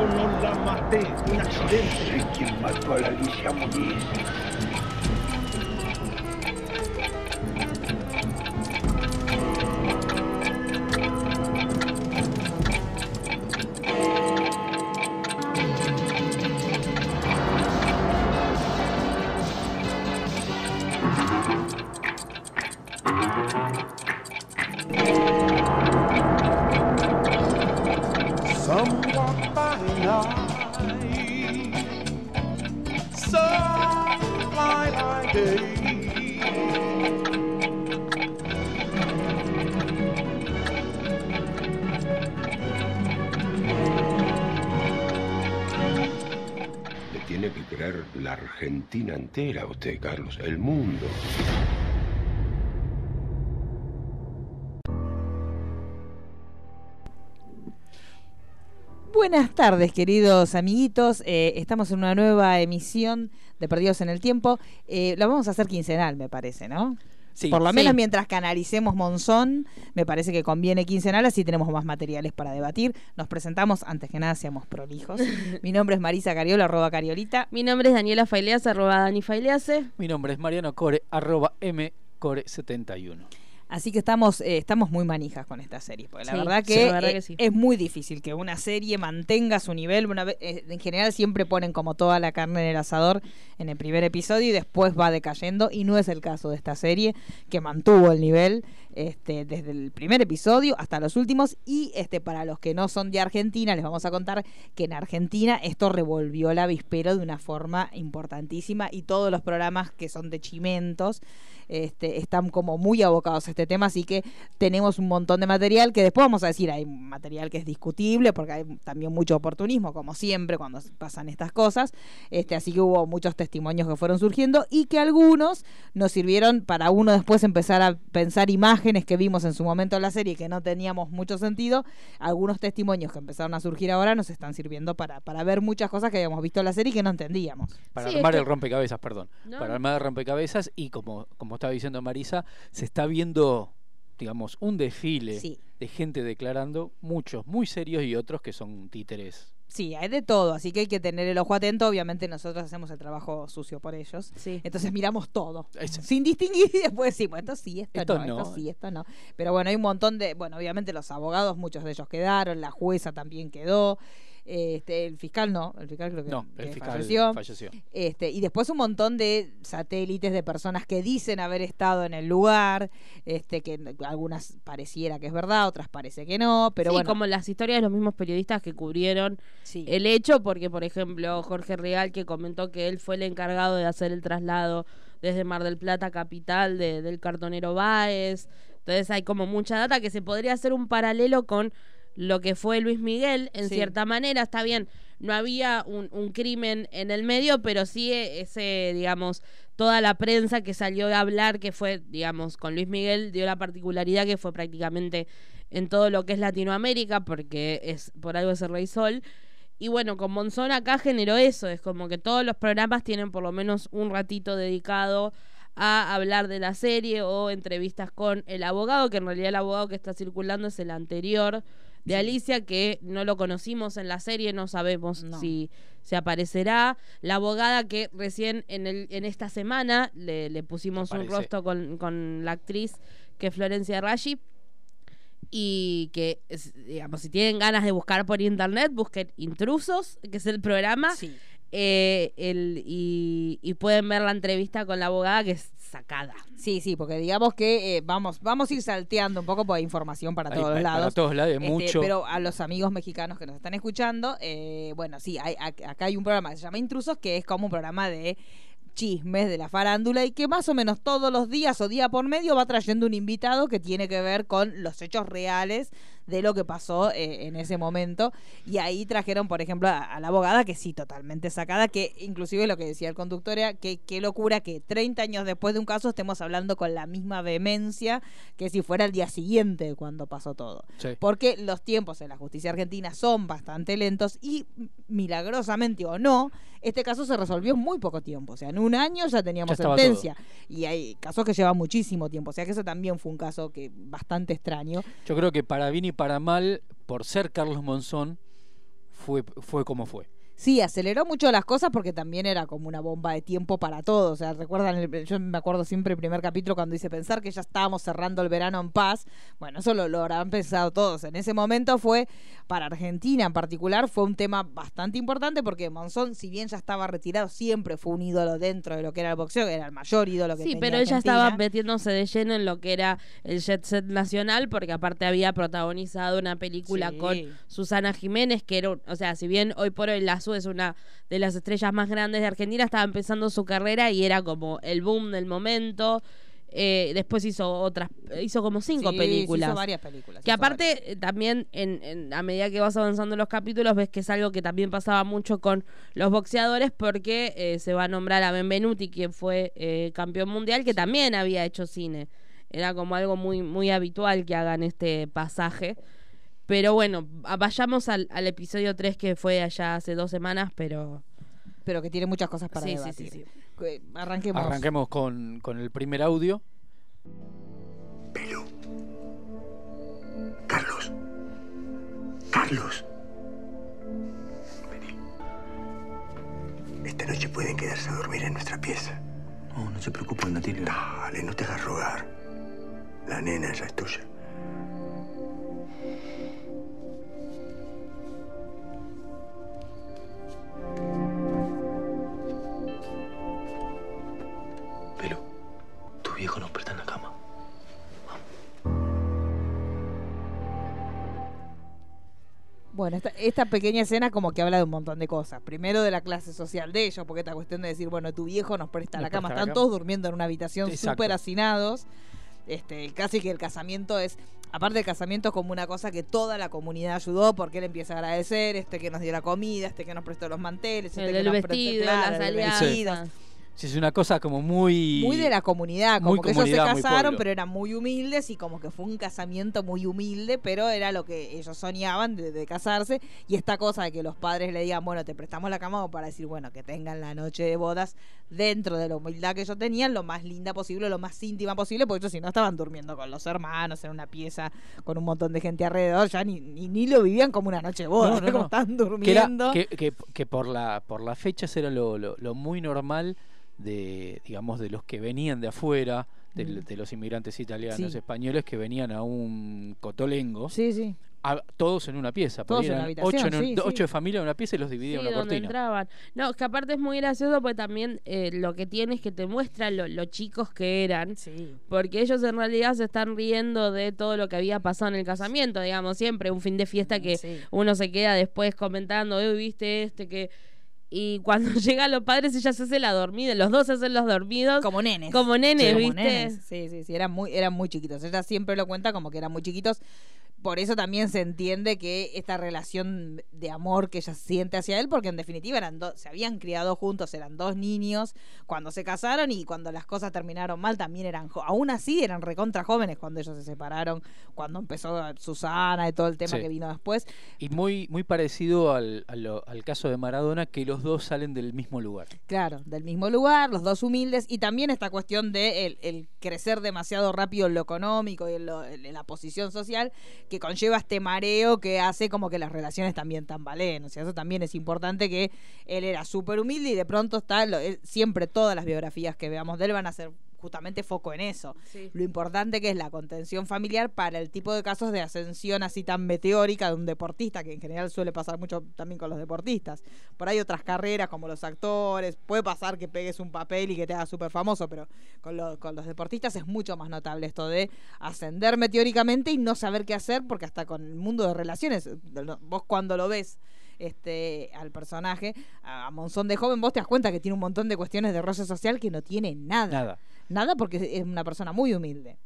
Un accidente. ¿Quién mató a la usted, Carlos, el mundo. Buenas tardes, queridos amiguitos. Eh, estamos en una nueva emisión de Perdidos en el Tiempo. Eh, la vamos a hacer quincenal, me parece, ¿no? Sí, Por lo sí. menos mientras canalicemos Monzón, me parece que conviene quincenal, así tenemos más materiales para debatir. Nos presentamos, antes que nada, seamos prolijos. Mi nombre es Marisa Cariola, arroba Cariolita. Mi nombre es Daniela Failease, arroba Dani Failease. Mi nombre es Mariano Core, arroba mcore71. Así que estamos, eh, estamos muy manijas con esta serie, porque la Sí, verdad, sí, que, la verdad eh, que sí. es muy difícil que una serie mantenga su nivel. Una vez, eh, en general siempre ponen como toda la carne en el asador en el primer episodio y después va decayendo, y no es el caso de esta serie, que mantuvo el nivel este, desde el primer episodio hasta los últimos. Y este, para los que no son de Argentina, les vamos a contar que en Argentina esto revolvió la avispero de una forma importantísima y todos los programas que son de chimentos este, están como muy abocados a este tema, así que tenemos un montón de material que después vamos a decir, hay material que es discutible porque hay también mucho oportunismo, como siempre cuando pasan estas cosas, este, así que hubo muchos testimonios que fueron surgiendo y que algunos nos sirvieron para uno después empezar a pensar imágenes que vimos en su momento en la serie que no teníamos mucho sentido, algunos testimonios que empezaron a surgir ahora nos están sirviendo para, para ver muchas cosas que habíamos visto en la serie y que no entendíamos. Para Sí, armar es el rompecabezas, perdón. No. Para armar el rompecabezas y como, como estaba diciendo Marisa, se está viendo, digamos, un desfile Sí. de gente declarando, muchos muy serios y otros que son títeres. Sí, hay de todo, así que hay que tener el ojo atento. Obviamente nosotros hacemos el trabajo sucio por ellos. Sí. Entonces miramos todo, Es- sin distinguir y después decimos, esto sí, esto, Esto no, no. esto sí, esto no. Pero bueno, hay un montón de, bueno, obviamente los abogados, muchos de ellos quedaron, la jueza también quedó, este, el fiscal no, el fiscal creo que, No, el que fiscal falleció. falleció. Este, y después un montón de satélites de personas que dicen haber estado en el lugar, este, que algunas pareciera que es verdad, otras parece que no, pero sí, bueno. como las historias de los mismos periodistas que cubrieron sí. el hecho, porque por ejemplo Jorge Real que comentó que él fue el encargado de hacer el traslado desde Mar del Plata capital de- del cartonero Báez. Entonces hay como mucha data que se podría hacer un paralelo con lo que fue Luis Miguel, en Sí. cierta manera, está bien, no había un, un crimen en el medio, pero sí ese, digamos, toda la prensa que salió a hablar, que fue, digamos, con Luis Miguel, dio la particularidad que fue prácticamente en todo lo que es Latinoamérica, porque es por algo es el Rey Sol. Y bueno, con Monzón acá generó eso, es como que todos los programas tienen por lo menos un ratito dedicado a hablar de la serie o entrevistas con el abogado, que en realidad el abogado que está circulando es el anterior de Alicia, que no lo conocimos en la serie, no sabemos No. si se aparecerá. La abogada que recién en, el, en esta semana le, le pusimos un rostro con, con la actriz que es Florencia Rashi y que, digamos, si tienen ganas de buscar por internet, busquen Intrusos, que es el programa, Sí. eh, el, y, y pueden ver la entrevista con la abogada que es sacada. Sí, sí, porque digamos que eh, vamos, vamos a ir salteando un poco porque hay información para Hay- todos hay- lados. Para todos lados, Este, mucho. Pero a los amigos mexicanos que nos están escuchando, eh, bueno, sí, hay, ac- acá hay un programa que se llama Intrusos, que es como un programa de chismes de la farándula y que más o menos todos los días o día por medio va trayendo un invitado que tiene que ver con los hechos reales de lo que pasó eh, en ese momento. Y ahí trajeron, por ejemplo, a, a la abogada, que sí, totalmente sacada, que inclusive lo que decía el conductor era que qué locura que 30 años después de un caso estemos hablando con la misma vehemencia que si fuera el día siguiente cuando pasó todo. Sí. Porque los tiempos en la justicia argentina son bastante lentos y milagrosamente o no, este caso se resolvió en muy poco tiempo. O sea, en un año ya teníamos Ya sentencia. Y hay casos que llevan muchísimo tiempo. O sea que eso también fue un caso que bastante extraño. Yo creo que para y para mal, por ser Carlos Monzón, fue, fue como fue. Sí, aceleró mucho las cosas porque también era como una bomba de tiempo para todos. O sea, recuerdan, el- yo me acuerdo siempre el primer capítulo cuando dice pensar que ya estábamos cerrando el verano en paz. Bueno, eso lo, lo habrán pensado todos. En ese momento fue, para Argentina en particular, fue un tema bastante importante porque Monzón, si bien ya estaba retirado, siempre fue un ídolo dentro de lo que era el boxeo, era el mayor ídolo que Sí, tenía pero ella Argentina. estaba metiéndose de lleno en lo que era el jet set nacional, porque aparte había protagonizado una película Sí. con Susana Jiménez, que era, o sea, si bien hoy por hoy la Es una de las estrellas más grandes de Argentina, estaba empezando su carrera y era como el boom del momento. Eh, después hizo otras, hizo como cinco Sí, películas. hizo varias películas. Que aparte eh, también en, en- a medida que vas avanzando en los capítulos ves que es algo que también pasaba mucho con los boxeadores porque eh, se va a nombrar a Benvenuti quien fue eh, campeón mundial que también había hecho cine. Era como algo muy muy habitual que hagan este pasaje. Pero bueno, vayamos al, al episodio 3 que fue allá hace dos semanas, pero pero que tiene muchas cosas para Sí, sí, debatir. sí, Eh, Arranquemos. Arranquemos con, con el primer audio. Pelu. Carlos. Carlos. Vení. Esta noche pueden quedarse a dormir en nuestra pieza. No, no se preocupe, Natilio. Dale, no te hagas rogar. La nena ya es tuya. Pelo, tu viejo nos presta en la cama. Bueno, esta, esta pequeña escena como que habla de un montón de cosas. Primero de la clase social de ellos, porque esta cuestión de decir, bueno, tu viejo nos presta Nos la cama. presta la Están cama. todos durmiendo en una habitación súper hacinados. Este, casi que el casamiento es, aparte del casamiento es como una cosa que toda la comunidad ayudó, porque él empieza a agradecer, este que nos dio la comida, este que nos prestó los manteles, este el que nos prestó- vestido, claro, las el alianzas. vestido. Sí, es una cosa como muy... Muy de la comunidad, como que ellos se casaron, pero eran muy humildes y como que fue un casamiento muy humilde, pero era lo que ellos soñaban de, de casarse. Y esta cosa de que los padres le digan, bueno, te prestamos la cama para decir, bueno, que tengan la noche de bodas dentro de la humildad que ellos tenían, lo más linda posible, lo más íntima posible, porque ellos si no estaban durmiendo con los hermanos en una pieza con un montón de gente alrededor, ya ni, ni, ni lo vivían como una noche de bodas, No, no, como no. estaban que, era- durmiendo. que, que- que por la por las fechas era lo, lo- lo muy normal de digamos de los que venían de afuera de, Mm. de los inmigrantes italianos Sí. españoles que venían a un cotolengo Sí, sí. a- todos en una pieza Todos en una ocho, en un- sí, ocho sí. de familia en una pieza y los dividían en una donde cortina entraban. No, que aparte es muy gracioso porque también eh, lo que tiene es que te muestra lo, lo chicos que eran. Sí. Porque ellos en realidad se están riendo de todo lo que había pasado en el casamiento, digamos, siempre un fin de fiesta que Sí. uno se queda después comentando, eh, viste este que... Y cuando llegan los padres ella se hace la dormida, los dos se hacen los dormidos. Como nenes. Como nenes, Sí, como ¿viste? nenes. Sí, sí, sí, eran muy, eran muy chiquitos. Ella siempre lo cuenta como que eran muy chiquitos. Por eso también se entiende que esta relación de amor que ella siente hacia él, porque en definitiva eran dos, se habían criado juntos, eran dos niños cuando se casaron y cuando las cosas terminaron mal también eran, aún así eran recontra jóvenes cuando ellos se separaron, cuando empezó Susana y todo el tema Sí. que vino después. y muy muy parecido al, al caso de Maradona que los dos salen del mismo lugar Claro, del mismo lugar, los dos humildes, y también esta cuestión de el, el crecer demasiado rápido en lo económico y en, lo- en la posición social, que conlleva este mareo que hace como que las relaciones también tambalean. O sea, eso también es importante que él era súper humilde y de pronto está, lo- siempre todas las biografías que veamos de él van a ser justamente foco en eso. Sí. Lo importante que es la contención familiar para el tipo de casos de ascensión así tan meteórica de un deportista, que en general suele pasar mucho también con los deportistas. Por ahí otras carreras como los actores, puede pasar que pegues un papel y que te hagas súper famoso, pero con, lo- con los deportistas es mucho más notable esto de ascender meteóricamente y no saber qué hacer, porque hasta con el mundo de relaciones, vos cuando lo ves este al personaje, a Monzón de joven, vos te das cuenta que tiene un montón de cuestiones de roce social que no tiene nada. nada Nada porque es una persona muy humilde.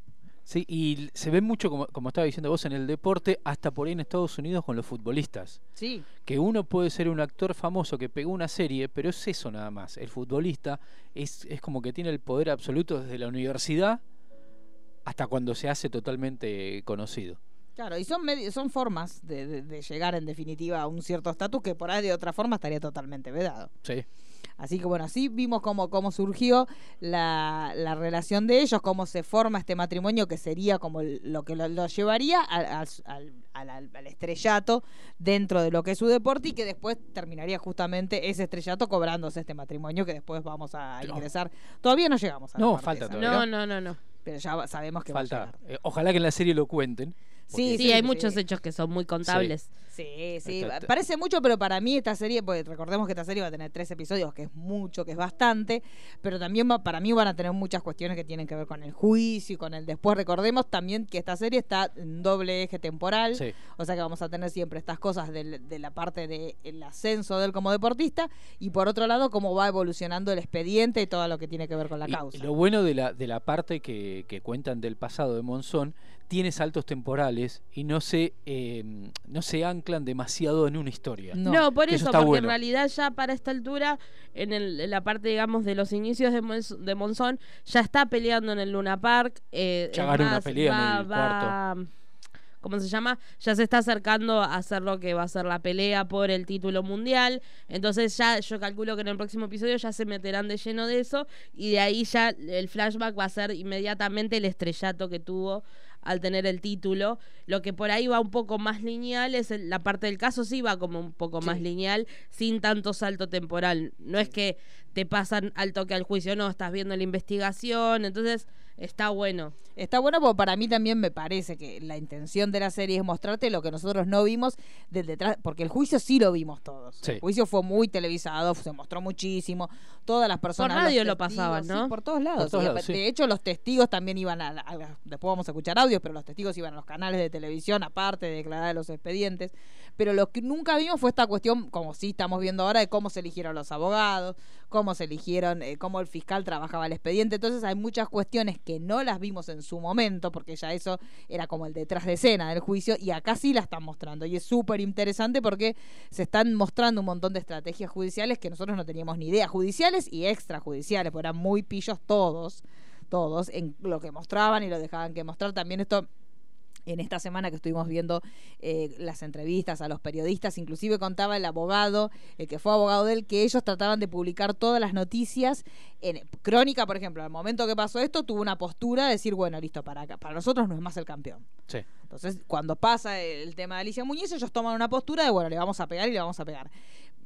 Sí, y se ve mucho, como, como estaba diciendo vos, en el deporte, hasta por ahí en Estados Unidos con los futbolistas. Sí. Que uno puede ser un actor famoso que pegó una serie, pero es eso nada más. El futbolista es, es como que tiene el poder absoluto desde la universidad hasta cuando se hace totalmente conocido. Claro, y son son formas de, de- de llegar en definitiva a un cierto estatus que por ahí de otra forma estaría totalmente vedado. Sí. Así que bueno, así vimos cómo, cómo surgió la, la relación de ellos, cómo se forma este matrimonio que sería como lo que lo, lo llevaría al, al- al- estrellato dentro de lo que es su deporte y que después terminaría justamente ese estrellato cobrándose este matrimonio que después vamos a No. ingresar. Todavía no llegamos a la No, parte falta todavía. No, no, no, no. Pero ya va- sabemos que va a Falta. eh, ojalá que en la serie lo cuenten. Sí, Sí, hay sí. muchos hechos que son muy contables. Sí, sí, Está- está- parece mucho, pero para mí esta serie, porque recordemos que esta serie va a tener tres episodios, que es mucho, que es bastante, pero también va- para mí van a tener muchas cuestiones que tienen que ver con el juicio y con el después. Recordemos también que esta serie está en doble eje temporal, Sí. o sea que vamos a tener siempre estas cosas del- de la parte del ascenso de él como deportista y por otro lado cómo va evolucionando el expediente y todo lo que tiene que ver con la Y- causa. y lo bueno de la, de la parte que, que cuentan del pasado de Monzón, tiene saltos temporales y no se, eh, no se anclan demasiado en una historia. No. No, por eso, porque bueno. en realidad ya para esta altura, en, el- en la parte, digamos, de los inicios de, Monz- de Monzón, ya está peleando en el Luna Park. eh, Ya ganó una pelea en va- el va- ¿Cómo se llama? Ya se está acercando a hacer lo que va a ser la pelea por el título mundial. Entonces ya yo calculo que en el próximo episodio ya se meterán de lleno de eso y de ahí ya el flashback va a ser inmediatamente el estrellato que tuvo al tener el título. Lo que por ahí va un poco más lineal es el- la parte del caso, sí va como un poco más lineal, sin tanto salto temporal. No es que te pasan al toque al juicio, no, estás viendo la investigación, entonces está bueno. Está bueno porque para mí también me parece que la intención de la serie es mostrarte lo que nosotros no vimos del detrás, porque el juicio sí lo vimos todos. Sí. El juicio fue muy televisado, se mostró muchísimo, todas las personas... radio los lo pasaban, ¿no? sí, por todos lados. Por todos de hecho, los testigos también iban a, a Después vamos a escuchar audios, pero los testigos iban a los canales de televisión, aparte de declarar los expedientes. Pero lo que nunca vimos fue esta cuestión, como sí estamos viendo ahora, de cómo se eligieron los abogados, cómo se eligieron, eh, cómo el fiscal trabajaba el expediente. Entonces hay muchas cuestiones que no las vimos en su momento, porque ya eso era como el detrás de escena del juicio, y acá sí la están mostrando. Y es súper interesante porque se están mostrando un montón de estrategias judiciales que nosotros no teníamos ni idea, judiciales y extrajudiciales, porque eran muy pillos todos, todos, en lo que mostraban y lo dejaban que mostrar. También esto en esta semana que estuvimos viendo eh, las entrevistas a los periodistas, inclusive contaba el abogado, el que fue abogado de él, que ellos trataban de publicar todas las noticias en Crónica, por ejemplo, al momento que pasó esto, tuvo una postura de decir, bueno, listo, para acá, para nosotros no es más el campeón. Sí. Entonces, cuando pasa el tema de Alicia Muñiz, ellos toman una postura de, bueno, le vamos a pegar y le vamos a pegar.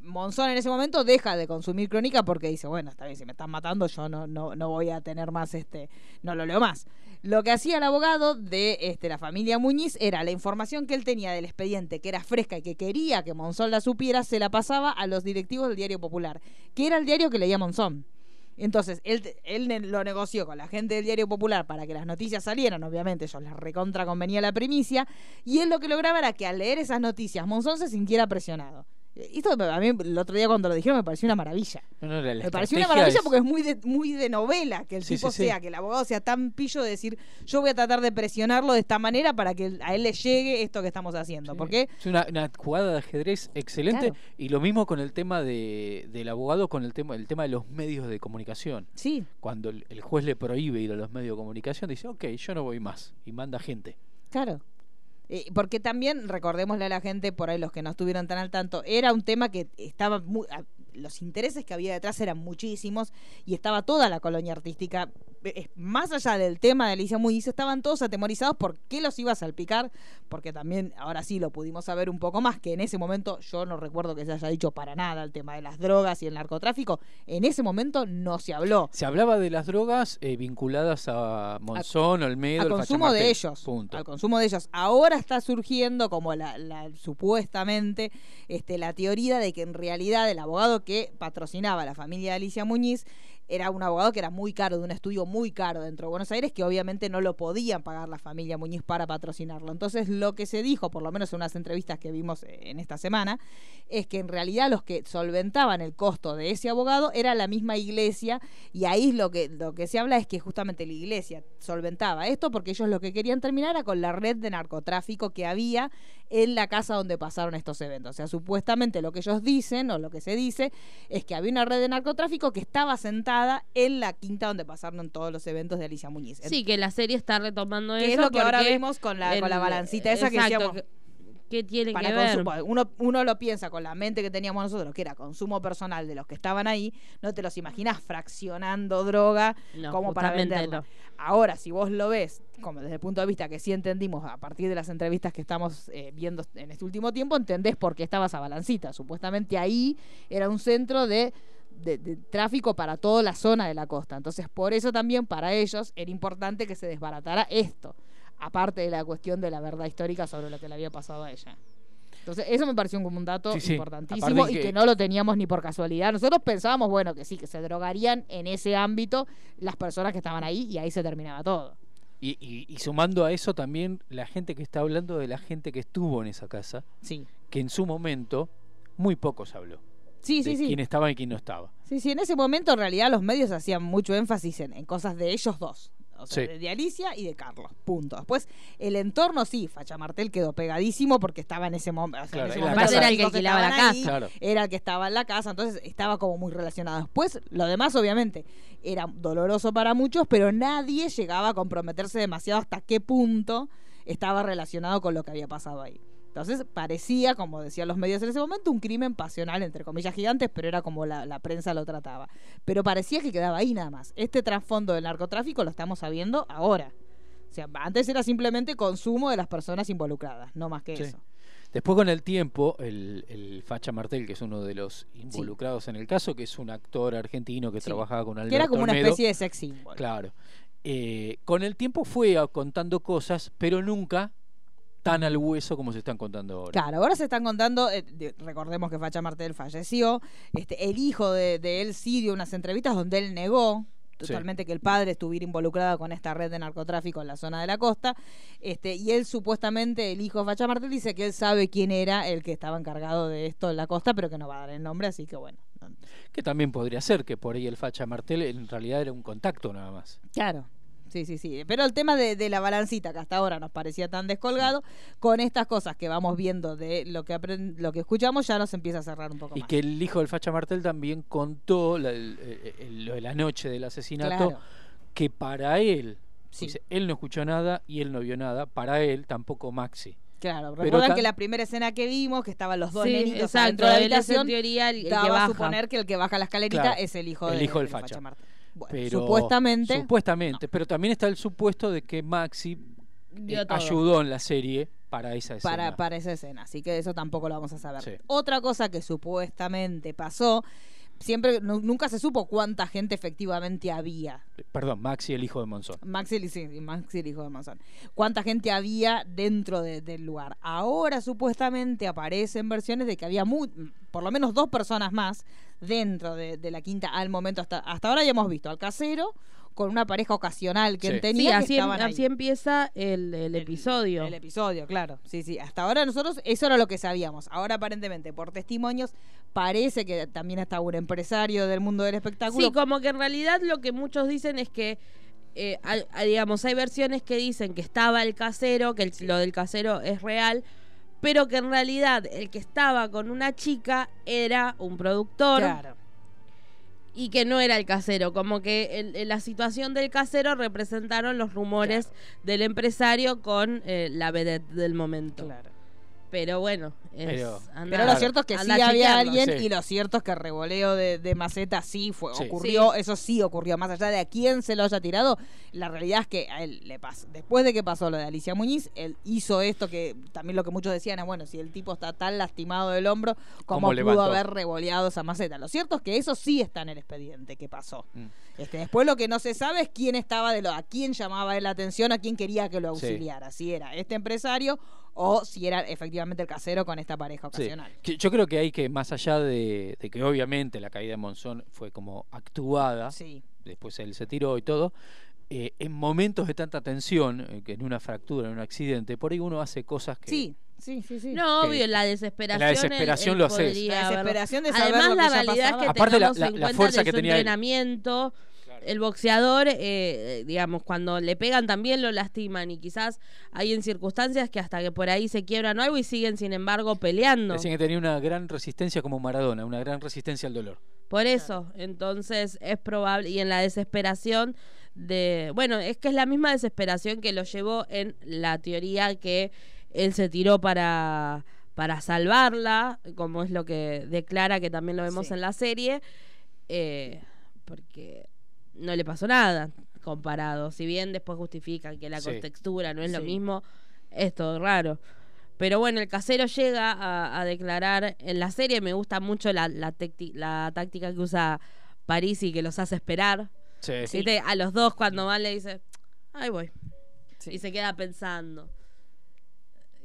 Monzón en ese momento deja de consumir crónica porque dice, bueno, está bien, si me están matando, yo no, no, no voy a tener más este, no lo leo más. Lo que hacía el abogado de este, la familia Muñiz era la información que él tenía del expediente, que era fresca y que quería que Monzón la supiera, se la pasaba a los directivos del Diario Popular, que era el diario que leía Monzón. Entonces, él, lo negoció con la gente del Diario Popular para que las noticias salieran, obviamente, ellos les recontra convenía la primicia, y él lo que lograba era que al leer esas noticias, Monzón se sintiera presionado. Esto a mí el otro día cuando lo dijeron me pareció una maravilla. No, no, la- la Me pareció una maravilla es- porque es muy de, muy de novela que el Sí, tipo sí, sí. sea, que el abogado sea tan pillo de decir, yo voy a tratar de presionarlo de esta manera para que a él le llegue esto que estamos haciendo. Porque Es una, una jugada de ajedrez excelente Claro. y lo mismo con el tema de, del abogado con el tema el tema de los medios de comunicación. sí, Cuando el, el juez le prohíbe ir a los medios de comunicación, dice, ok, yo no voy más y manda gente. Claro. Eh, porque también, recordémosle a la gente, por ahí los que no estuvieron tan al tanto, era un tema que estaba muy... los intereses que había detrás eran muchísimos y estaba toda la colonia artística, más allá del tema de Alicia Muñiz, estaban todos atemorizados por qué los iba a salpicar, porque también ahora sí lo pudimos saber un poco más, que en ese momento yo no recuerdo que se haya dicho para nada el tema de las drogas y el narcotráfico, en ese momento no se habló. Se hablaba de las drogas eh, vinculadas a Monzón, Olmedo, al el consumo de ellos. Punto. Al consumo de ellos. Ahora está surgiendo como la, la- supuestamente este, la teoría de que en realidad el abogado que patrocinaba a la familia de Alicia Muñiz era un abogado que era muy caro, de un estudio muy caro dentro de Buenos Aires, que obviamente no lo podían pagar la familia Muñiz para patrocinarlo. Entonces lo que se dijo, por lo menos en unas entrevistas que vimos eh, en esta semana, es que en realidad los que solventaban el costo de ese abogado era la misma iglesia y ahí lo que, lo que se habla es que justamente la iglesia solventaba esto porque ellos lo que querían terminar era con la red de narcotráfico que había en la casa donde pasaron estos eventos. O sea, supuestamente lo que ellos dicen o lo que se dice es que había una red de narcotráfico que estaba sentada en la quinta donde pasaron todos los eventos de Alicia Muñiz. Sí, que la serie está retomando que eso. es lo que ahora vimos con la, con la balancita esa que decíamos. que- ¿Qué tiene para que ver? consumo. Uno, uno lo piensa con la mente que teníamos nosotros, que era consumo personal de los que estaban ahí, no te los imaginas fraccionando droga No, como para justamente venderla. Ahora, si vos lo ves, como desde el punto de vista que sí entendimos a partir de las entrevistas que estamos eh, viendo en este último tiempo, entendés por qué estaba esa balancita. Supuestamente ahí era un centro de, de- de tráfico para toda la zona de la costa. Entonces, por eso también para ellos era importante que se desbaratara esto, aparte de la cuestión de la verdad histórica sobre lo que le había pasado a ella. Entonces, eso me pareció como un dato Sí, sí. importantísimo y que- que no lo teníamos ni por casualidad. Nosotros pensábamos, bueno, que sí, que se drogarían en ese ámbito las personas que estaban ahí y ahí se terminaba todo. Y, y- y sumando a eso también la gente que está hablando de la gente que estuvo en esa casa, Sí. que en su momento muy poco se habló. Sí, de sí, sí. quién estaba y quién no estaba. Sí, sí, en ese momento en realidad los medios hacían mucho énfasis en, en cosas de ellos dos. O sea, Sí. de, Alicia y de Carlos. Punto. Después, el entorno sí, Facha Martel quedó pegadísimo porque estaba en ese, mom- o sea, en Claro, ese en la momento. casa. Era el que alquilaba la ahí, casa. Claro. Era el que estaba en la casa, entonces estaba como muy relacionado. Después, lo demás, obviamente, era doloroso para muchos, pero nadie llegaba a comprometerse demasiado hasta qué punto estaba relacionado con lo que había pasado ahí. Entonces parecía, como decían los medios en ese momento, un crimen pasional, entre comillas gigantes, pero era como la, la prensa lo trataba. Pero parecía que quedaba ahí nada más. Este trasfondo del narcotráfico lo estamos sabiendo ahora. O sea, antes era simplemente consumo de las personas involucradas, no más que Sí. eso. Después con el tiempo, el, el Facha Martel, que es uno de los involucrados en el caso, que es un actor argentino que Sí. trabajaba con Alberto Que era como una especie de sex symbol. Claro. Eh, con el tiempo fue contando cosas, pero nunca tan al hueso como se están contando ahora. Claro, ahora se están contando, eh, de- recordemos que Facha Martel falleció, este, el hijo de, de él sí dio unas entrevistas donde él negó Sí. totalmente que el padre estuviera involucrado con esta red de narcotráfico en la zona de la costa, este, y él supuestamente, el hijo de Facha Martel, dice que él sabe quién era el que estaba encargado de esto en la costa, pero que no va a dar el nombre, así que bueno. no- Que también podría ser que por ahí el Facha Martel en realidad era un contacto nada más. Claro. Sí, sí, sí. Pero el tema de, de la balancita, que hasta ahora nos parecía tan descolgado, con estas cosas que vamos viendo de lo que aprend- lo que escuchamos, ya nos empieza a cerrar un poco Y más. que el hijo del Facha Martel también contó la, el- el- el- lo de la noche del asesinato, Claro. que para él, Sí. dice, él no escuchó nada y él no vio nada, para él tampoco Maxi. Claro, Pero recuerdan que la primera escena que vimos, que estaban los dos Sí, nenitos exacto. de la es en habitación, teoría el, el que daba a baja. suponer que el que baja la escalerita Claro, es el hijo, el de, hijo del de Facha. Martel. Bueno, Pero, supuestamente, Supuestamente, pero también está el supuesto de que Maxi eh, ayudó en la serie para esa escena. para, para esa escena, así que eso tampoco lo vamos a saber. Sí. Otra cosa que supuestamente pasó, siempre nu- nunca se supo cuánta gente efectivamente había. Perdón, Maxi, el hijo de Monzón. Maxi, sí, Maxi el hijo de Monzón. ¿Cuánta gente había dentro de- del lugar? Ahora supuestamente aparecen versiones de que había por lo menos dos personas más dentro de, de la quinta al momento. Hasta, hasta ahora ya hemos visto al casero con una pareja ocasional que Sí. tenía. que así, em- ahí. así empieza el, el El- episodio. El episodio, claro. Sí, sí. Hasta ahora nosotros eso era lo que sabíamos. Ahora aparentemente por testimonios parece que también está un empresario del mundo del espectáculo. Sí, como que en realidad lo que muchos dicen es que, eh, hay, digamos, hay versiones que dicen que estaba el casero, que el- lo del casero es real, pero que en realidad el que estaba con una chica era un productor Claro. y que no era el casero. Como que el- el- la situación del casero representaron los rumores del empresario con eh, la vedette del momento. Claro. Pero bueno, es, Pero- lo cierto es que sí había alguien sí. y lo cierto es que el revoleo de, de Maceta sí fue, Sí. ocurrió, eso sí ocurrió, más allá de a quién se lo haya tirado, la realidad es que a él le pasó, después de que pasó lo de Alicia Muñiz, él hizo esto que también lo que muchos decían es, bueno, si el tipo está tan lastimado del hombro, ¿cómo, ¿Cómo pudo levantó? haber revoleado esa maceta? Lo cierto es que eso sí está en el expediente que pasó. Mm. Este, después lo que no se sabe es quién estaba de lo, a quién llamaba él la atención, a quién quería que lo Sí. auxiliara, si era este empresario o si era efectivamente el casero con esta pareja Sí. ocasional. Que Yo creo que hay que, más allá de, de que obviamente la caída de Monzón fue como actuada, Sí. después él se tiró y todo, eh, en momentos de tanta tensión, eh, que en una fractura, en un accidente, por ahí uno hace cosas que... Sí, sí, sí, sí. No, obvio, la desesperación. la desesperación él- lo haces. La desesperación de saber Además, lo que la ya realidad es pasaba. que Aparte, la- la- en la cuenta fuerza de que su tenía él. El boxeador, eh, digamos, cuando le pegan también lo lastiman y quizás hay en circunstancias que hasta que por ahí se quiebran o algo y siguen, sin embargo, peleando. Decían que tenía una gran resistencia como Maradona, una gran resistencia al dolor. Por eso, entonces es probable, y en la desesperación de, bueno, es que es la misma desesperación que lo llevó en la teoría que él se tiró para, para salvarla, como es lo que declara, que también lo vemos Sí. en la serie, eh, porque no le pasó nada comparado. Si bien después justifican que la Sí. contextura no es lo mismo, es todo raro. Pero bueno, el casero llega a, a declarar en la serie, me gusta mucho la, la, táctica que usa París y que los hace esperar. Sí. ¿Viste? A los dos cuando van le dice, ahí voy. Sí. Y se queda pensando.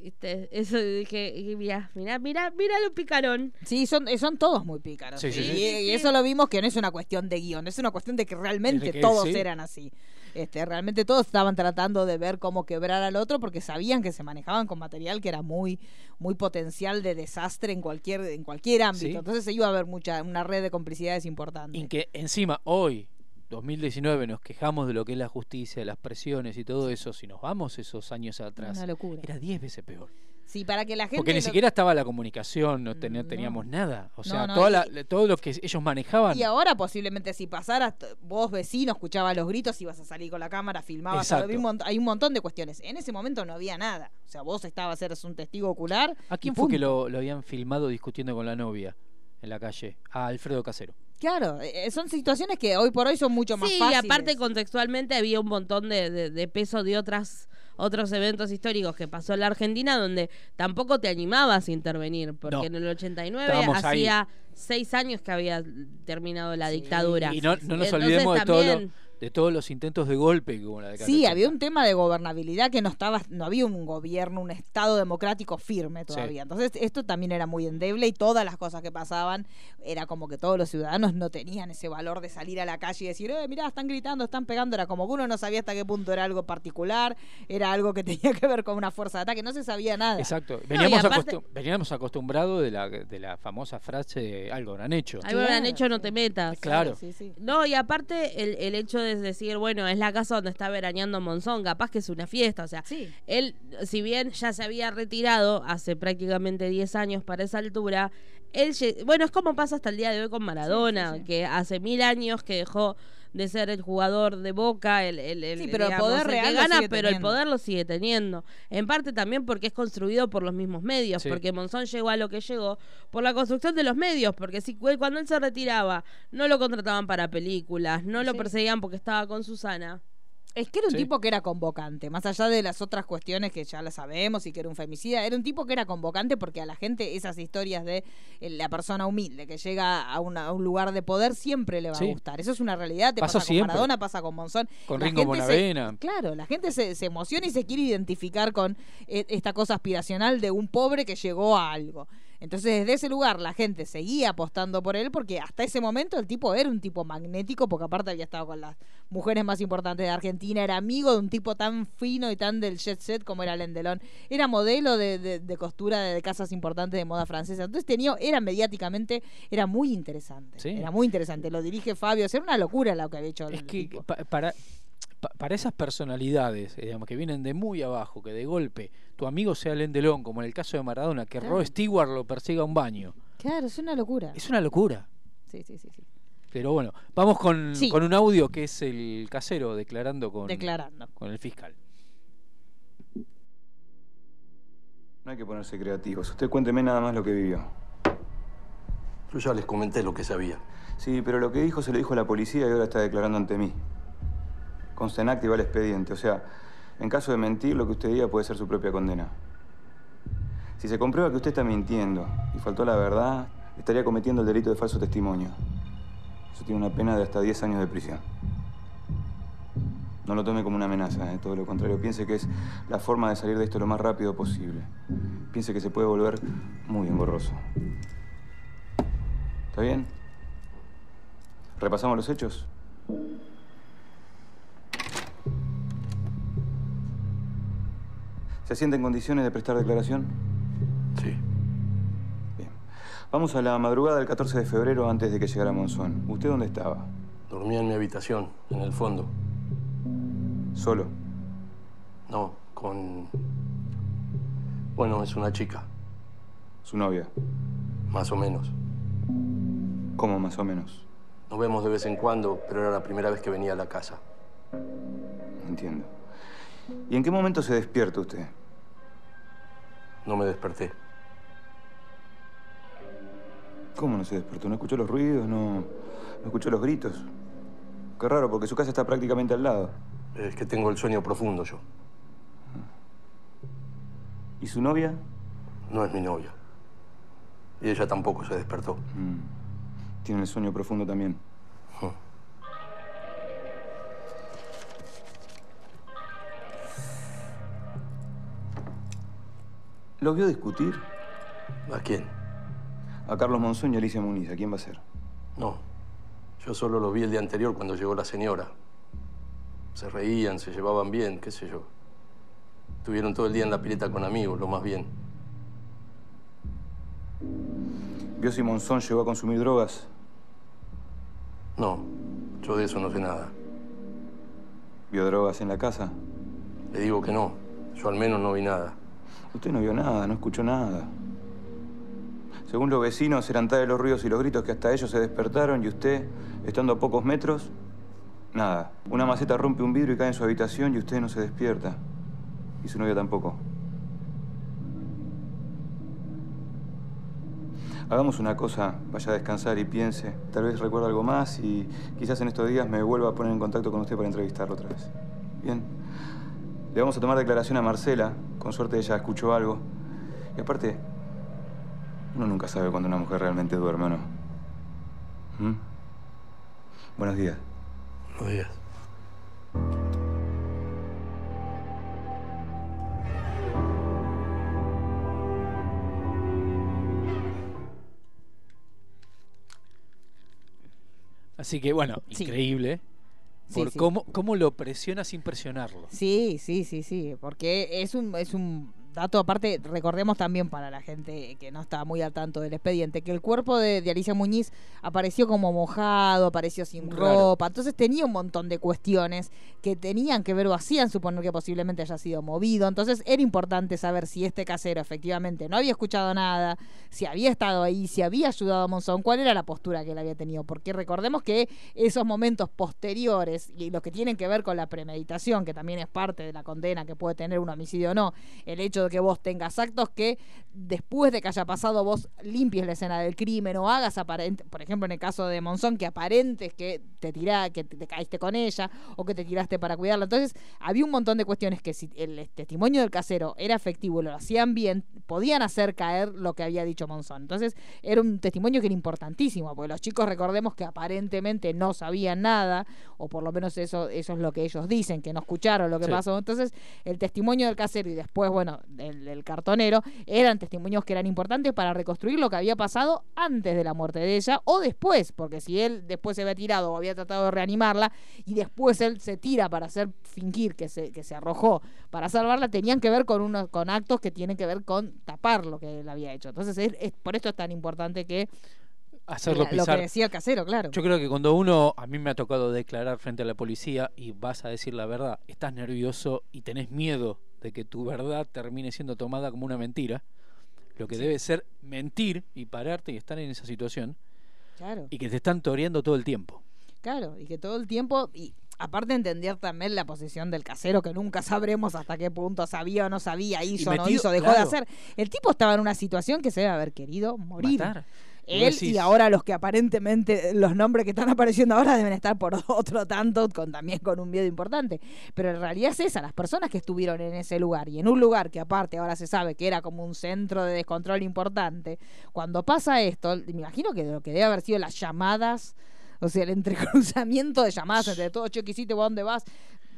¿Viste? Eso dije, y mirá, mirá, mirá, mirá lo picarón. Sí, son, eh, son todos muy pícaros. Sí, sí, y, sí. y eso lo vimos que no es una cuestión de guion, es una cuestión de que realmente que todos sí. eran así. Este, realmente todos estaban tratando de ver cómo quebrar al otro porque sabían que se manejaban con material que era muy, muy potencial de desastre en cualquier, en cualquier ámbito. Sí. Entonces se iba a haber mucha, una red de complicidades importante. Y que encima hoy, 2019, nos quejamos de lo que es la justicia, las presiones y todo eso. Si nos vamos esos años atrás, Una locura. era 10 veces peor. Sí, para que la gente. Porque ni lo- siquiera estaba la comunicación, no, ten- No. teníamos nada. O sea, no, toda y- la- todo lo que ellos manejaban. Y ahora posiblemente si pasaras, vos vecino, escuchabas los gritos, ibas a salir con la cámara, filmabas. Había un Hay un montón de cuestiones. En ese momento no había nada. O sea, vos estabas, eras un testigo ocular. ¿A quién fue que lo habían filmado discutiendo con la novia en la calle? A Alfredo Casero. Claro, eh, son situaciones que hoy por hoy son mucho más Sí, y fáciles. aparte contextualmente había un montón de, de- de peso de otras otros eventos históricos que pasó en la Argentina donde tampoco te animabas a intervenir, porque No. en el 89 Estábamos ahí. hacía seis años que había terminado la Sí. dictadura. Y no, no nos Entonces olvidemos de, todo lo- de todos los intentos de golpe que hubo en la década Sí, había 80. un tema de gobernabilidad que no estaba, no había un gobierno, un estado democrático firme todavía. Entonces esto también era muy endeble y todas las cosas que pasaban era como que todos los ciudadanos no tenían ese valor de salir a la calle y decir, eh, mirá, están gritando, están pegando. Era como que uno no sabía hasta qué punto era algo particular, era algo que tenía que ver con una fuerza de ataque, no se sabía nada. Exacto. Veníamos, y aparte- acostum- veníamos acostumbrados de la, de la famosa frase de algo habrán hecho. Algo habrán hecho, no te metas. Claro. Sí, sí. No, y aparte el, el hecho de decir, bueno, es la casa donde está veraneando Monzón, capaz que es una fiesta, o sea, Sí. él, si bien ya se había retirado hace prácticamente 10 años para esa altura, él, bueno, es como pasa hasta el día de hoy con Maradona, Sí, sí, sí. que hace mil años que dejó de ser el jugador de Boca, el, el, el- Sí, pero el digamos, poder el que real lo gana, pero el poder lo sigue teniendo. En parte también porque es construido por los mismos medios, Sí. porque Monzón llegó a lo que llegó por la construcción de los medios, porque si cuando él se retiraba no lo contrataban para películas, no lo Sí. perseguían porque estaba con Susana. Es que era un Sí. tipo que era convocante, más allá de las otras cuestiones que ya las sabemos y que era un femicida, era un tipo que era convocante porque a la gente esas historias de eh, la persona humilde que llega a, una- a un lugar de poder siempre le va Sí. a gustar. Eso es una realidad, te pasa con. Maradona, pasa con Monzón. Con La Ringo se- Bonavena. claro, la gente se, se emociona y se quiere identificar con eh, esta cosa aspiracional de un pobre que llegó a algo. Entonces, desde ese lugar, la gente seguía apostando por él porque hasta ese momento el tipo era un tipo magnético, porque aparte había estado con las mujeres más importantes de Argentina, era amigo de un tipo tan fino y tan del jet set como era Lendelón. Era modelo de, de- de costura de, casas importantes de moda francesa. Entonces, tenía, era mediáticamente, era muy interesante. Sí. Era muy interesante. Lo dirige Fabio. O sea, era una locura lo que había hecho Es el que tipo. pa- para, pa- para esas personalidades, eh, digamos, que vienen de muy abajo, que de golpe tu amigo sea Lendelón, como en el caso de Maradona, que Claro. Rod Stewart lo persiga a un baño. Claro, es una locura. Es una locura. Sí, sí, sí. sí. Pero bueno, vamos con, Sí. con un audio que es el casero declarando con, Declarando. con el fiscal. No hay que ponerse creativos. Usted cuénteme nada más lo que vivió. Yo ya les comenté lo que sabía. Sí, pero lo que dijo se lo dijo a la policía y ahora está declarando ante mí. Consta en acta y va al expediente. O sea, en caso de mentir, lo que usted diga puede ser su propia condena. Si se comprueba que usted está mintiendo y faltó la verdad, estaría cometiendo el delito de falso testimonio. Eso tiene una pena de hasta 10 años de prisión. No lo tome como una amenaza, ¿eh? todo lo contrario. Piense que es la forma de salir de esto lo más rápido posible. Piense que se puede volver muy engorroso. ¿Está bien? ¿Repasamos los hechos? ¿Se siente en condiciones de prestar declaración? Sí. Bien. Vamos a la madrugada del 14 de febrero antes de que llegara Monzón. ¿Usted dónde estaba? Dormía en mi habitación, en el fondo. ¿Solo? No, con... Bueno, es una chica, ¿Su novia? más o menos. ¿Cómo más o menos? Nos vemos de vez en cuando, pero era la primera vez que venía a la casa. Entiendo. ¿Y en qué momento se despierta usted? No me desperté. ¿Cómo no se despertó? ¿No escuchó los ruidos? ¿No, no escuchó los gritos? Qué raro, porque su casa está prácticamente al lado. Es que tengo el sueño profundo yo. ¿Y su novia? No es mi novia. Y ella tampoco se despertó. Mm. Tiene el sueño profundo también. ¿Lo vio discutir? ¿A quién? A Carlos Monzón y Alicia Muniz. ¿A quién va a ser? No. Yo solo lo vi el día anterior cuando llegó la señora. Se reían, se llevaban bien, qué sé yo. Estuvieron todo el día en la pileta con amigos, lo más bien. ¿Vio si Monzón llegó a consumir drogas? No, yo de eso no sé nada. ¿Vio drogas en la casa? Le digo que no. Yo al menos no vi nada. Usted no vio nada, no escuchó nada. Según los vecinos, eran tales los ruidos y los gritos que hasta ellos se despertaron y usted, estando a pocos metros, nada. Una maceta rompe un vidrio y cae en su habitación y usted no se despierta. Y su novia tampoco. Hagamos una cosa, vaya a descansar y piense. Tal vez recuerde algo más y quizás en estos días me vuelva a poner en contacto con usted para entrevistarlo otra vez. Bien. Le vamos a tomar declaración a Marcela. Con suerte ella escuchó algo. Y aparte, uno nunca sabe cuando una mujer realmente duerme o no. ¿Mm? Buenos días. Buenos días. Así que bueno, Sí. increíble. Por sí. Cómo, cómo lo presiona sin presionarlo. Sí, sí, sí, sí, porque es un, es un dato aparte, recordemos también para la gente que no está muy al tanto del expediente, que el cuerpo de, de Alicia Muñiz apareció como mojado, apareció sin Raro. ropa, entonces tenía un montón de cuestiones que tenían que ver o hacían suponer que posiblemente haya sido movido, entonces era importante saber si este casero efectivamente no había escuchado nada, si había estado ahí, si había ayudado a Monzón, cuál era la postura que él había tenido, porque recordemos que esos momentos posteriores y los que tienen que ver con la premeditación, que también es parte de la condena que puede tener un homicidio o no, el hecho de que vos tengas actos que después de que haya pasado vos limpies la escena del crimen o hagas aparente, por ejemplo en el caso de Monzón, que aparentes que te tirá, que te, te caíste con ella o que te tiraste para cuidarla. Entonces, había un montón de cuestiones que si el testimonio del casero era efectivo y lo hacían bien, podían hacer caer lo que había dicho Monzón. Entonces, era un testimonio que era importantísimo, porque los chicos recordemos que aparentemente no sabían nada, o por lo menos eso, eso es lo que ellos dicen, que no escucharon lo que Sí. pasó. Entonces, el testimonio del casero y después, bueno, del, del cartonero, eran testimonios que eran importantes para reconstruir lo que había pasado antes de la muerte de ella o después, porque si él después se había tirado o había tratado de reanimarla y después él se tira para hacer fingir que se, que se arrojó para salvarla, tenían que ver con unos con actos que tienen que ver con tapar lo que él había hecho. Entonces, es, es- por esto es tan importante que Hacerlo la- lo que pisar. decía el casero, claro. Yo creo que cuando uno, a mí me ha tocado declarar frente a la policía y vas a decir la verdad, estás nervioso y tenés miedo de que tu verdad termine siendo tomada como una mentira, lo que debe ser mentir y pararte y estar en esa situación Claro. y que te están toreando todo el tiempo. Claro, y que todo el tiempo, y aparte entender también la posición del casero, que nunca sabremos hasta qué punto sabía o no sabía, hizo o no hizo, dejó claro. de hacer. El tipo estaba en una situación que se debe haber querido morir. Matar. Él y ahora los que aparentemente, los nombres que están apareciendo ahora deben estar por otro tanto, con también con un miedo importante. Pero en realidad es esa, las personas que estuvieron en ese lugar y en un lugar que aparte ahora se sabe que era como un centro de descontrol importante, cuando pasa esto, me imagino que lo que debe haber sido las llamadas, o sea, el entrecruzamiento de llamadas entre todos, che, ¿qué dónde vas?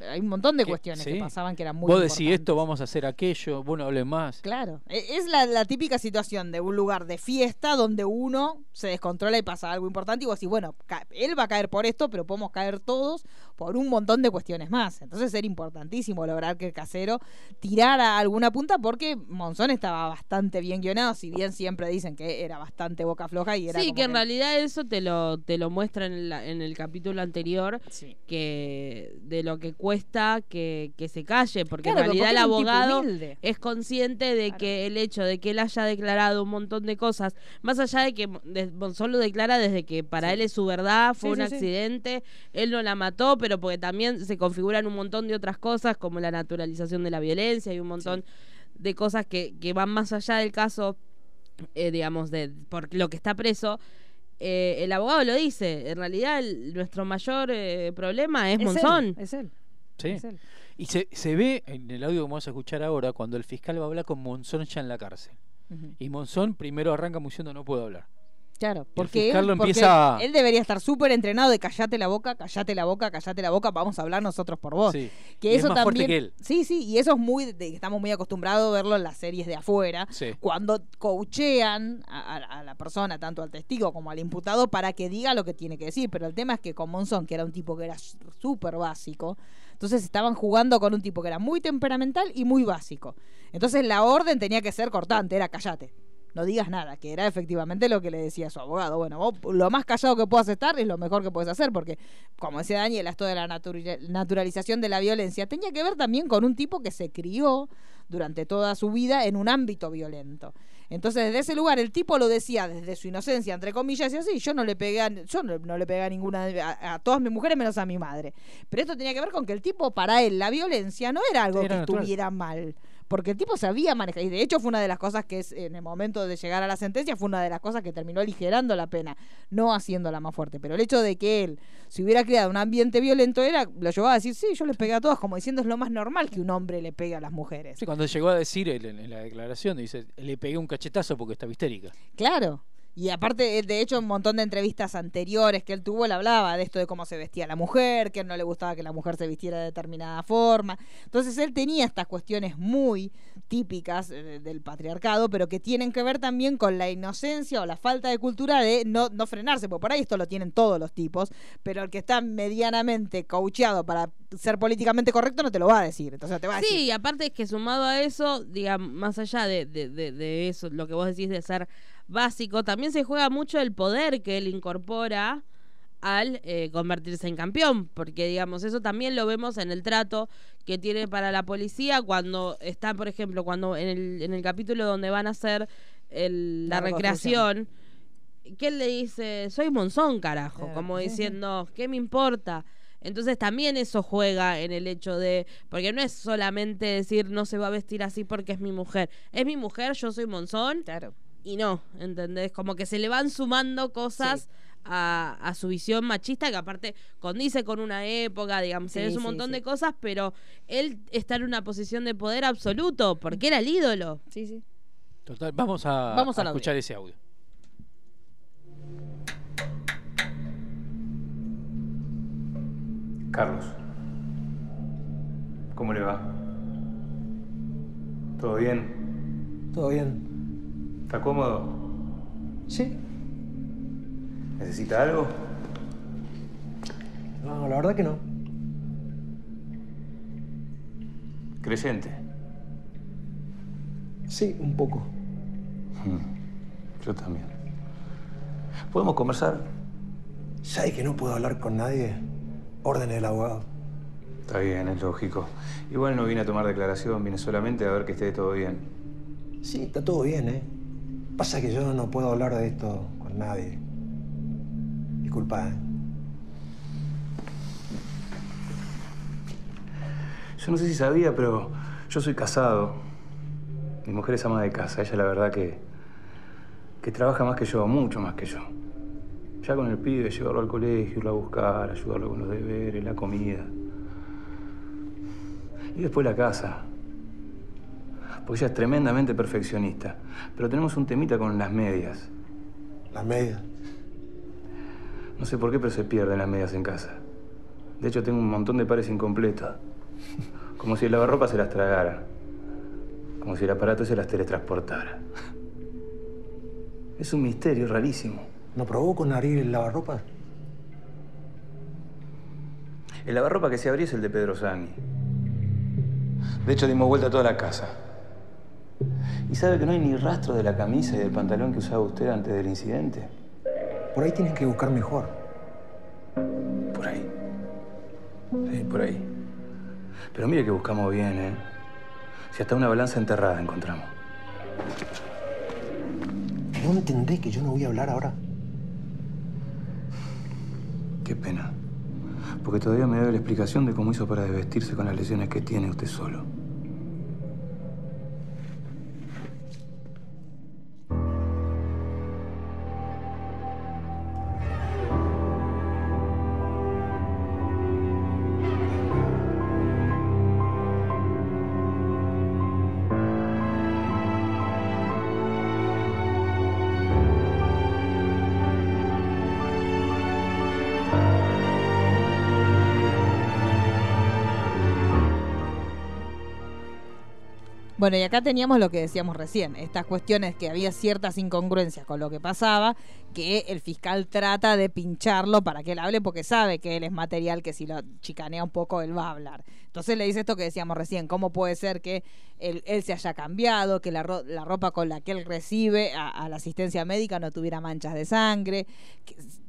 Hay un montón de Que- cuestiones que pasaban que eran muy Vos decís esto, vamos a hacer aquello, vos no hables más. Claro, e- es la, la típica situación de un lugar de fiesta donde uno se descontrola y pasa algo importante y vos decís, bueno, él va a caer por esto, pero podemos caer todos por un montón de cuestiones más. Entonces era importantísimo lograr que el casero tirara alguna punta porque Monzón estaba bastante bien guionado, si bien siempre dicen que era bastante boca floja y era Sí, como que en realidad eso te lo, te lo muestra en, la- en el capítulo anterior, Sí. que de lo que cuesta que, que se calle, porque Claro, en realidad el abogado es consciente de Claro. que el hecho de que él haya declarado un montón de cosas, más allá de que Monzón lo declara desde que para Sí. él es su verdad, fue Sí, un accidente, él no la mató, pero porque también se configuran un montón de otras cosas como la naturalización de la violencia y un montón de cosas que, que van más allá del caso, eh, digamos, de por lo que está preso. eh, el abogado lo dice, en realidad el- nuestro mayor eh, problema es, Es Monzón. él, es él. Sí. es él. Y se, se ve en el audio que vamos a escuchar ahora cuando el fiscal va a hablar con Monzón ya en la cárcel. Y Monzón primero arranca diciendo no puedo hablar. Claro, porque, él, lo porque empieza a- él debería estar súper entrenado de callate la boca, callate la boca, callate la boca, vamos a hablar nosotros por vos. Sí. Que Y es eso fuerte también, que él. Sí, sí, y eso es muy, de- estamos muy acostumbrados a verlo en las series de afuera, Sí. cuando coachean a, a- a la persona, tanto al testigo como al imputado, para que diga lo que tiene que decir. Pero el tema es que con Monzón, que era un tipo que era súper básico, entonces estaban jugando con un tipo que era muy temperamental y muy básico. Entonces la orden tenía que ser cortante, era callate. No digas nada, que era efectivamente lo que le decía su abogado. Bueno, vos lo más callado que puedas estar es lo mejor que puedes hacer, porque, como decía Daniela, esto de la natura- naturalización de la violencia tenía que ver también con un tipo que se crió durante toda su vida en un ámbito violento. Entonces, desde ese lugar, el tipo lo decía desde su inocencia, entre comillas, y así, yo no le pegué a, yo no, no le pegué a ninguna, a, a todas mis mujeres menos a mi madre. Pero esto tenía que ver con que el tipo, para él, la violencia no era algo Era que natural. estuviera mal. Porque el tipo sabía manejar. Y de hecho fue una de las cosas que es, en el momento de llegar a la sentencia, fue una de las cosas que terminó aligerando la pena, no haciéndola más fuerte. Pero el hecho de que él se hubiera creado un ambiente violento era, lo llevaba a decir, sí, yo le pegué a todas, como diciendo es lo más normal que un hombre le pegue a las mujeres. Sí, cuando llegó a decir en la declaración, dice, le pegué un cachetazo porque estaba histérica. Claro. Y aparte, de hecho, un montón de entrevistas anteriores que él tuvo, él hablaba de esto de cómo se vestía la mujer, que no le gustaba que la mujer se vistiera de determinada forma. Entonces, él tenía estas cuestiones muy típicas eh, del patriarcado, pero que tienen que ver también con la inocencia o la falta de cultura de no, no frenarse, porque por ahí esto lo tienen todos los tipos, pero el que está medianamente coacheado para ser políticamente correcto no te lo va a decir. Entonces, te va a decir. Sí, y aparte es que sumado a eso, digamos, más allá de, de, de- de eso, lo que vos decís de ser básico, también se juega mucho el poder que él incorpora al eh, convertirse en campeón, porque digamos, eso también lo vemos en el trato que tiene para la policía cuando está, por ejemplo, cuando en el, en el capítulo donde van a hacer el- la, La recreación, que él le dice, soy Monzón, carajo, Claro, como diciendo, ¿qué me importa? Entonces también eso juega en el hecho de, porque no es solamente decir no se va a vestir así porque es mi mujer, es mi mujer, yo soy Monzón. Claro. Y no, ¿entendés? Como que se le van sumando cosas a, a su visión machista que aparte condice con una época, digamos, Sí, tenés un montón sí. de cosas, pero él está en una posición de poder absoluto porque era el ídolo. Sí, sí. Total, vamos a, Vamos a audio. escuchar ese audio. Carlos. ¿Cómo le va? ¿Todo bien? Todo bien. ¿Está cómodo? Sí. ¿Necesita algo? No, la verdad que no. Creyente. Sí, un poco. Yo también. ¿Podemos conversar? ¿Sabes que no puedo hablar con nadie? Orden del abogado. Está bien, es lógico. Igual no vine a tomar declaración, vine solamente a ver que esté todo bien. Sí, está todo bien, ¿eh? Pasa que yo no puedo hablar de esto con nadie. Disculpa, ¿eh? Yo no sé si sabía, pero yo soy casado. Mi mujer es ama de casa. Ella la verdad que, que trabaja más que yo, mucho más que yo. Ya con el pibe, llevarlo al colegio, irlo a buscar, ayudarlo con los deberes, la comida. Y después la casa. Porque ella es tremendamente perfeccionista. Pero tenemos un temita con las medias. Las medias. No sé por qué, pero se pierden las medias en casa. De hecho, tengo un montón de pares incompletos. Como si el lavarropa se las tragara. Como si el aparato se las teletransportara. Es un misterio rarísimo. ¿No probó con abrir el lavarropas? El lavarropa que se abrió es el de Pedro Sani. De hecho, dimos vuelta a toda la casa. ¿Y sabe que no hay ni rastro de la camisa y del pantalón que usaba usted antes del incidente? Por ahí tienen que buscar mejor. Por ahí. Sí, por ahí. Pero mire que buscamos bien, ¿eh? Si hasta una balanza enterrada encontramos. ¿No entendés que yo no voy a hablar ahora? Qué pena. Porque todavía me debe la explicación de cómo hizo para desvestirse con las lesiones que tiene usted solo. Bueno, y acá teníamos lo que decíamos recién, estas cuestiones que había ciertas incongruencias con lo que pasaba, que el fiscal trata de pincharlo para que él hable porque sabe que él es material que si lo chicanea un poco él va a hablar. Entonces le dice esto que decíamos recién, ¿cómo puede ser que él, se haya cambiado, que la, ro- la ropa con la que él recibe a, la asistencia médica no tuviera manchas de sangre?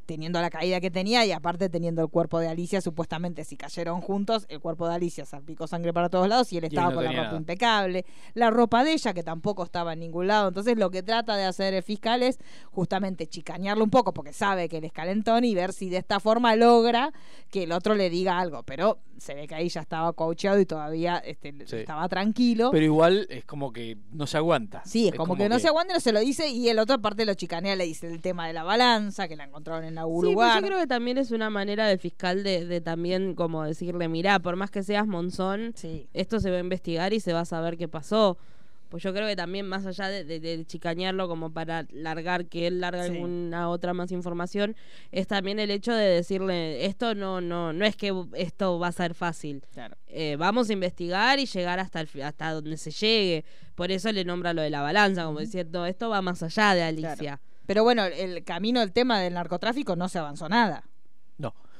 Teniendo la caída que tenía y aparte teniendo el cuerpo de Alicia, supuestamente si cayeron juntos, el cuerpo de Alicia salpicó sangre para todos lados y él Y estaba no con la ropa nada. impecable. La ropa de ella, que tampoco estaba en ningún lado. Entonces lo que trata de hacer el fiscal es justamente chicanearlo un poco porque sabe que él es calentón y ver si de esta forma logra que el otro le diga algo. Pero se ve que ahí ya estaba coacheado y todavía este, Sí. estaba tranquilo. Pero igual es como que no se aguanta. Sí, es, como, que, no se aguanta, no se lo dice y el otro aparte lo chicanea, le dice el tema de la balanza, que la encontraron en algún Sí, pero lugar. yo creo que también es una manera del fiscal de, de también como decirle, mirá, por más que seas monzón, Sí. esto se va a investigar y se va a saber qué pasó. Pues yo creo que también más allá de, de- de chicanearlo como para largar que él larga Sí. alguna otra más información, es también el hecho de decirle, esto no, no, no es que esto va a ser fácil. Claro. Eh, vamos a investigar y llegar hasta el hasta donde se llegue. Por eso le nombra lo de la balanza, como diciendo, esto va más allá de Alicia. Pero bueno, el camino, el tema del narcotráfico no se avanzó nada.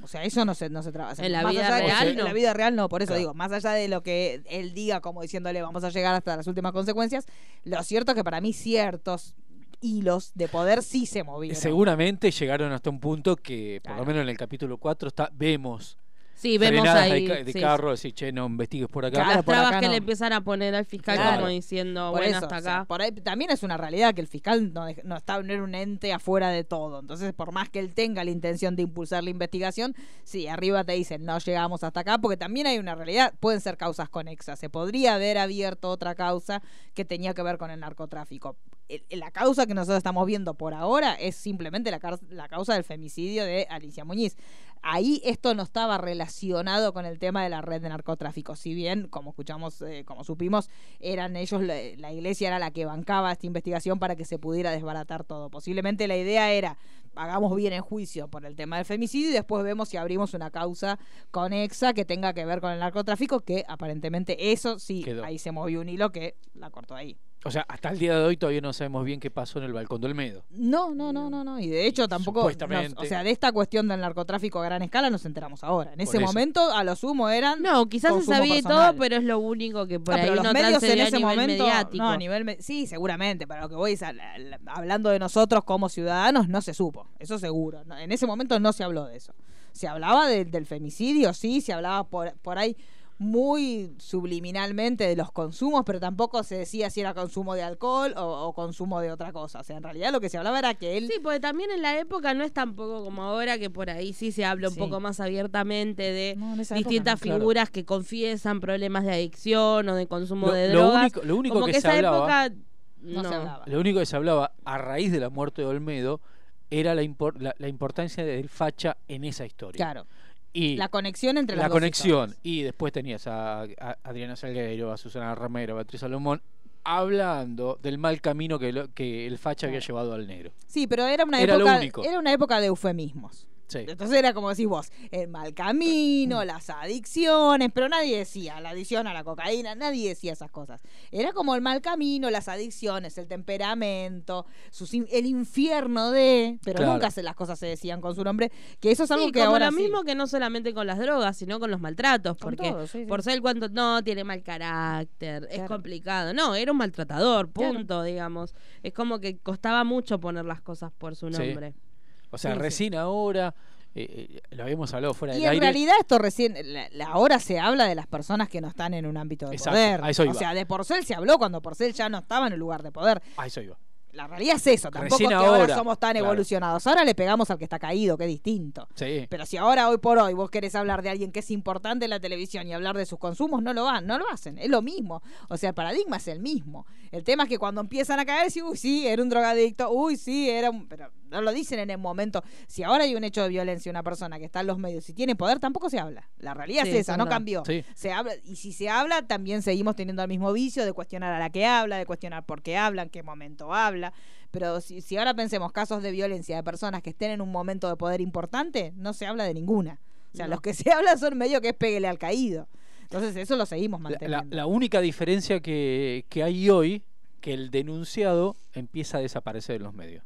No. O sea, eso no se, no se trabaja. En la Más vida allá de- real, En no. la vida real no, por eso Claro. digo, más allá de lo que él diga como diciéndole vamos a llegar hasta las últimas consecuencias, lo cierto es que para mí ciertos hilos de poder sí se movieron. Seguramente llegaron hasta un punto que, por lo menos en el capítulo 4, está, vemos Sí, vemos ahí. de, de sí, carro, decir, che, no investigues por acá. Claro, las por trabas acá que no. le empiezan a poner al fiscal Claro. como diciendo, Por bueno, eso, hasta o sea, acá. por ahí también es una realidad que el fiscal no, no está no era un ente afuera de todo. Entonces, por más que él tenga la intención de impulsar la investigación, sí, arriba te dicen no llegamos hasta acá, porque también hay una realidad, pueden ser causas conexas. Se podría haber abierto otra causa que tenía que ver con el narcotráfico. La causa que nosotros estamos viendo por ahora es simplemente la, causa del femicidio de Alicia Muñiz. Ahí esto no estaba relacionado con el tema de la red de narcotráfico. Si bien, como escuchamos, eh, como supimos, eran ellos, la, la iglesia era la que bancaba esta investigación para que se pudiera desbaratar todo. Posiblemente la idea era, hagamos bien el juicio por el tema del femicidio y después vemos si abrimos una causa conexa que tenga que ver con el narcotráfico, que aparentemente eso sí, Quedó. ahí se movió un hilo que la cortó ahí. O sea, hasta el día de hoy todavía no sabemos bien qué pasó en el balcón del Medo. No, no, no, no, no. Y de hecho tampoco. Supuestamente. nos- o sea, de esta cuestión del narcotráfico a gran escala nos enteramos ahora. En ese eso. momento, a lo sumo eran. No, quizás se sabía y personal. todo, pero es lo único que por Ah, ahí pero no los medios en ese nivel momento. mediático. No, a nivel. me- Sí, seguramente. Para lo que voy es a la- la- hablando de nosotros como ciudadanos, no se supo. Eso seguro. No, en ese momento no se habló de eso. Se hablaba de- del femicidio, sí, se hablaba por, por ahí muy subliminalmente de los consumos, pero tampoco se decía si era consumo de alcohol o, o consumo de otra cosa. O sea, en realidad lo que se hablaba era que él. Sí, porque también en la época no es tampoco como ahora que por ahí sí se habla un Sí. poco más abiertamente de No, distintas no. figuras que confiesan problemas de adicción o de consumo Lo- de lo drogas. único- lo único como que que, se esa hablaba- época No, no. se hablaba. Lo único que se hablaba a raíz de la muerte de Olmedo era la, impor- la, la importancia del facha en esa historia. Claro. Y La conexión entre las la dos conexión. historias. Y después tenías a, a Adriana Salgueiro, a Susana Romero, a Beatriz Salomón, hablando del mal camino que, lo- que el facha había llevado al negro. Sí, pero era una Era lo época. único. Era una época de eufemismos. Sí. Entonces era como decís vos, el mal camino, las adicciones, pero nadie decía la adicción a la cocaína, nadie decía esas cosas. Era como el mal camino, las adicciones, el temperamento, sus el infierno de, pero Claro. nunca se, las cosas se decían con su nombre, que eso es algo Sí, que como ahora lo sí. mismo que no solamente con las drogas, sino con los maltratos, Con porque todo, sí, sí. por ser cuanto no tiene mal carácter, es complicado. No, era un maltratador, Claro. punto, digamos. Es como que costaba mucho poner las cosas por su Sí. nombre. O sea, Sí, sí. recién ahora, eh, eh, lo habíamos hablado fuera Y del en aire. realidad esto recién, la- la- ahora se habla de las personas que no están en un ámbito de Exacto, poder. a eso o iba. sea, de Porcel se habló cuando Porcel ya no estaba en el lugar de poder. A eso iba. La realidad es eso, tampoco Recién es que ahora, ahora, somos tan claro. evolucionados. Ahora le pegamos al que está caído, que es distinto. Sí. Pero si ahora, hoy por hoy, vos querés hablar de alguien que es importante en la televisión y hablar de sus consumos, no lo van, no lo hacen. Es lo mismo. O sea, el paradigma es el mismo. El tema es que cuando empiezan a caer, sí, uy, sí, era un drogadicto, uy, sí, era un. Pero no lo dicen en el momento. Si ahora hay un hecho de violencia, una persona que está en los medios y tiene poder, tampoco se habla. La realidad Sí, es esa, es no cambió. Sí. Se habla, y si se habla, también seguimos teniendo el mismo vicio de cuestionar a la que habla, de cuestionar por qué habla, en qué momento habla. Pero si, si ahora pensemos casos de violencia de personas que estén en un momento de poder importante, no se habla de ninguna. O sea, No. los que se hablan son medio que es peguele al caído. Entonces eso lo seguimos La, manteniendo. la- la única diferencia que, que hay hoy, que el denunciado empieza a desaparecer en los medios.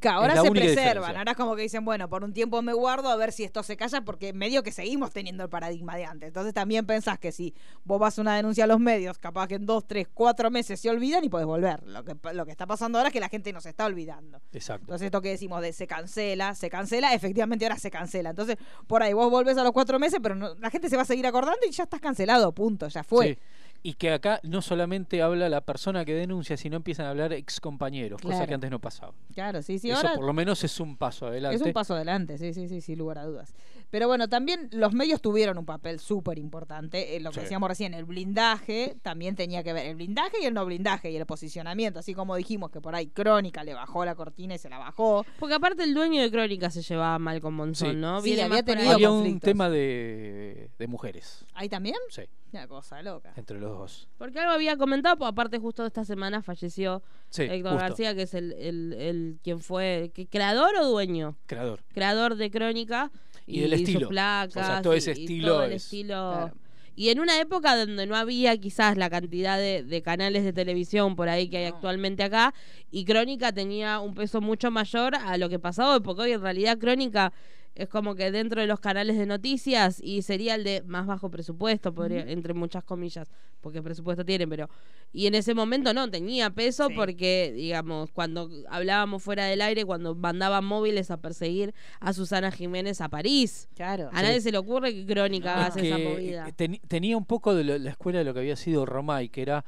Que ahora se preservan, diferencia. ahora es como que dicen, bueno, por un tiempo me guardo a ver si esto se calla, porque medio que seguimos teniendo el paradigma de antes. Entonces también pensás que si vos vas a una denuncia a los medios, capaz que en dos, tres, cuatro meses se olvidan y podés volver. Lo que, lo que está pasando ahora es que la gente nos está olvidando. Exacto. Entonces esto que decimos de se cancela, se cancela, efectivamente ahora se cancela. Entonces por ahí vos volvés a los cuatro meses, pero no- la gente se va a seguir acordando y ya estás cancelado, punto, ya fue. Sí. Y que acá no solamente habla la persona que denuncia, sino empiezan a hablar ex compañeros, cosa Claro. que antes no pasaba. Claro, sí, sí. Eso ahora por lo menos es un paso adelante. Es un paso adelante, sí, sí, sí, sin lugar a dudas. Pero bueno, también los medios tuvieron un papel súper importante. lo que Sí. decíamos recién, el blindaje también tenía que ver. El blindaje y el no blindaje y el posicionamiento. Así como dijimos que por ahí Crónica le bajó la cortina y se la bajó. Porque aparte el dueño de Crónica se llevaba mal con Monzón, Sí. ¿no? Sí, había tenido Había un tema de, de mujeres, ¿Ahí también? sí, Una cosa loca. entre los dos. Porque algo había comentado, pues aparte justo esta semana falleció Sí, Héctor justo, García, que es el, el, el quien fue, que, creador o dueño, creador. creador de Crónica Y del estilo. sus placas, O sea, todo ese y- y estilo todo el es- estilo. Claro. Y en una época donde no había quizás la cantidad de, de canales de televisión por ahí que hay No. actualmente acá, y Crónica tenía un peso mucho mayor a lo que pasaba hoy, porque hoy en realidad Crónica es como que dentro de los canales de noticias y sería el de más bajo presupuesto, podría- entre muchas comillas, porque presupuesto tienen, pero... Y en ese momento no, tenía peso Sí. porque, digamos, cuando hablábamos fuera del aire, cuando mandaban móviles a perseguir a Susana Jiménez a París. Claro. A nadie se le ocurre que Crónica Es hace esa movida. eh, tenía un poco de lo- la escuela de lo que había sido Romay, que era,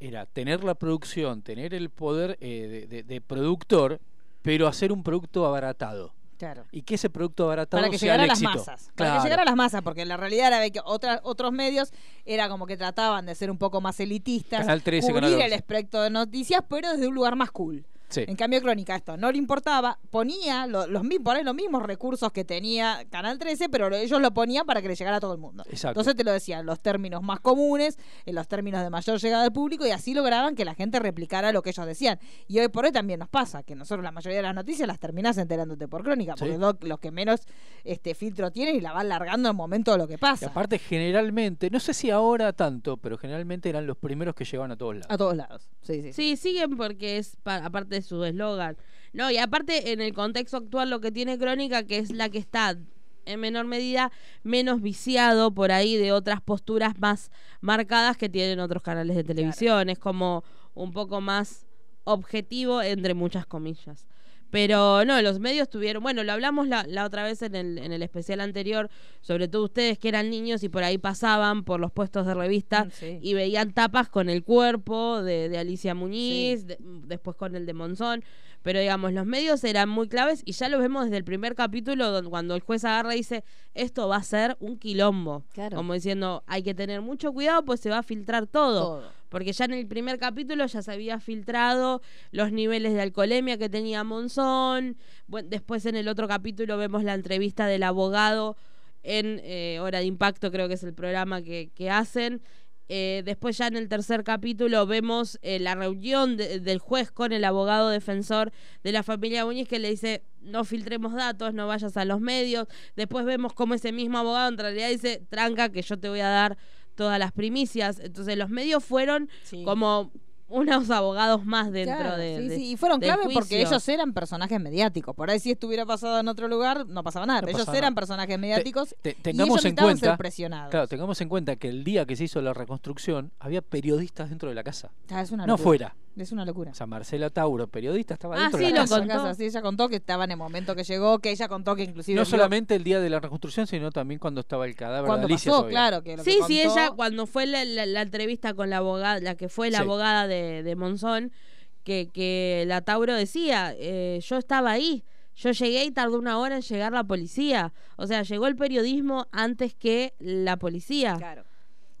era tener la producción, tener el poder eh, de, de- de productor, pero hacer un producto abaratado. Claro. Y que ese producto abaratado Para que sea llegara el a las éxito. masas. Para Claro. que llegara a las masas, porque la realidad era que otras, otros medios era como que trataban de ser un poco más elitistas, Canal 13, cubrir Canal el 11. espectro de noticias, pero desde un lugar más cool. Sí. En cambio, Crónica esto no le importaba, ponía lo- los, por ahí los mismos recursos que tenía Canal 13, pero lo- ellos lo ponían para que le llegara a todo el mundo. Exacto. Entonces te lo decían en los términos más comunes, en los términos de mayor llegada al público, y así lograban que la gente replicara lo que ellos decían. Y hoy por hoy también nos pasa, que nosotros la mayoría de las noticias las terminás enterándote por Crónica, porque Sí. los que menos este filtro tienen y la van largando en el momento de lo que Y pasa. aparte, generalmente, no sé si ahora tanto, pero generalmente eran los primeros que llegaban a todos lados. A todos lados. Sí, sí. Sí, siguen porque es pa- aparte su eslogan. No, y aparte en el contexto actual lo que tiene Crónica, que es la que está en menor medida menos viciado por ahí de otras posturas más marcadas que tienen otros canales de televisión. Es como un poco más objetivo entre muchas comillas. Pero no, los medios tuvieron, bueno, lo hablamos la, la otra vez en el, en el especial anterior, sobre todo ustedes que eran niños y por ahí pasaban por los puestos de revista Mm, sí. y veían tapas con el cuerpo de, de Alicia Muñiz, de- después con el de Monzón. Pero digamos, los medios eran muy claves y ya lo vemos desde el primer capítulo donde, cuando el juez agarra y dice, esto va a ser un quilombo. Claro. Como diciendo, hay que tener mucho cuidado pues se va a filtrar todo. Todo. Porque ya en el primer capítulo ya se había filtrado los niveles de alcoholemia que tenía Monzón. Después en el otro capítulo vemos la entrevista del abogado en eh, Hora de Impacto, creo que es el programa que, hacen. Eh, después ya en el tercer capítulo vemos eh, la reunión de- del juez con el abogado defensor de la familia Muñiz que le dice no filtremos datos, no vayas a los medios. Después vemos cómo ese mismo abogado en realidad dice tranca que yo te voy a dar todas las primicias. Entonces los medios fueron Sí. como unos abogados más dentro Claro, de, sí, de- sí, y fueron clave porque ellos eran personajes mediáticos. Por ahí si estuviera pasado en otro lugar, no pasaba nada. No pero ellos pasaba eran nada. personajes mediáticos Te- y ellos tengamos en cuenta, ser presionados. claro, tengamos en cuenta que el día que se hizo la reconstrucción había periodistas dentro de la casa, Ah, es una no fuera. Es una locura. O sea, Marcela Tauro, periodista, estaba Ah, dentro sí, de la lo casa. contó. Casa, sí, ella contó que estaba en el momento que llegó, que ella contó que inclusive No vio solamente el día de la reconstrucción, sino también cuando estaba el cadáver cuando de Alicia pasó, claro, que lo Sí, que sí, contó- ella cuando fue la, la- la entrevista con la abogada, la que fue la Sí. abogada de, de Monzón, que, que la Tauro decía, eh, yo estaba ahí, yo llegué y tardó una hora en llegar la policía. O sea, llegó el periodismo antes que la policía. Claro.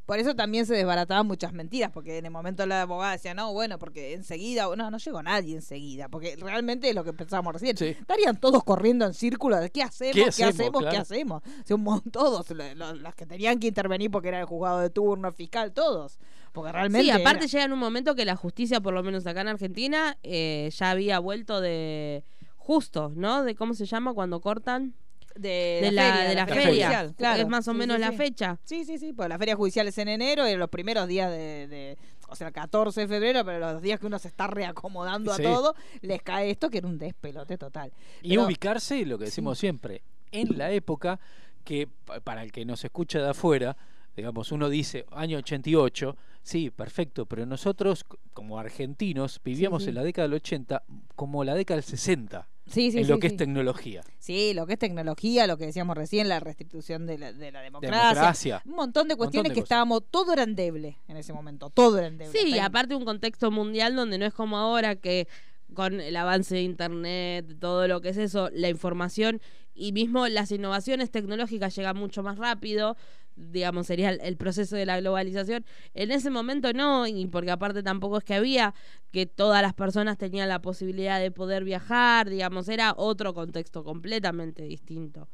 Por eso también se desbarataban muchas mentiras, porque en el momento la abogada decía, no, bueno, porque enseguida, no, no llegó nadie enseguida, porque realmente es lo que pensábamos recién, Sí. estarían todos corriendo en círculo de qué hacemos, ¿Qué qué hacemos? qué Claro. hacemos. O sea, un mon- todos, lo- lo- los que tenían que intervenir porque era el juzgado de turno, el fiscal, todos. Porque realmente... Sí, aparte era- llega en un momento que la justicia, por lo menos acá en Argentina, eh, ya había vuelto de justo, ¿no? De cómo se llama cuando cortan. De, de la, de la feria. judicial, claro. Es más o Sí, menos sí, la sí. fecha. Sí, sí, sí, pues la feria judicial es en enero y en los primeros días de, de- o sea, el 14 de febrero, pero los días que uno se está reacomodando Sí. a todo, les cae esto que era un despelote total. Y Pero- ubicarse, lo que decimos siempre, en la época que, pa- para el que nos escucha de afuera, digamos, uno dice año 88, sí, perfecto, pero nosotros, como argentinos, vivíamos sí. en la década del 80 como la década del 60, Sí, sí, en sí, lo que sí. es tecnología. Sí, lo que es tecnología, lo que decíamos recién, la restitución de la, de la democracia, Democracia. un montón de Montón cuestiones de que cosas. estábamos, todo era endeble en ese momento, todo era endeble. Sí, y aparte un contexto mundial donde no es como ahora que con el avance de internet, todo lo que es eso, la información y mismo las innovaciones tecnológicas llegan mucho más rápido, digamos, sería el, el proceso de la globalización. En ese momento no, y porque aparte tampoco es que había que todas las personas tenían la posibilidad de poder viajar, digamos, era otro contexto completamente distinto.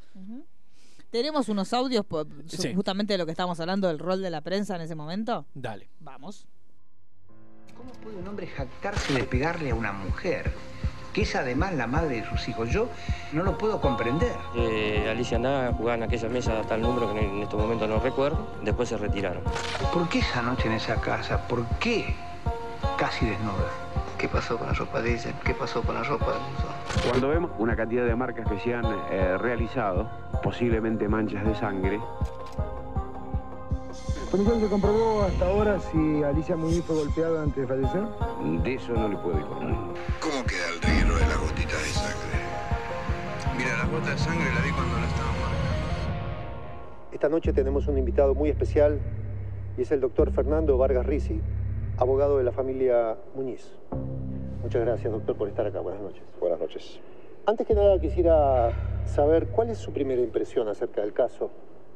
Tenemos unos audios Sí. justamente de lo que estábamos hablando del rol de la prensa en ese momento. Dale. Vamos. ¿Cómo puede un hombre jactarse de pegarle a una mujer? Que es además la madre de sus hijos. Yo no lo puedo comprender. Eh, Alicia andaba jugaba en aquella mesa a tal número que en este momento no recuerdo. Después se retiraron. ¿Por qué esa noche en esa casa? ¿Por qué casi desnuda? ¿Qué pasó con la ropa de ella? ¿Qué pasó con la ropa de Monzón? Cuando vemos una cantidad de marcas que se han eh, realizado, posiblemente manchas de sangre, ¿se comprobó hasta ahora si Alicia Muñiz fue golpeada antes de fallecer? de eso no le puedo informar. ¿Cómo queda el reguero de las gotitas de sangre? Mira, las gotas de sangre la vi cuando la estaban marcando. Esta noche tenemos un invitado muy especial y es el doctor Fernando Vargas Risi, abogado de la familia Muñiz. Muchas gracias, doctor, por estar acá. Buenas noches. Buenas noches. Antes que nada, quisiera saber cuál es su primera impresión acerca del caso.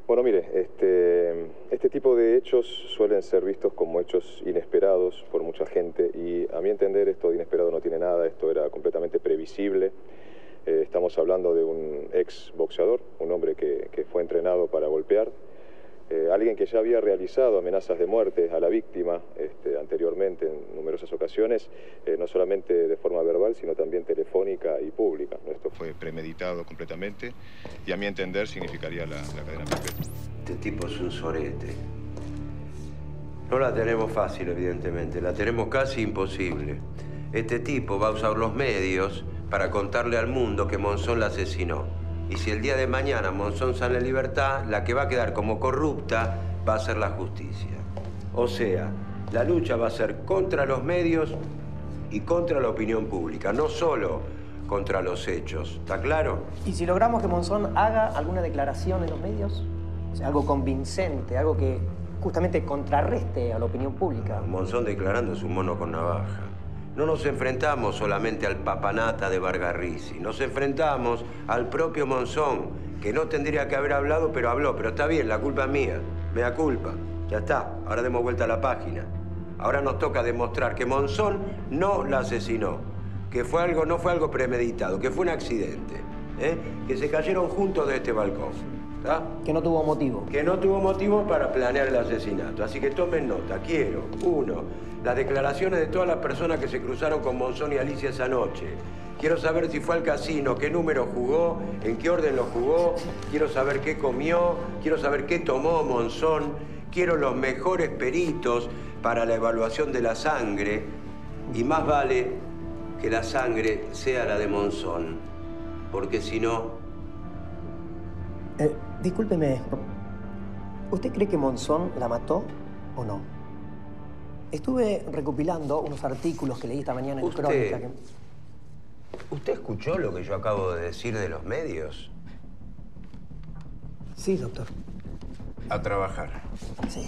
Bueno, mire, este, este tipo de hechos suelen ser vistos como hechos inesperados por mucha gente y a mi entender esto de inesperado no tiene nada, esto era completamente previsible. Eh, estamos hablando de un ex boxeador, un hombre que, que fue entrenado para golpear, eh, alguien que ya había realizado amenazas de muerte a la víctima este, anteriormente en numerosas ocasiones, eh, no solamente de forma verbal, sino también telefónica y pública. Esto fue premeditado completamente y a mi entender significaría la, la cadena perpetua. Este tipo es un sorete. No la tenemos fácil, evidentemente, la tenemos casi imposible. Este tipo va a usar los medios para contarle al mundo que Monzón la asesinó. Y si el día de mañana Monzón sale en libertad, la que va a quedar como corrupta va a ser la justicia. O sea, la lucha va a ser contra los medios y contra la opinión pública, no solo contra los hechos. ¿Está claro? ¿Y si logramos que Monzón haga alguna declaración en los medios? O sea, algo convincente, algo que justamente contrarreste a la opinión pública. Monzón declarando es un mono con navaja. No nos enfrentamos solamente al papanata de Vargarrisi, nos enfrentamos al propio Monzón, que no tendría que haber hablado, pero habló. Pero está bien, la culpa es mía, me da culpa. Ya está, ahora demos vuelta a la página. Ahora nos toca demostrar que Monzón no la asesinó, que fue algo, no fue algo premeditado, que fue un accidente, ¿eh? que se cayeron juntos de este balcón. Que no tuvo motivo. Que no tuvo motivo para planear el asesinato. Así que tomen nota. Quiero, uno, las declaraciones de todas las personas que se cruzaron con Monzón y Alicia esa noche. Quiero saber si fue al casino, qué número jugó, en qué orden lo jugó. Quiero saber qué comió, quiero saber qué tomó Monzón. Quiero los mejores peritos para la evaluación de la sangre. Y más vale que la sangre sea la de Monzón. Porque si no, Eh, discúlpeme, ¿usted cree que Monzón la mató o no? Estuve recopilando unos artículos que leí esta mañana en Usted- Crónica. que- ¿Usted escuchó lo que yo acabo de decir de los medios? Sí, doctor. A trabajar. Sí.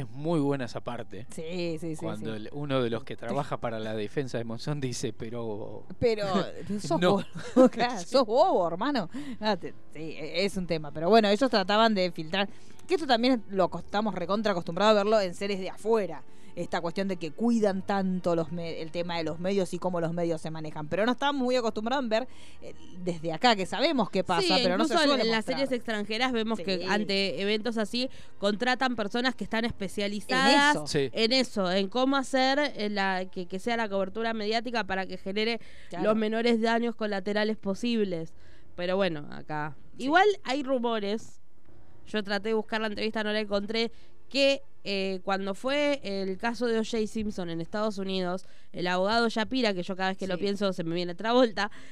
Es muy buena esa parte. Sí, sí, sí. Cuando sí. uno de los que trabaja para la defensa de Monzón dice, pero... Pero sos No. bobo, claro, sos bobo, hermano. Ah, te- sí, e- es un tema. Pero bueno, ellos trataban de filtrar. Que esto también lo estamos recontra acostumbrados a verlo en series de afuera. Esta cuestión de que cuidan tanto los me- el tema de los medios y cómo los medios se manejan. Pero no estamos muy acostumbrados a ver eh, desde acá, que sabemos qué pasa, Sí, pero no se incluso en- suele en las series extranjeras vemos Sí. que ante eventos así contratan personas que están especializadas En eso. Sí. en eso, en cómo hacer eh, la, que, que sea la cobertura mediática para que genere Claro. los menores daños colaterales posibles. Pero bueno, acá. Igual hay rumores, yo traté de buscar la entrevista, no la encontré, que eh, cuando fue el caso de O.J. Simpson en Estados Unidos, el abogado Shapira, que yo cada vez que lo pienso se me viene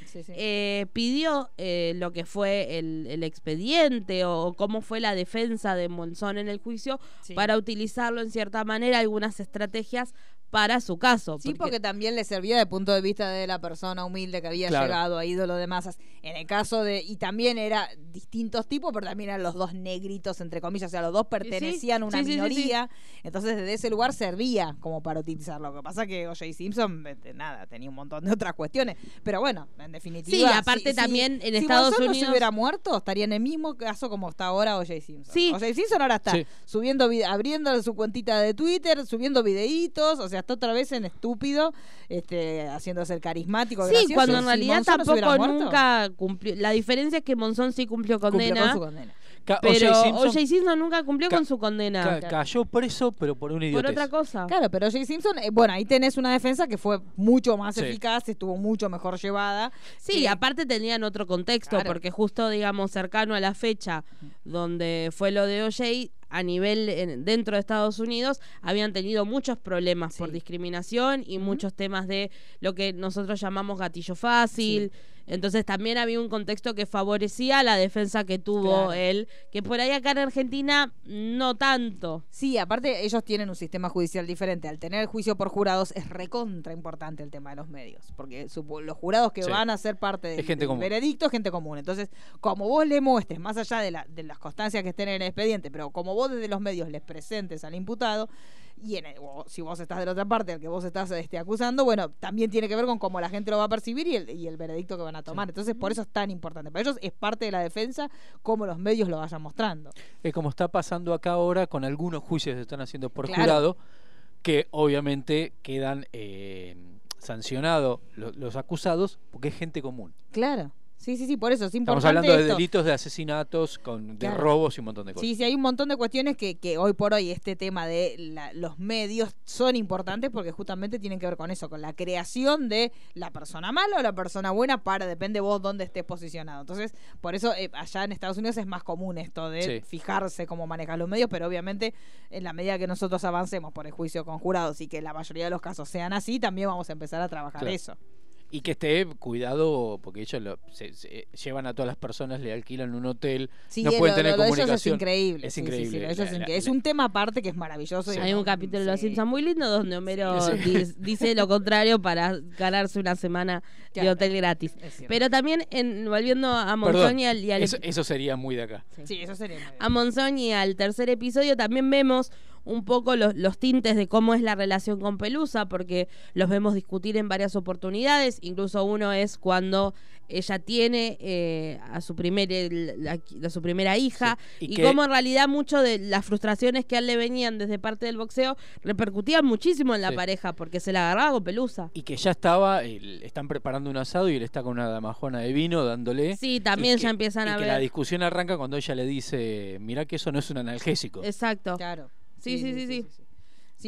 Sí, sí. eh, pidió eh, lo que fue el, el expediente o cómo fue la defensa de Monzón en el juicio para utilizarlo en cierta manera, algunas estrategias para su caso. Sí, porque también le servía de punto de vista de la persona humilde que había Claro. llegado a ídolo de masas. En el caso de. Y también era distintos tipos, pero también eran los dos negritos, entre comillas. O sea, los dos pertenecían a una sí, sí, minoría. Entonces, desde ese lugar servía como para utilizarlo. Lo que pasa que O.J. Simpson, nada, tenía un montón de otras cuestiones. Pero bueno, en definitiva. Sí, aparte también en si Estados no Unidos- se hubiera muerto, estaría en el mismo caso como está ahora O.J. Simpson. Sí. O.J. Simpson ahora está subiendo, abriendo su cuentita de Twitter, subiendo videitos, o sea, otra vez en estúpido, este, haciéndose el carismático. Sí, gracioso. cuando en realidad tampoco muerto, nunca cumplió. La diferencia es que Monzón sí cumplió cumplió condena. con su condena. Ca- Pero O.J. Simpson nunca cumplió con su condena. ca- cayó preso, pero por una por idiotez. otra cosa. Claro, pero O.J. Simpson, eh, bueno, ahí tenés una defensa que fue mucho más Sí. eficaz, estuvo mucho mejor llevada. Sí, que- aparte tenían otro contexto, Claro. porque justo, digamos, cercano a la fecha donde fue lo de OJ, a nivel en- dentro de Estados Unidos, habían tenido muchos problemas por discriminación y muchos temas de lo que nosotros llamamos gatillo fácil. Entonces también había un contexto que favorecía la defensa que tuvo Claro. él, que por ahí acá en Argentina no tanto. Sí, aparte ellos tienen un sistema judicial diferente. Al tener el juicio por jurados es recontra importante el tema de los medios, porque supo- los jurados que Sí. van a ser parte del, Es gente del común. veredicto es gente común. Entonces, como vos le muestres, más allá de, la- de las constancias que estén en el expediente, pero como vos desde los medios les presentes al imputado, y en el- o si vos estás de la otra parte, al que vos estás este, acusando, bueno, también tiene que ver con cómo la gente lo va a percibir y el, y el veredicto que van a tomar. Entonces, por eso es tan importante. Para ellos es parte de la defensa cómo los medios lo vayan mostrando. Es como está pasando acá ahora con algunos juicios que se están haciendo por Claro. jurado, que obviamente quedan eh, sancionados lo- los acusados porque es gente común. Claro. Sí, sí, sí, por eso es importante. Estamos hablando de esto. delitos de asesinatos, con, de Claro. robos y un montón de cosas. Sí, sí, hay un montón de cuestiones que, que hoy por hoy este tema de la- los medios son importantes porque justamente tienen que ver con eso, con la creación de la persona mala o la persona buena para, depende vos dónde estés posicionado. Entonces, por eso eh, allá en Estados Unidos es más común esto de Sí. fijarse cómo manejan los medios, pero obviamente en la medida que nosotros avancemos por el juicio con jurados y que la mayoría de los casos sean así, también vamos a empezar a trabajar Claro. eso. Y que esté cuidado, porque ellos lo- se, se llevan a todas las personas, le alquilan un hotel, Sí, no pueden lo- tener lo de comunicación. es increíble. Es sí, sí, sí, increíble. de La- es, la- increíble. es la- un tema aparte que es maravilloso. Hay un capítulo de Los. Simpsons muy lindo donde Homero dice lo contrario para ganarse una semana de hotel gratis. Pero también, en, volviendo a Monzón y al, y al- eso, eso sería muy de acá. Sí, eso sería muy bien. a Monzón y al tercer episodio también vemos un poco los, los tintes de cómo es la relación con Pelusa, porque los vemos discutir en varias oportunidades, incluso uno es cuando ella tiene eh, a su, primer, el- la- a su primera hija, Sí, y y, que- cómo en realidad mucho de las frustraciones que a él le venían desde parte del boxeo repercutían muchísimo en la Sí. pareja, porque se la agarraba con Pelusa. Y que ya estaba, el- están preparando un asado y él está con una damajona de vino dándole. Sí, también y ya que- empiezan y a que ver. la discusión arranca cuando ella le dice, mira que eso no es un analgésico. Exacto. Claro. Sí, sí, sí, sí. Sí,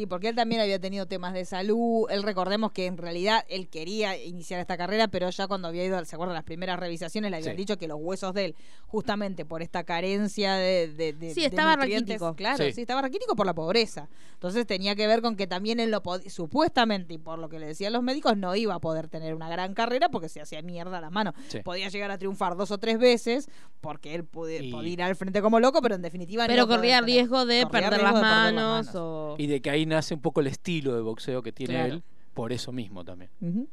porque él también había tenido temas de salud. Él recordemos que en realidad él quería iniciar esta carrera, pero ya cuando había ido, ¿se acuerdan? Las primeras revisaciones le habían Sí. dicho que los huesos de él, justamente por esta carencia de. de, de- Sí, estaba raquítico. Claro, Sí. sí. estaba raquítico por la pobreza. Entonces tenía que ver con que también él lo podía, supuestamente, y por lo que le decían los médicos, no iba a poder tener una gran carrera porque se hacía mierda la mano. Sí. Podía llegar a triunfar dos o tres veces porque él pude- Y- podía ir al frente como loco, pero en definitiva no Pero iba a poder corría tener- riesgo de corría perder riesgo las de perder las manos, manos. o... Y de que ahí nace un poco el estilo de boxeo que tiene Claro. él, por eso mismo también. Ujú.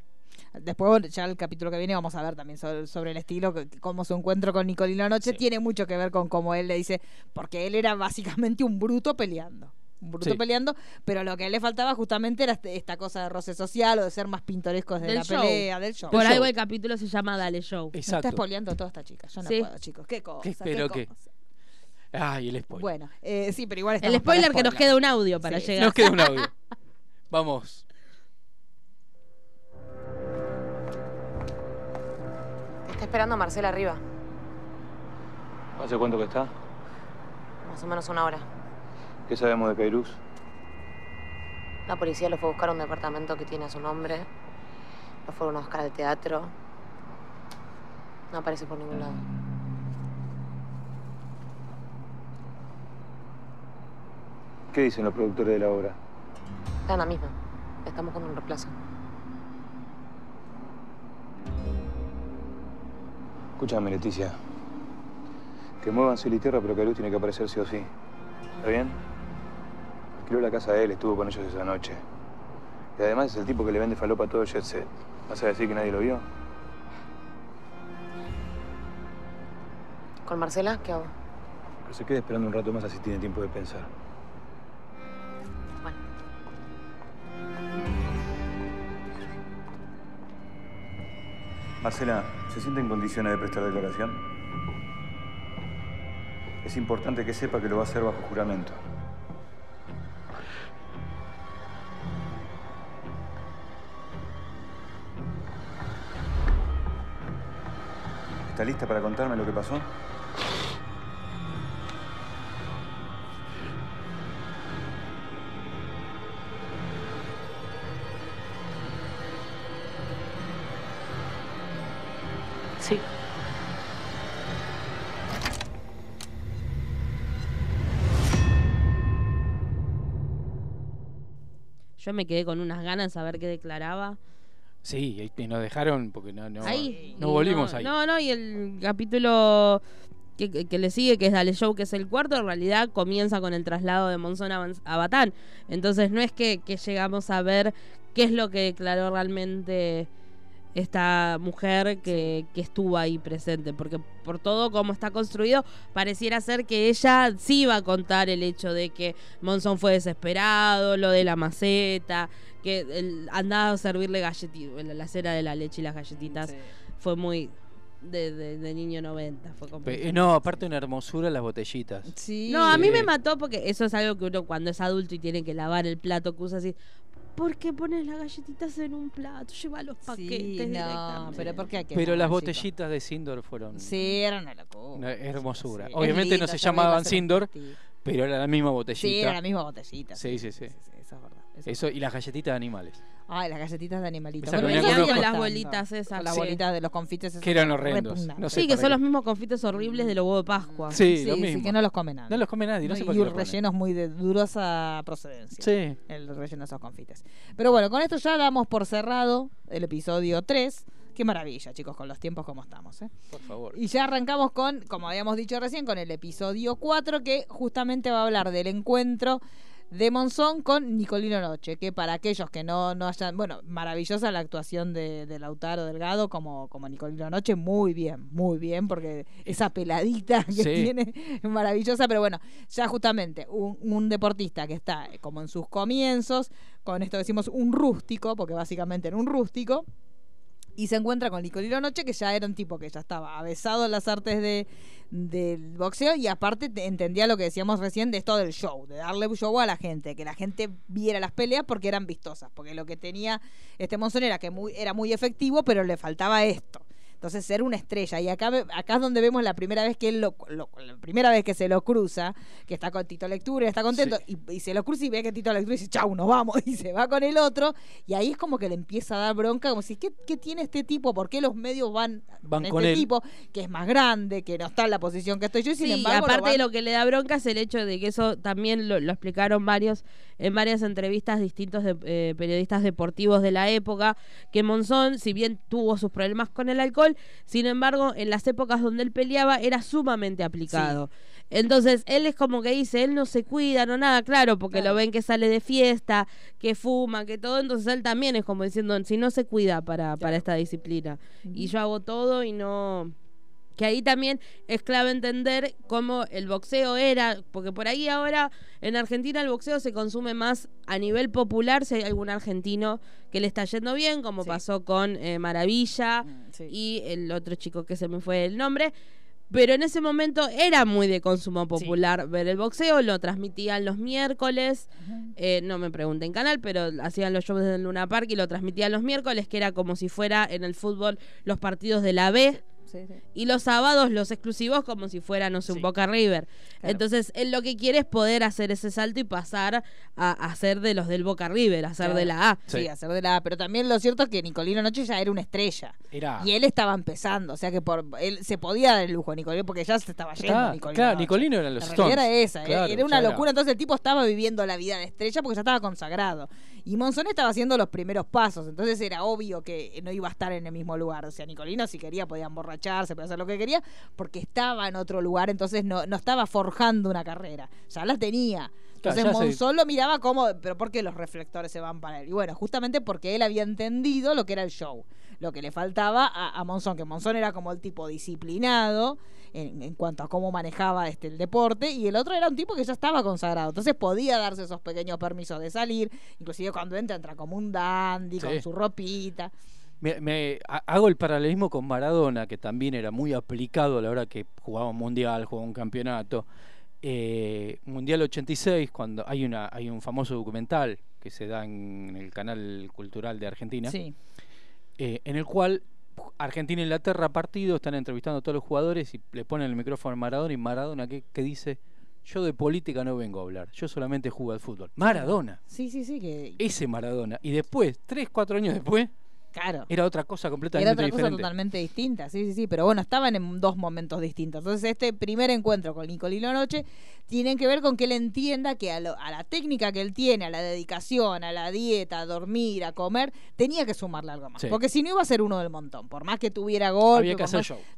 Después, bueno, ya el capítulo que viene vamos a ver también sobre, sobre el estilo, que- cómo su encuentro con Nicolino anoche Sí. tiene mucho que ver con cómo él le dice, porque él era básicamente un bruto peleando. Un bruto Sí. peleando, pero lo que a él le faltaba justamente era este- esta cosa de roce social o de ser más pintoresco desde Del la show. pelea, del show. Por El algo show. el capítulo se llama Dale Show. Me está Exacto. spoileando toda esta chica. Yo no Sí. puedo, chicos. Qué cosa. ¿Qué- pero qué? cosa. Ay, el spoiler. Bueno, eh, sí, pero igual El estamos para spoiler que nos queda un audio para Sí. llegar. Nos queda un audio. Vamos. Te está esperando Marcela arriba. ¿Hace cuánto que está? Más o menos una hora. ¿Qué sabemos de Cairuz? La policía lo fue a buscar a un departamento que tiene a su nombre. Lo fueron a buscar al teatro. No aparece por ningún lado. ¿Qué dicen los productores de la obra? Está en la misma. Estamos con un reemplazo. Escúchame, Leticia. Que muevan cielo y tierra, pero Cairuz tiene que aparecer sí o sí. ¿Está bien? Alquiló la casa de él, estuvo con ellos esa noche. Y además es el tipo que le vende falopa a todo el jet set. ¿Vas a decir que nadie lo vio? ¿Con Marcela? ¿Qué hago? Que se quede esperando un rato más así tiene tiempo de pensar. Marcela, ¿se siente en condiciones de prestar declaración? Es importante que sepa que lo va a hacer bajo juramento. ¿Está lista para contarme lo que pasó? Me quedé con unas ganas de saber qué declaraba. Sí, y nos dejaron porque no, no, ahí. no y volvimos no, ahí. No, no, y el capítulo que, que- que le sigue, que es Dale Show, que es el cuarto, en realidad comienza con el traslado de Monzón a, Batán. Entonces no es que, que llegamos a ver qué es lo que declaró realmente esta mujer que, que estuvo ahí presente, porque por todo como está construido, pareciera ser que ella sí iba a contar el hecho de que Monzón fue desesperado, lo de la maceta, que el, andaba a servirle galletitas, la cera de la leche y las galletitas, fue muy de, de- de niño 90, fue como... Pe- eh, no, aparte una hermosura las botellitas. Sí. No, a mí me mató porque eso es algo que uno cuando es adulto y tiene que lavar el plato que usa así. ¿Por qué pones las galletitas en un plato? Lleva los paquetes Sí, no, directamente. pero ¿por qué hay que Pero las botellitas de Sindor fueron Sí, era una locura. una hermosura. sí. Obviamente no se llamaban Sindor, pero era la misma botellita. Sí, era la misma botellita. Sí, sí, sí. eso es verdad. Eso, y las galletitas de animales. Ay, las galletitas de animalitos. Esa Bueno, con las bolitas esas. Con las Sí. bolitas de los confites. esos Que eran horrendos. No sé Sí, que son qué. los mismos confites horribles de los huevos de Pascua. Sí, lo sí, mismo. que no los come nadie. No los come nadie, no sé y por qué lo ponen. rellenos muy de dudosa procedencia. Sí. El relleno de esos confites. Pero bueno, con esto ya damos por cerrado el episodio 3. Qué maravilla, chicos, con los tiempos como estamos. ¿eh? Por favor. Y ya arrancamos con, como habíamos dicho recién, con el episodio 4, que justamente va a hablar del encuentro de Monzón con Nicolino Noche, que para aquellos que no, no hayan, bueno, maravillosa la actuación de, de Lautaro Delgado como, como Nicolino Noche, muy bien, muy bien, porque esa peladita que Sí. tiene es maravillosa, pero bueno, ya justamente un, un deportista que está como en sus comienzos, con esto decimos un rústico, porque básicamente era un rústico, y se encuentra con Nicolino Noche, que ya era un tipo que ya estaba avesado en las artes de, del boxeo y aparte te- entendía lo que decíamos recién de esto del show, de darle show a la gente, que la gente viera las peleas porque eran vistosas, porque lo que tenía este Monzón era que muy, era muy efectivo, pero le faltaba esto. Entonces ser una estrella. Y acá, acá es donde vemos la primera vez que él lo, lo- la primera vez que se lo cruza, que está con Tito Lectura, está contento, y, y se lo cruza y ve que Tito Lectura dice, chau, nos vamos, y se va con el otro, y ahí es como que le empieza a dar bronca, como si, ¿qué, qué tiene este tipo? ¿Por qué los medios van, Van con con este él. tipo, que es más grande, que no está en la posición que estoy yo, y sin Sí, embargo... aparte de van- lo que le da bronca es el hecho de que eso también lo, lo explicaron varios en varias entrevistas distintos de, eh, periodistas deportivos de la época, que Monzón, si bien tuvo sus problemas con el alcohol, sin embargo, en las épocas donde él peleaba era sumamente aplicado. Entonces, él es como que dice, él no se cuida, no nada, claro, porque lo ven que sale de fiesta, que fuma, que todo, entonces él también es como diciendo, si no se cuida para, para esta disciplina. Y yo hago todo y no... Que ahí también es clave entender cómo el boxeo era, porque por ahí ahora en Argentina el boxeo se consume más a nivel popular, si hay algún argentino que le está yendo bien, como pasó con eh, Maravilla y el otro chico que se me fue el nombre. Pero en ese momento era muy de consumo popular ver el boxeo, lo transmitían los miércoles, eh, no me pregunten canal, pero hacían los shows del Luna Park y lo transmitían los miércoles, que era como si fuera en el fútbol los partidos de la B. Y los sábados los exclusivos como si fuera, no sé, un Boca River. Entonces, él lo que quiere es poder hacer ese salto y pasar a hacer de los del Boca River, hacer de la A. Sí. hacer de la A. Pero también lo cierto es que Nicolino Noche ya era una estrella. Era- Y él estaba empezando. O sea que por él se podía dar el lujo a Nicolino porque ya se estaba yendo. Nicolino claro, Noche. Nicolino eran los La Stones. era esa. Claro, era una locura. Entonces el tipo estaba viviendo la vida de estrella porque ya estaba consagrado. Y Monzón estaba haciendo los primeros pasos. Entonces era obvio que no iba a estar en el mismo lugar. O sea, Nicolino si quería podía emborracharse, podía hacer lo que quería porque estaba en otro lugar. Entonces no, no estaba forjando una carrera. Ya la tenía. Claro, Entonces se- Monzón lo miraba como, pero ¿por qué los reflectores se van para él? Y bueno, justamente porque él había entendido lo que era el show. Lo que le faltaba a, a Monzón, que Monzón era como el tipo disciplinado en, en cuanto a cómo manejaba este el deporte, y el otro era un tipo que ya estaba consagrado. Entonces podía darse esos pequeños permisos de salir, inclusive cuando entra, entra como un dandy, Sí. con su ropita. Me, me- ha- hago el paralelismo con Maradona, que también era muy aplicado a la hora que jugaba un mundial, jugaba un campeonato. Eh, mundial 86, cuando hay una hay un famoso documental que se da en el canal cultural de Argentina, Sí. eh, en el cual Argentina e Inglaterra partido, están entrevistando a todos los jugadores y le ponen el micrófono a Maradona y Maradona que, que dice, yo de política no vengo a hablar, yo solamente juego al fútbol. Maradona, Sí, sí, sí, que ese Maradona. Y después, tres, cuatro años después, claro. era otra cosa completamente Era otra cosa diferente. totalmente distinta, sí, sí, sí, pero bueno, estaban en dos momentos distintos. Entonces, este primer encuentro con Nicolino Noche tiene que ver con que él entienda que a, lo- a la técnica que él tiene, a la dedicación, a la dieta, a dormir, a comer, tenía que sumarle algo más. Sí. Porque si no iba a ser uno del montón, por más que tuviera gol,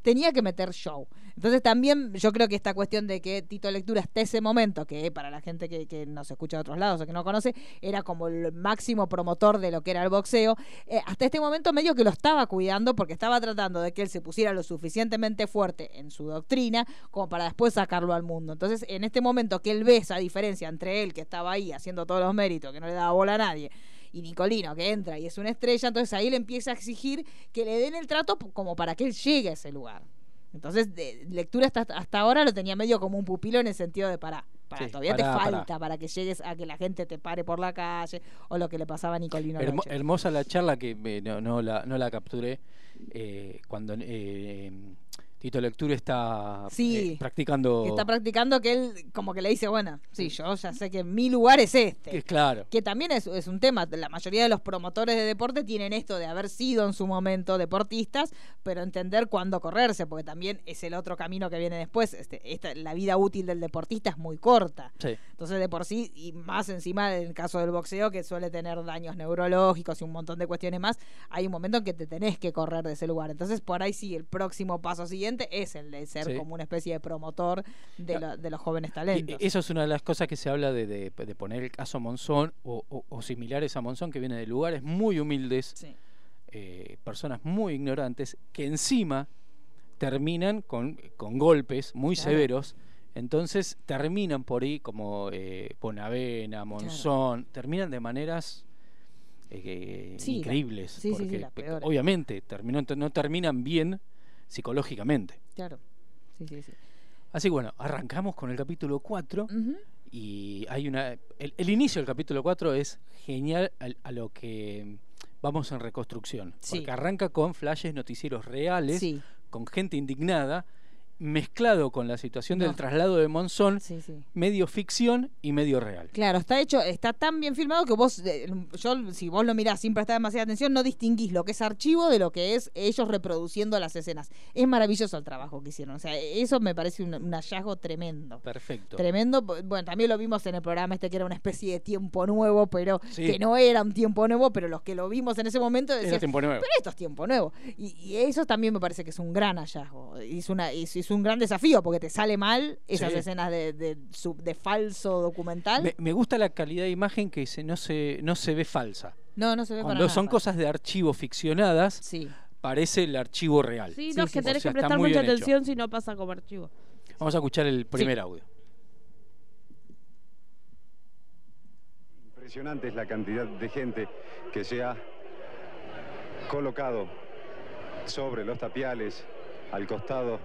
tenía que meter show. Entonces también yo creo que esta cuestión de que Tito Lectura hasta ese momento, que para la gente que, que nos escucha de otros lados o que no conoce, era como el máximo promotor de lo que era el boxeo, eh, hasta este momento medio que lo estaba cuidando porque estaba tratando de que él se pusiera lo suficientemente fuerte en su doctrina como para después sacarlo al mundo. Entonces en este momento que él ve esa diferencia entre él que estaba ahí haciendo todos los méritos, que no le daba bola a nadie, y Nicolino que entra y es una estrella, entonces ahí le empieza a exigir que le den el trato como para que él llegue a ese lugar. Entonces, de, lectura hasta, hasta ahora lo tenía medio como un pupilo en el sentido de para, para Sí, todavía pará, te pará. falta para que llegues a que la gente te pare por la calle o lo que le pasaba a Nicolino Hermo- hermosa la charla que eh, no, no la, no la capturé eh, cuando eh, Tito Lectura está Sí, eh, practicando. está practicando que él como que le dice, bueno, sí, yo ya sé que mi lugar es este. que- claro. Que también es, es un tema, la mayoría de los promotores de deporte tienen esto de haber sido en su momento deportistas, pero entender cuándo correrse, porque también es el otro camino que viene después. Este, esta, la vida útil del deportista es muy corta. Sí. Entonces, de por sí, y más encima en el caso del boxeo, que suele tener daños neurológicos y un montón de cuestiones más, hay un momento en que te tenés que correr de ese lugar. Entonces, por ahí sí, el próximo paso siguiente es el de ser Sí. como una especie de promotor de, lo- de los jóvenes Y talentos. eso es una de las cosas que se habla de, de- de poner el caso Monzón o, o- o similares a Monzón, que viene de lugares muy humildes, eh, personas muy ignorantes, que encima terminan con, con golpes muy Claro. severos. Entonces terminan por ahí como eh, Bonavena, Monzón, terminan de maneras eh, Sí, increíbles. sí, sí, sí, porque peores. obviamente terminó, no terminan bien psicológicamente. Claro. Sí, sí, sí. Así que bueno, arrancamos con el capítulo 4 Ujú. y hay una... El, el inicio del capítulo 4 es genial al- a, lo que vamos en reconstrucción. Sí. Porque arranca con flashes noticieros reales, Sí. con gente indignada, mezclado con la situación No. del traslado de Monzón, Sí, sí. medio ficción y medio real. Claro, está hecho, está tan bien filmado que vos, eh, yo, si vos lo mirás sin prestar demasiada atención, no distinguís lo que es archivo de lo que es ellos reproduciendo las escenas. Es maravilloso el trabajo que hicieron. O sea, eso me parece un, un hallazgo tremendo. Perfecto. Tremendo. Bueno, también lo vimos en el programa este que era una especie de tiempo nuevo, pero Sí. que no era un tiempo nuevo, pero los que lo vimos en ese momento Era decían, tiempo nuevo. pero esto es tiempo nuevo. Y, y eso también me parece que es un gran hallazgo. Es, una, es, es un gran desafío porque te sale mal esas Sí. escenas de, de, sub- de falso documental. Me, me gusta la calidad de imagen que se, no, se, no se ve falsa. No, no se ve para Cuando nada son cosas de archivo ficcionadas, Sí. parece el archivo real. Sí, no, es que O tenés sea, que prestar mucha hecho. atención si no pasa como archivo. Vamos a escuchar el primer audio. Impresionante es la cantidad de gente que se ha colocado sobre los tapiales al costado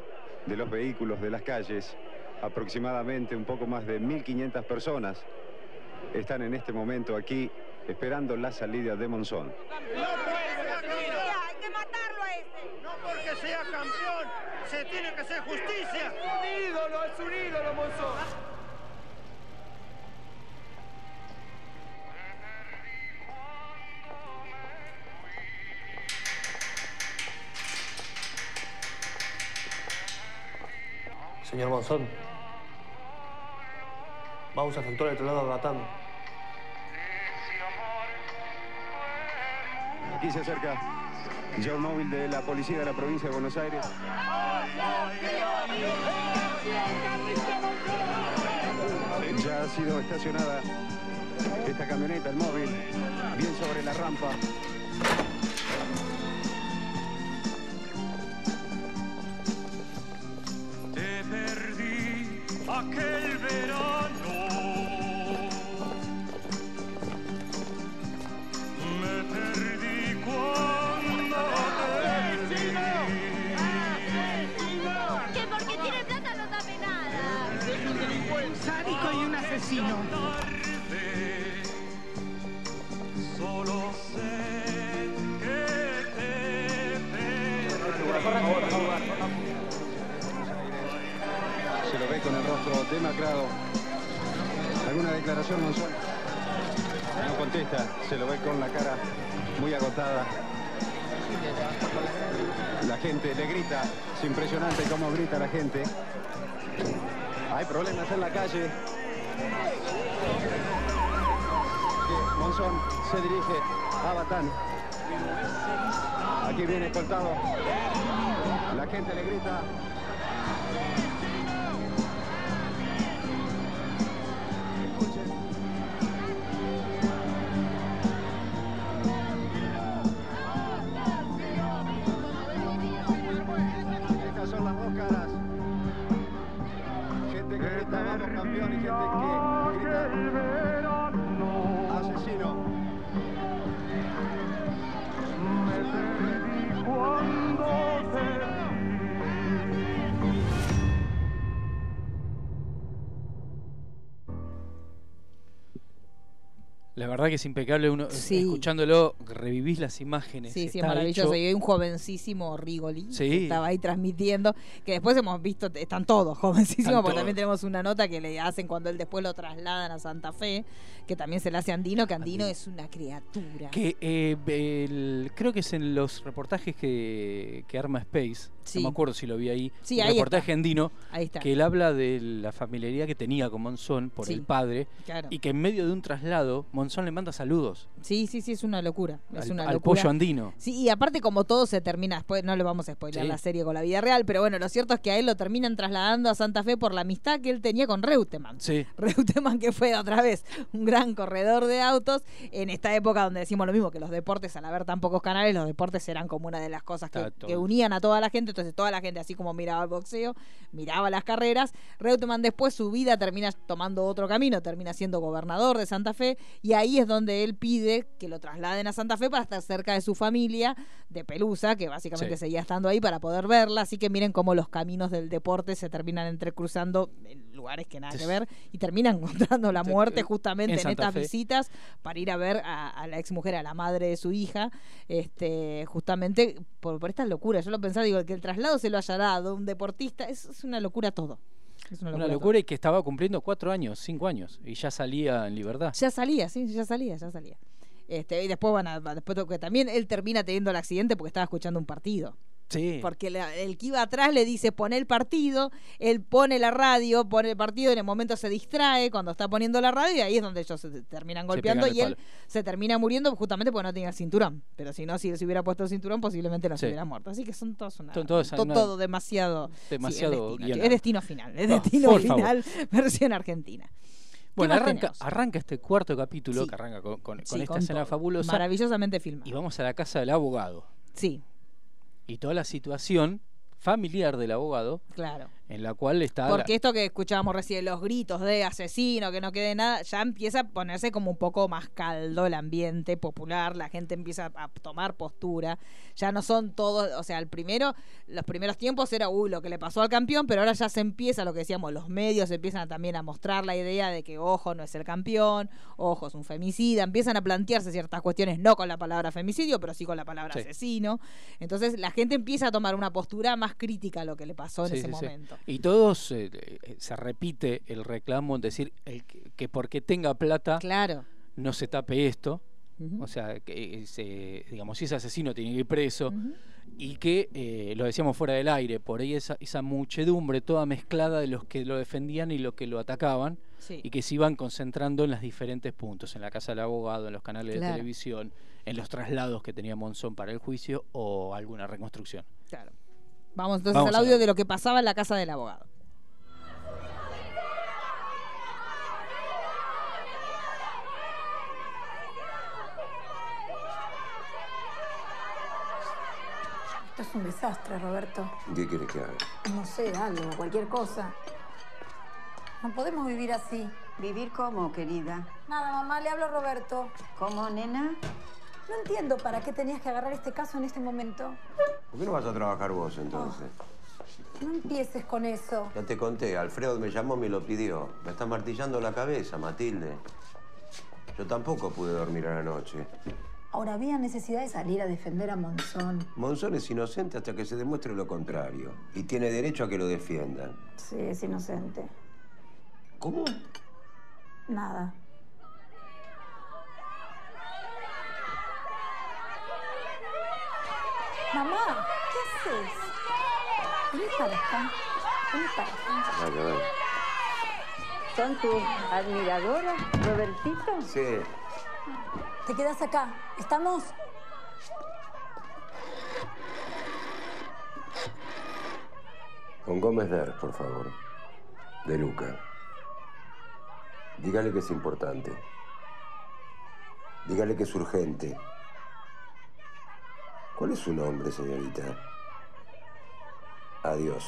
de los vehículos de las calles, aproximadamente un poco más de 1.500 personas están en este momento aquí esperando la salida de Monzón. Hay que matarlo a este. No porque sea campeón, se tiene que hacer justicia. Un ídolo, es un ídolo, Monzón. Señor Monzón, vamos a efectuar el traslado a Batán. Aquí se acerca ya un móvil de la policía de la provincia de Buenos Aires. Ya ha sido estacionada esta camioneta, el móvil, bien sobre la rampa. La gente le grita. Verdad que es impecable uno Sí. escuchándolo, revivís las imágenes. Sí, sí, es maravilloso. hecho- Y hay un jovencísimo Rigoli Sí. que estaba ahí transmitiendo, que después hemos visto, están todos jovencísimos, Están porque todos. también tenemos una nota que le hacen cuando él después lo trasladan a Santa Fe, que también se le hace a Andino, que Andino es una criatura. Que eh, el- creo que es en los reportajes que, que arma Space. Sí. No me acuerdo si lo vi ahí. Sí, un ahí reportaje está. andino. Ahí está. Que él habla de la familiaridad que tenía con Monzón por Sí, el padre. claro. Y que en medio de un traslado, Monzón le manda saludos Sí, sí, sí, es una locura. Es al, una al locura. pollo andino. Sí, y aparte como todo se termina, después no le vamos a spoiler la serie con la vida real, pero bueno, lo cierto es que a él lo terminan trasladando a Santa Fe por la amistad que él tenía con Reutemann. Sí. Reutemann que fue otra vez un gran corredor de autos en esta época donde decimos lo mismo, que los deportes, al haber tan pocos canales, los deportes eran como una de las cosas que unían a toda la gente, entonces toda la gente así como miraba el boxeo, miraba las carreras, Reutemann después su vida termina tomando otro camino, termina siendo gobernador de Santa Fe y ahí es donde él pide que lo trasladen a Santa Fe para estar cerca de su familia de Pelusa, que básicamente Sí. seguía estando ahí para poder verla, así que miren cómo los caminos del deporte se terminan entrecruzando en lugares que nada que ver y terminan encontrando la muerte en justamente en, estas Fe. visitas para ir a ver a, a la exmujer, a la madre de su hija, este justamente por, por estas locuras. Yo lo pensaba, digo, que el traslado se lo haya dado un deportista, es, es una locura todo. Es una Una locura. locura y que estaba cumpliendo cuatro años, cinco años. Y ya salía en libertad. Ya salía, sí, ya salía, ya salía. Este, y después van a, después que también él termina teniendo el accidente porque estaba escuchando un partido. Sí. Porque la- el que iba atrás le dice pone el partido, él pone la radio, pone el partido, en el momento se distrae cuando está poniendo la radio y ahí es donde ellos se terminan golpeando y él palo. se termina muriendo justamente porque no tenía el cinturón. Pero si no, si él se hubiera puesto el cinturón, posiblemente no se Sí. hubiera muerto. Así que son todos una, Son todos to- una- todo demasiado, sí, demasiado es, destino, es destino final, es No, destino favor. final, versión argentina. Bueno, arranca, arranca este cuarto capítulo Sí. que arranca con, con- con Sí, esta escena fabulosa. Maravillosamente filmada. Y vamos a la casa del abogado. Sí, Y toda la situación familiar del abogado claro. En la cual está... la- Porque esto que escuchábamos recién, los gritos de asesino, que no quede nada, ya empieza a ponerse como un poco más caldo el ambiente popular, la gente empieza a tomar postura, ya no son todos, o sea, el primero, los primeros tiempos era, uy, lo que le pasó al campeón, pero ahora ya se empieza lo que decíamos, los medios empiezan también a mostrar la idea de que, ojo, no es el campeón, ojo, es un femicida, empiezan a plantearse ciertas cuestiones, no con la palabra femicidio, pero sí con la palabra Sí. asesino, entonces la gente empieza a tomar una postura más crítica a lo que le pasó en Sí, ese sí. momento. Y todos eh, eh, se repite el reclamo en decir el que, que porque tenga plata claro. no se tape esto. O sea, que se, digamos, si es asesino tiene que ir preso. Y que, eh, lo decíamos fuera del aire, por ahí esa, esa muchedumbre toda mezclada de los que lo defendían y los que lo atacaban. Sí. Y que se iban concentrando en los diferentes puntos, en la casa del abogado, en los canales Claro. de televisión, en los traslados que tenía Monzón para el juicio o alguna reconstrucción. Claro. Vamos entonces Vamos al audio. de lo que pasaba en la casa del abogado. Esto es un desastre, Roberto. ¿Qué quieres que haga? No sé, algo, cualquier cosa. No podemos vivir así. ¿Vivir cómo, querida? Nada, mamá, le hablo a Roberto. ¿Cómo, nena? No entiendo para qué tenías que agarrar este caso en este momento. ¿Por qué no vas a trabajar vos entonces? No empieces con eso. Ya te conté, Alfredo me llamó, me lo pidió. Me está martillando la cabeza, Matilde. Yo tampoco pude dormir a la noche. Ahora había necesidad de salir a defender a Monzón. Monzón es inocente hasta que se demuestre lo contrario. Y tiene derecho a que lo defiendan. Sí, es inocente. ¿Cómo? Nada. Mamá, ¿qué haces? Vení para acá. Vení para acá. ¿Son tus admiradoras, Robertito? Sí. Te quedas acá. ¿Estamos? Con Gómez Der, por favor. De Luca. Dígale que es importante. Dígale que es urgente. ¿Cuál es su nombre, señorita? Adiós.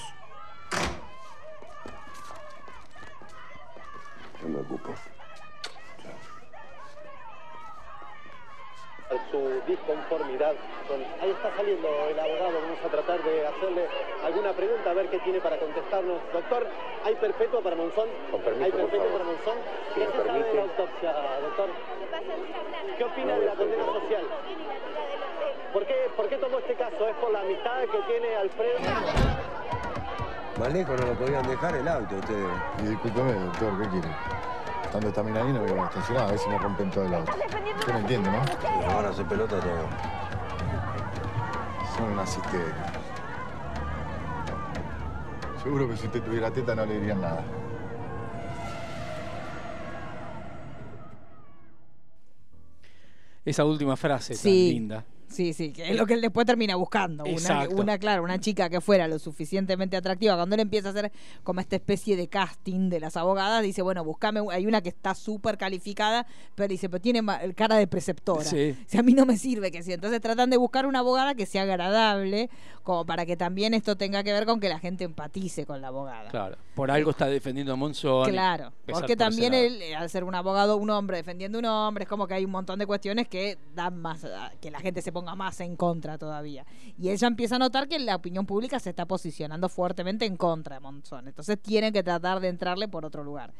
Yo me ocupo. su disconformidad con... Ahí está saliendo el abogado, vamos a tratar de hacerle alguna pregunta, a ver qué tiene para contestarnos. Doctor, ¿hay perpetua para Monzón? Con permiso, ¿Hay perpetua para Monzón? Si ¿Qué me se sabe de permite. la autopsia, doctor? ¿Qué opina de la condena social? ¿Por qué, ¿Por qué tomó este caso? ¿Es por la amistad que tiene Alfredo? Más lejos no lo podían dejar el auto ustedes. Y discúlpeme, doctor, ¿qué quiere? Estando esta mina ahí no voy a estacionar, a ver si me rompen todo el auto. Usted me entiende, ¿no? Nos van a hacer pelota todo. Son unas histéricas. Seguro que si usted tuviera teta no le dirían nada. Esa última frase tan Sí. linda. Sí, sí, que es lo que él después termina buscando. Una, una, claro, una chica que fuera lo suficientemente atractiva. Cuando él empieza a hacer como esta especie de casting de las abogadas, dice, bueno, buscame, hay una que está súper calificada, pero dice, pero tiene cara de preceptora. Sí. Si a mí no me sirve que sí. Entonces tratan de buscar una abogada que sea agradable, como para que también esto tenga que ver con que la gente empatice con la abogada. Claro. Por algo está defendiendo a Monzón. Claro, porque también él, eh, al ser un abogado, un hombre defendiendo un hombre, es como que hay un montón de cuestiones que dan más, a- que la gente se ponga más en contra todavía. Y ella empieza a notar que la opinión pública se está posicionando fuertemente en contra de Monzón. Entonces tienen que tratar de entrarle por otro lugar.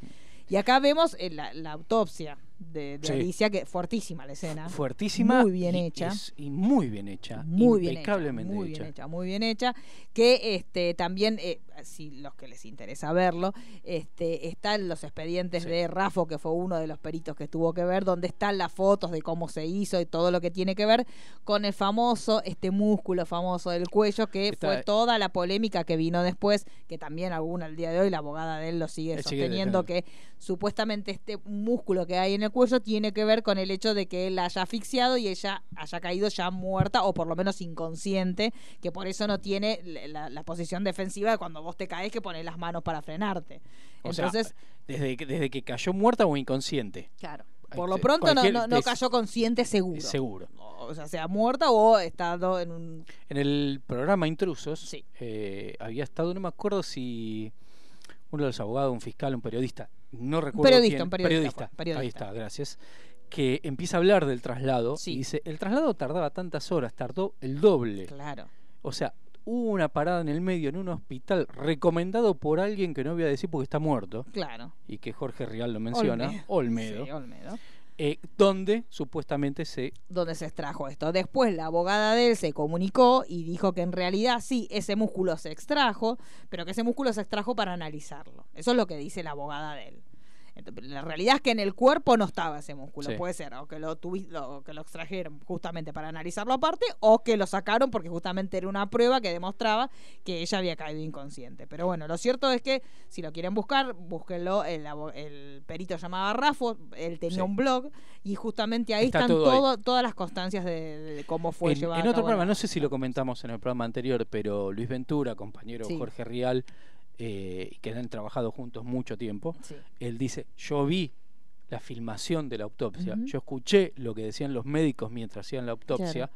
Y acá vemos eh, la autopsia de, de Sí. Alicia, que fuertísima la escena. Fuertísima. Muy bien y hecha. es- y muy bien hecha. Muy bien hecha, impecablemente muy hecha. bien hecha, muy bien hecha, que este también, eh, si los que les interesa verlo, este están los expedientes de Rafo, que fue uno de los peritos que tuvo que ver, donde están las fotos de cómo se hizo y todo lo que tiene que ver con el famoso, este músculo famoso del cuello, que fue toda la polémica que vino después, que también alguna al día de hoy, la abogada de él lo sigue sosteniendo, que supuestamente este músculo que hay en el cuello tiene que ver con el hecho de que él la haya asfixiado y ella haya caído ya muerta o por lo menos inconsciente, que por eso no tiene la, la posición defensiva de cuando vos te caes que pones las manos para frenarte. O sea, Entonces, desde, que, desde que cayó muerta o inconsciente. claro. por lo pronto no, no, cayó consciente seguro. Seguro. O sea, sea muerta o estado en un... En el programa Intrusos eh, había estado, no me acuerdo si uno de los abogados, un fiscal, un periodista, no recuerdo periodista, quién, un periodista fue, periodista. ahí está, gracias, que empieza a hablar del traslado y dice, el traslado tardaba tantas horas, tardó el doble. Claro. O sea, hubo una parada en el medio en un hospital recomendado por alguien que no voy a decir porque está muerto Claro. y que Jorge Rial lo menciona, Olmedo, Sí, Olmedo. Eh, donde supuestamente se donde se extrajo esto. Después la abogada de él se comunicó y dijo que en realidad sí, ese músculo se extrajo, pero que ese músculo se extrajo para analizarlo. Eso es lo que dice la abogada de él. La realidad es que en el cuerpo no estaba ese músculo. Sí. Puede ser o que lo, lo- que lo extrajeron justamente para analizarlo aparte o que lo sacaron porque justamente era una prueba que demostraba que ella había caído inconsciente. Pero bueno, lo cierto es que si lo quieren buscar, búsquenlo. El, el perito llamaba Rafo, él tenía Sí. un blog y justamente ahí Está están todo ahí. todas las constancias de, de cómo fue en, llevado en otro programa, no sé si lo comentamos en el programa anterior, pero Luis Ventura, compañero Sí. Jorge Rial, eh, que han trabajado juntos mucho tiempo, Sí. él dice, yo vi la filmación de la autopsia, yo escuché lo que decían los médicos mientras hacían la autopsia Claro.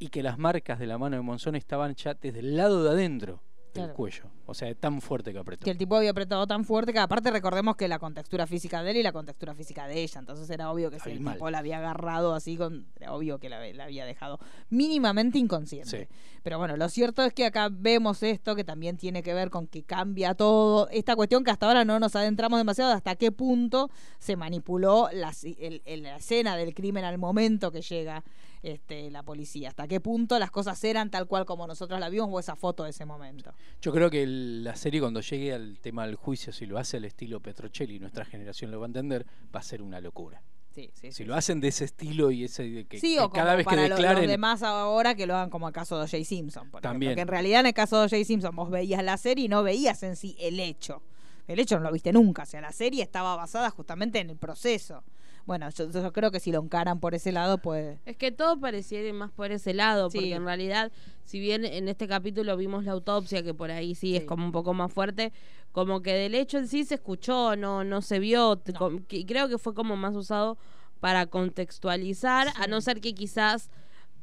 y que las marcas de la mano de Monzón estaban ya desde el lado de adentro del Claro. cuello, o sea, tan fuerte que apretó. que el tipo había apretado tan fuerte que aparte recordemos que la contextura física de él y la contextura física de ella, entonces era obvio que si el tipo la había agarrado así, con, era obvio que la, la había dejado mínimamente inconsciente. Sí. Pero bueno, lo cierto es que acá vemos esto que también tiene que ver con que cambia todo, esta cuestión que hasta ahora no nos adentramos demasiado, de hasta qué punto se manipuló la, si- el- el- la escena del crimen al momento que llega este, la policía, hasta qué punto las cosas eran tal cual como nosotros la vimos o esa foto de ese momento. Yo creo que el- la serie cuando llegue al tema del juicio, si lo hace al estilo Petrocelli, nuestra generación lo va a entender, va a ser una locura. Sí, sí, si sí, lo hacen de ese estilo y ese de que, que o cada vez que para lo- declaren los demás ahora que lo hagan como el caso de O.J. Simpson. por ejemplo, También. Que en realidad en el caso de O.J. Simpson vos veías la serie y no veías en sí el hecho. El hecho no lo viste nunca. O sea, la serie estaba basada justamente en el proceso. Bueno, yo, yo creo que si lo encaran por ese lado, pues... Es que todo pareciera ir más por ese lado, Sí. porque en realidad, si bien en este capítulo vimos la autopsia, que por ahí sí, es como un poco más fuerte, como que del hecho en sí se escuchó, no, no se vio, que- creo que fue como más usado para contextualizar, a no ser que quizás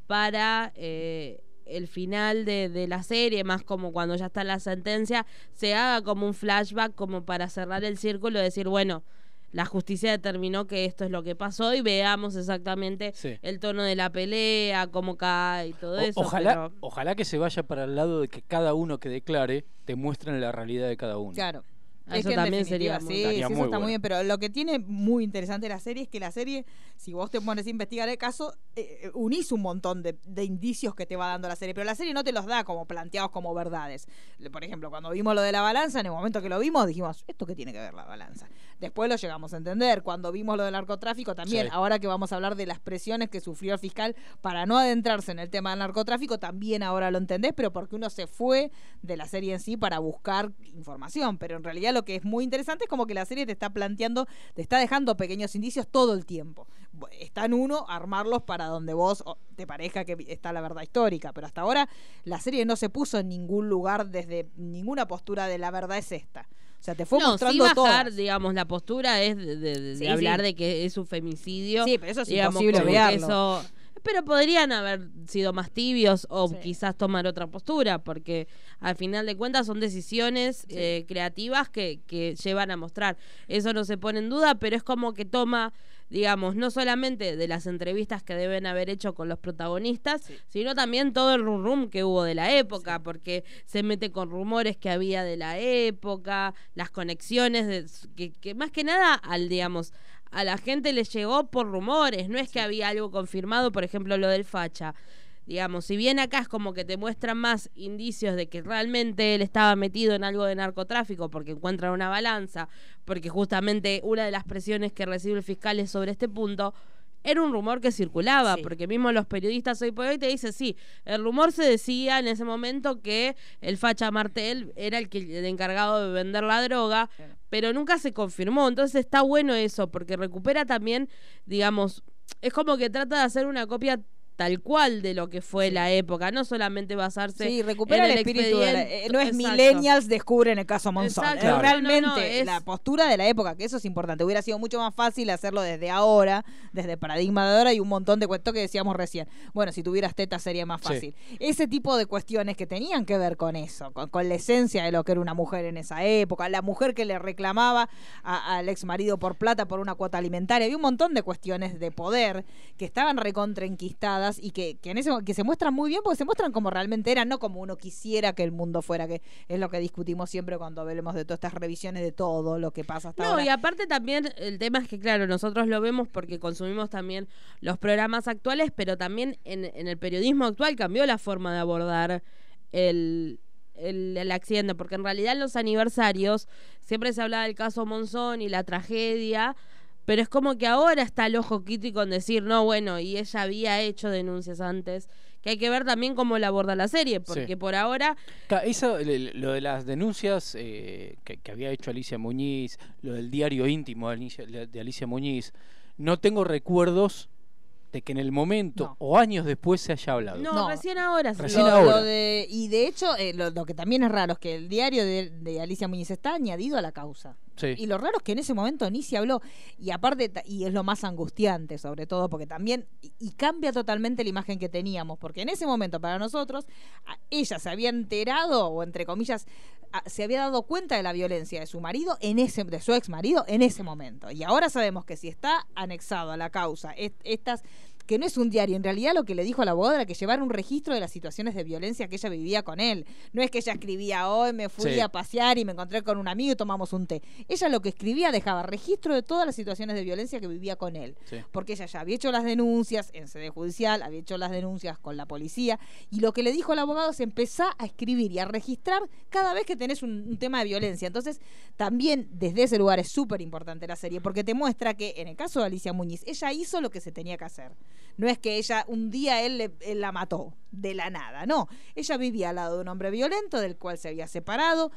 para eh, el final de, de la serie, más como cuando ya está la sentencia, se haga como un flashback como para cerrar el círculo decir, bueno, la justicia determinó que esto es lo que pasó y veamos exactamente Sí. el tono de la pelea, cómo cae y todo O- eso. ojalá, pero- ojalá que se vaya para el lado de que cada uno que declare te muestren la realidad de cada uno. Claro. Es eso que también sería muy- sí, sí, eso muy está muy bien, pero lo que tiene muy interesante la serie es que la serie, si vos te pones a investigar el caso, eh, eh, unís un montón de, de indicios que te va dando la serie, pero la serie no te los da como planteados como verdades. Por ejemplo, cuando vimos lo de la balanza, en el momento que lo vimos, dijimos, ¿esto qué tiene que ver la balanza? Después lo llegamos a entender. Cuando vimos lo del narcotráfico, también, Sí. ahora que vamos a hablar de las presiones que sufrió el fiscal para no adentrarse en el tema del narcotráfico, también ahora lo entendés, pero porque uno se fue de la serie en sí para buscar información. Pero en realidad lo que es muy interesante es como que la serie te está planteando, te está dejando pequeños indicios todo el tiempo. Está en uno armarlos para donde vos te parezca que está la verdad histórica, pero hasta ahora la serie no se puso en ningún lugar desde ninguna postura de la verdad es esta. O sea, te fue no, sí mostrando bajar, todas. digamos, la postura es de, de- de Sí, hablar sí. de que es un femicidio. Sí, pero eso es digamos, imposible obviarlo. eso- Pero podrían haber sido más tibios o quizás tomar otra postura, porque al final de cuentas son decisiones eh, creativas que, que llevan a mostrar. Eso no se pone en duda, pero es como que toma, digamos, no solamente de las entrevistas que deben haber hecho con los protagonistas, sino también todo el rum rum que hubo de la época, porque se mete con rumores que había de la época, las conexiones, de, que, que más que nada al, digamos, a la gente les llegó por rumores, no es que había algo confirmado, por ejemplo, lo del facha. Digamos, si bien acá es como que te muestran más indicios de que realmente él estaba metido en algo de narcotráfico porque encuentran una balanza, porque justamente una de las presiones que recibe el fiscal es sobre este punto, era un rumor que circulaba, porque mismo los periodistas hoy por hoy te dicen, sí, el rumor se decía en ese momento que el facha Martel era el, que, el encargado de vender la droga, pero nunca se confirmó. Entonces está bueno eso, porque recupera también, digamos, es como que trata de hacer una copia tal cual de lo que fue la época, no solamente basarse Sí, recupera en el, espíritu. de la- eh, no es Exacto. millennials descubren el caso Monzón. Exacto. Es Claro. realmente No, no, es- la postura de la época, que eso es importante. Hubiera sido mucho más fácil hacerlo desde ahora, desde paradigma de ahora y un montón de cuestiones que decíamos recién. Bueno, si tuvieras tetas sería más Sí. fácil. Ese tipo de cuestiones que tenían que ver con eso, con, con la esencia de lo que era una mujer en esa época, la mujer que le reclamaba a- al ex marido por plata por una cuota alimentaria. Había un montón de cuestiones de poder que estaban recontraenquistadas y que, que en ese que se muestran muy bien porque se muestran como realmente eran, no como uno quisiera que el mundo fuera, que es lo que discutimos siempre cuando hablemos de todas estas revisiones de todo lo que pasa hasta No, ahora. y aparte también el tema es que, claro, nosotros lo vemos porque consumimos también los programas actuales, pero también en, en el periodismo actual cambió la forma de abordar el, el, el accidente, porque en realidad en los aniversarios siempre se hablaba del caso Monzón y la tragedia, pero es como que ahora está el ojo crítico en decir, no, bueno, y ella había hecho denuncias antes, que hay que ver también cómo la aborda la serie, porque Sí. por ahora Eso, lo de las denuncias eh, que, que había hecho Alicia Muñiz, lo del diario íntimo de Alicia, de Alicia Muñiz, no tengo recuerdos de que en el momento o años después se haya hablado. No, recién ahora sí. Recién Lo- ahora. lo de- y de hecho, eh, lo, lo que también es raro es que el diario de, de Alicia Muñiz está añadido a la causa. Y lo raro es que en ese momento ni se habló. Y aparte, y es lo más angustiante, sobre todo, porque también. Y, cambia totalmente la imagen que teníamos. Porque en ese momento, para nosotros, ella se había enterado, o entre comillas, se había dado cuenta de la violencia de su marido, en ese de su ex marido, en ese momento. Y ahora sabemos que si está anexado a la causa, est- estas que no es un diario, en realidad lo que le dijo a la abogada era que llevara un registro de las situaciones de violencia que ella vivía con él. No es que ella escribía, hoy me fui Sí. a pasear y me encontré con un amigo y tomamos un té. Ella lo que escribía dejaba registro de todas las situaciones de violencia que vivía con él. Sí. Porque ella ya había hecho las denuncias en sede judicial, había hecho las denuncias con la policía y lo que le dijo al abogado es empezar a escribir y a registrar cada vez que tenés un, un tema de violencia. Entonces, también desde ese lugar es súper importante la serie porque te muestra que en el caso de Alicia Muñiz, ella hizo lo que se tenía que hacer. No es que ella un día él, le- la mató de la nada, no. Ella vivía al lado de un hombre violento del cual se había separado,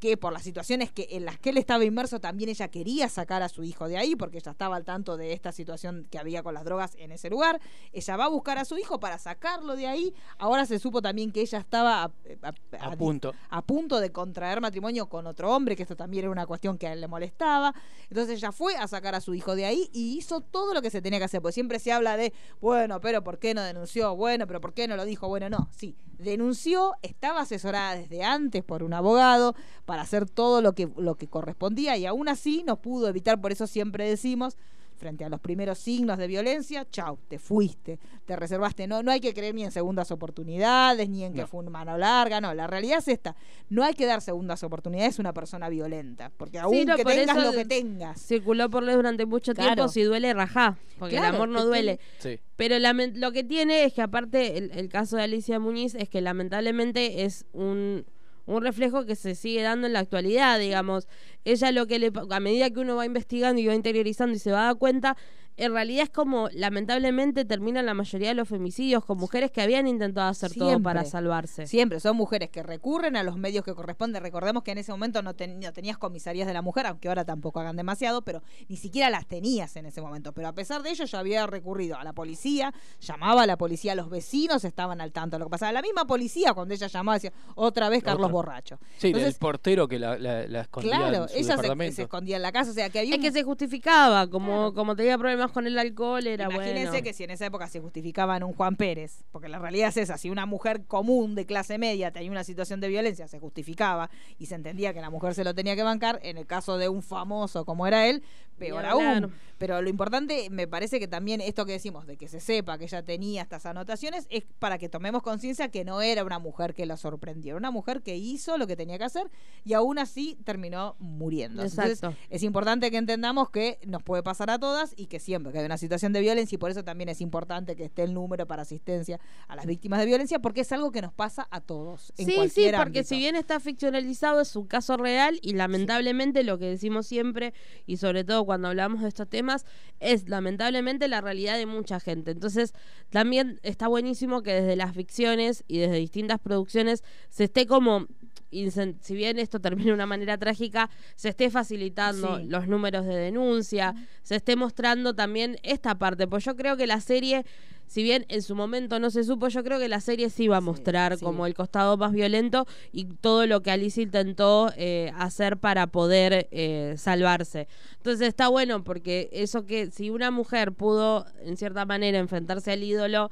que por las situaciones que en las que él estaba inmerso también ella quería sacar a su hijo de ahí porque ella estaba al tanto de esta situación que había con las drogas en ese lugar. Ella va a buscar a su hijo para sacarlo de ahí. Ahora se supo también que ella estaba a, a- A punto. a punto de contraer matrimonio con otro hombre, que esto también era una cuestión que a él le molestaba. Entonces ella fue a sacar a su hijo de ahí y hizo todo lo que se tenía que hacer. Porque siempre se habla de, bueno, pero ¿por qué no denunció? Bueno, pero ¿por qué no lo dijo? Bueno, no, sí, denunció, estaba asesorada desde antes por un abogado para hacer todo lo que, lo que correspondía y aún así no pudo evitar, por eso siempre decimos, frente a los primeros signos de violencia, chau, te fuiste, te reservaste. No, no hay que creer ni en segundas oportunidades, ni en que fue una mano larga, no, la realidad es esta, no hay que dar segundas oportunidades a una persona violenta, porque aún Sí, no, que por tengas lo que tengas. circuló por redes durante mucho Claro. tiempo, si duele, rajá, porque Claro, el amor no duele. Sí. Pero lo que tiene es que aparte el, el caso de Alicia Muñiz es que lamentablemente es un, un reflejo que se sigue dando en la actualidad, digamos. Ella lo que le a medida que uno va investigando y va interiorizando y se va a dar cuenta, en realidad es como lamentablemente terminan la mayoría de los femicidios con mujeres que habían intentado hacer todo para salvarse. Siempre son mujeres que recurren a los medios que corresponden. Recordemos que en ese momento no, ten- no tenías comisarías de la mujer, aunque ahora tampoco hagan demasiado, pero ni siquiera las tenías en ese momento. Pero a pesar de ello, ya había recurrido a la policía, llamaba a la policía, los vecinos estaban al tanto de lo que pasaba. La misma policía, cuando ella llamaba, decía, otra vez Carlos Otra. Borracho. Sí, Entonces, el portero que la, la- la escondía claro, en su ella se, escondía en la casa, o sea que había Es un- que se justificaba, como, como tenía problemas con el alcohol, era Imagínense bueno. que si en esa época se justificaban un Juan Pérez, porque la realidad es esa, si una mujer común de clase media tenía una situación de violencia, se justificaba y se entendía que la mujer se lo tenía que bancar, en el caso de un famoso como era él, peor aún. Pero lo importante, me parece que también esto que decimos, de que se sepa que ella tenía estas anotaciones, es para que tomemos conciencia que no era una mujer que la sorprendió, era una mujer que hizo lo que tenía que hacer y aún así terminó muriendo. Entonces, Exacto. es importante que entendamos que nos puede pasar a todas y que siempre que hay una situación de violencia y por eso también es importante que esté el número para asistencia a las víctimas de violencia porque es algo que nos pasa a todos. En Sí, sí, porque ámbito. si bien está ficcionalizado es un caso real y lamentablemente lo que decimos siempre y sobre todo cuando hablamos de estos temas es lamentablemente la realidad de mucha gente. Entonces también está buenísimo que desde las ficciones y desde distintas producciones se esté como si bien esto termina de una manera trágica, se esté facilitando Sí. los números de denuncia, se esté mostrando también esta parte. Pues yo creo que la serie, si bien en su momento no se supo, yo creo que la serie sí va a mostrar como el costado más violento y todo lo que Alicia intentó eh, hacer para poder eh, salvarse. Entonces está bueno porque eso que si una mujer pudo en cierta manera enfrentarse al ídolo,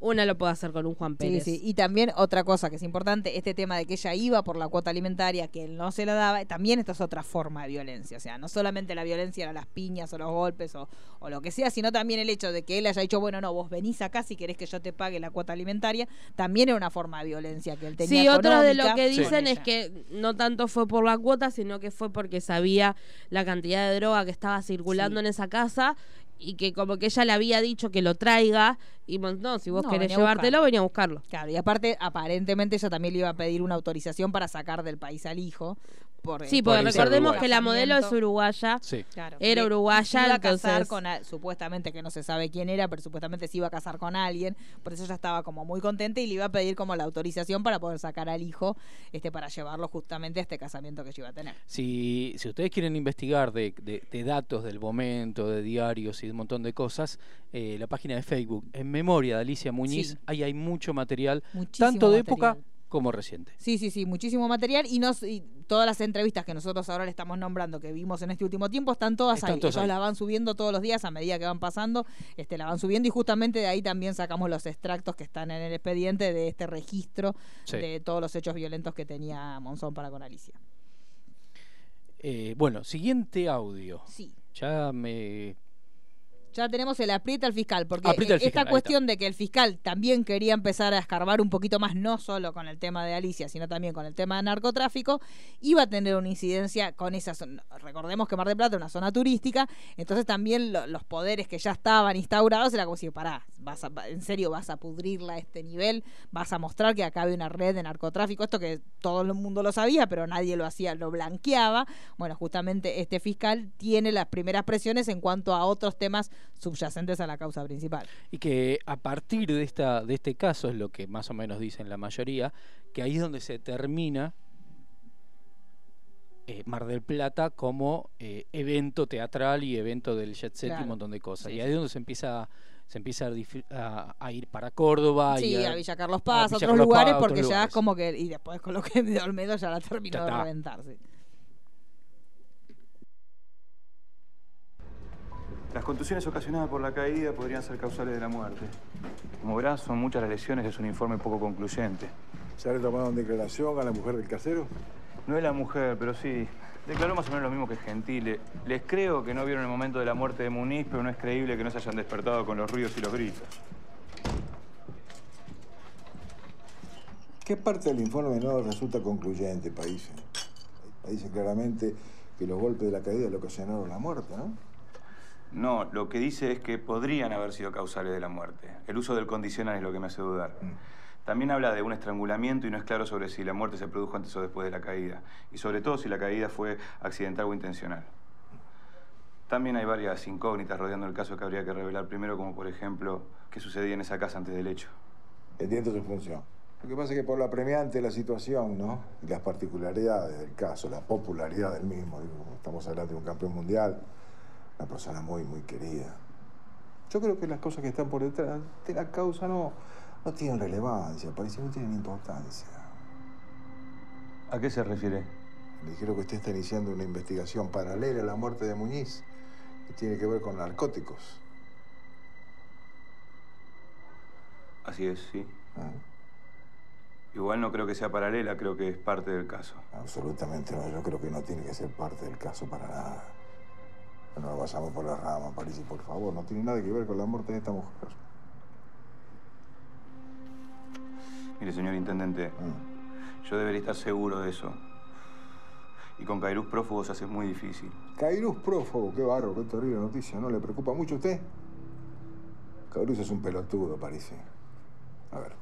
una lo puede hacer con un Juan Sí, Pérez. sí. Y también otra cosa que es importante, este tema de que ella iba por la cuota alimentaria, que él no se la daba, también esto es otra forma de violencia. O sea, no solamente la violencia eran las piñas o los golpes o, o lo que sea, sino también el hecho de que él haya dicho, bueno, no, vos venís acá si querés que yo te pague la cuota alimentaria, también era una forma de violencia que él tenía. Sí, otro de lo que dicen es que no tanto fue por la cuota, sino que fue porque sabía la cantidad de droga que estaba circulando en esa casa y que como que ella le había dicho que lo traiga y no, si vos No, querés venía llevártelo, venía a buscarlo. Claro, y aparte, aparentemente ella también le iba a pedir una autorización para sacar del país al hijo. Por, Sí, por porque recordemos que la modelo es uruguaya. Sí. Claro. Era uruguaya, se iba a casar con supuestamente que no se sabe quién era, pero supuestamente se iba a casar con alguien, por eso ella estaba como muy contenta y le iba a pedir como la autorización para poder sacar al hijo, este para llevarlo justamente a este casamiento que ella iba a tener. Si, si ustedes quieren investigar de, de- de datos del momento, de diarios y de un montón de cosas, eh, la página de Facebook, en memoria de Alicia Muñiz, Sí. ahí hay mucho material, Muchísimo tanto de material. época como reciente. Sí, sí, sí, muchísimo material y, nos, y todas las entrevistas que nosotros ahora le estamos nombrando que vimos en este último tiempo están todas Están ahí. todas Ellos ahí. la van subiendo todos los días a medida que van pasando, este, la van subiendo y justamente de ahí también sacamos los extractos que están en el expediente de este registro Sí. de todos los hechos violentos que tenía Monzón para con Alicia. Eh, bueno, siguiente audio. Sí. Ya me... Ya tenemos el aprieta al fiscal, porque fiscal, esta cuestión de que el fiscal también quería empezar a escarbar un poquito más, no solo con el tema de Alicia, sino también con el tema de narcotráfico, iba a tener una incidencia con esa zona. Recordemos que Mar del Plata es una zona turística, entonces también lo- los poderes que ya estaban instaurados era como si, pará, vas a, en serio vas a pudrirla a este nivel, vas a mostrar que acá hay una red de narcotráfico, esto que todo el mundo lo sabía, pero nadie lo hacía, lo blanqueaba. Bueno, justamente este fiscal tiene las primeras presiones en cuanto a otros temas subyacentes a la causa principal. Y que a partir de, esta, de este caso, es lo que más o menos dicen la mayoría, que ahí es donde se termina eh, Mar del Plata como eh, evento teatral y evento del jet set y un montón de cosas. Sí, y ahí es donde se empieza se empieza a, a- a ir para Córdoba y Sí, a Villa Carlos a Paz, a Villa otros Carlos lugares, a porque otros ya lugares. es como que. Y después con lo que de Olmedo ya la terminó de está. reventar. sí. Las contusiones ocasionadas por la caída podrían ser causales de la muerte. Como verás, son muchas las lesiones, es un informe poco concluyente. ¿Ya le tomaron declaración a la mujer del casero? No es la mujer, pero sí. Declaró más o menos lo mismo que Gentile. Les creo que no vieron el momento de la muerte de Muniz, pero no es creíble que no se hayan despertado con los ruidos y los gritos. ¿Qué parte del informe no resulta concluyente, País? Ahí dice claramente que los golpes de la caída le ocasionaron la muerte, ¿no? No, lo que dice es que podrían haber sido causales de la muerte. El uso del condicional es lo que me hace dudar. También habla de un estrangulamiento y no es claro sobre si la muerte se produjo antes o después de la caída. Y sobre todo si la caída fue accidental o intencional. También hay varias incógnitas rodeando el caso que habría que revelar primero, como por ejemplo, qué sucedía en esa casa antes del hecho. Entiendo su función. Lo que pasa es que por la premiante de la situación, ¿no? Y las particularidades del caso, la popularidad del mismo, digo, estamos hablando de un campeón mundial, una persona muy, muy querida. Yo creo que las cosas que están por detrás de la causa no, no tienen relevancia, parece que no tienen importancia. ¿A qué se refiere? Le dijeron que usted está iniciando una investigación paralela a la muerte de Muñiz, que tiene que ver con narcóticos. Así es, sí. Ah, Igual no creo que sea paralela, creo que es parte del caso. Absolutamente no, yo creo que no tiene que ser parte del caso para nada. No nos vayamos por la rama, París, por favor, no tiene nada que ver con la muerte de esta mujer. Mire, señor intendente, yo debería estar seguro de eso. Y con Cairús prófugos se hace muy difícil. Cairús prófugo, qué bárbaro, qué terrible noticia, ¿no le preocupa mucho a usted? Cairús es un pelotudo, parece. A ver,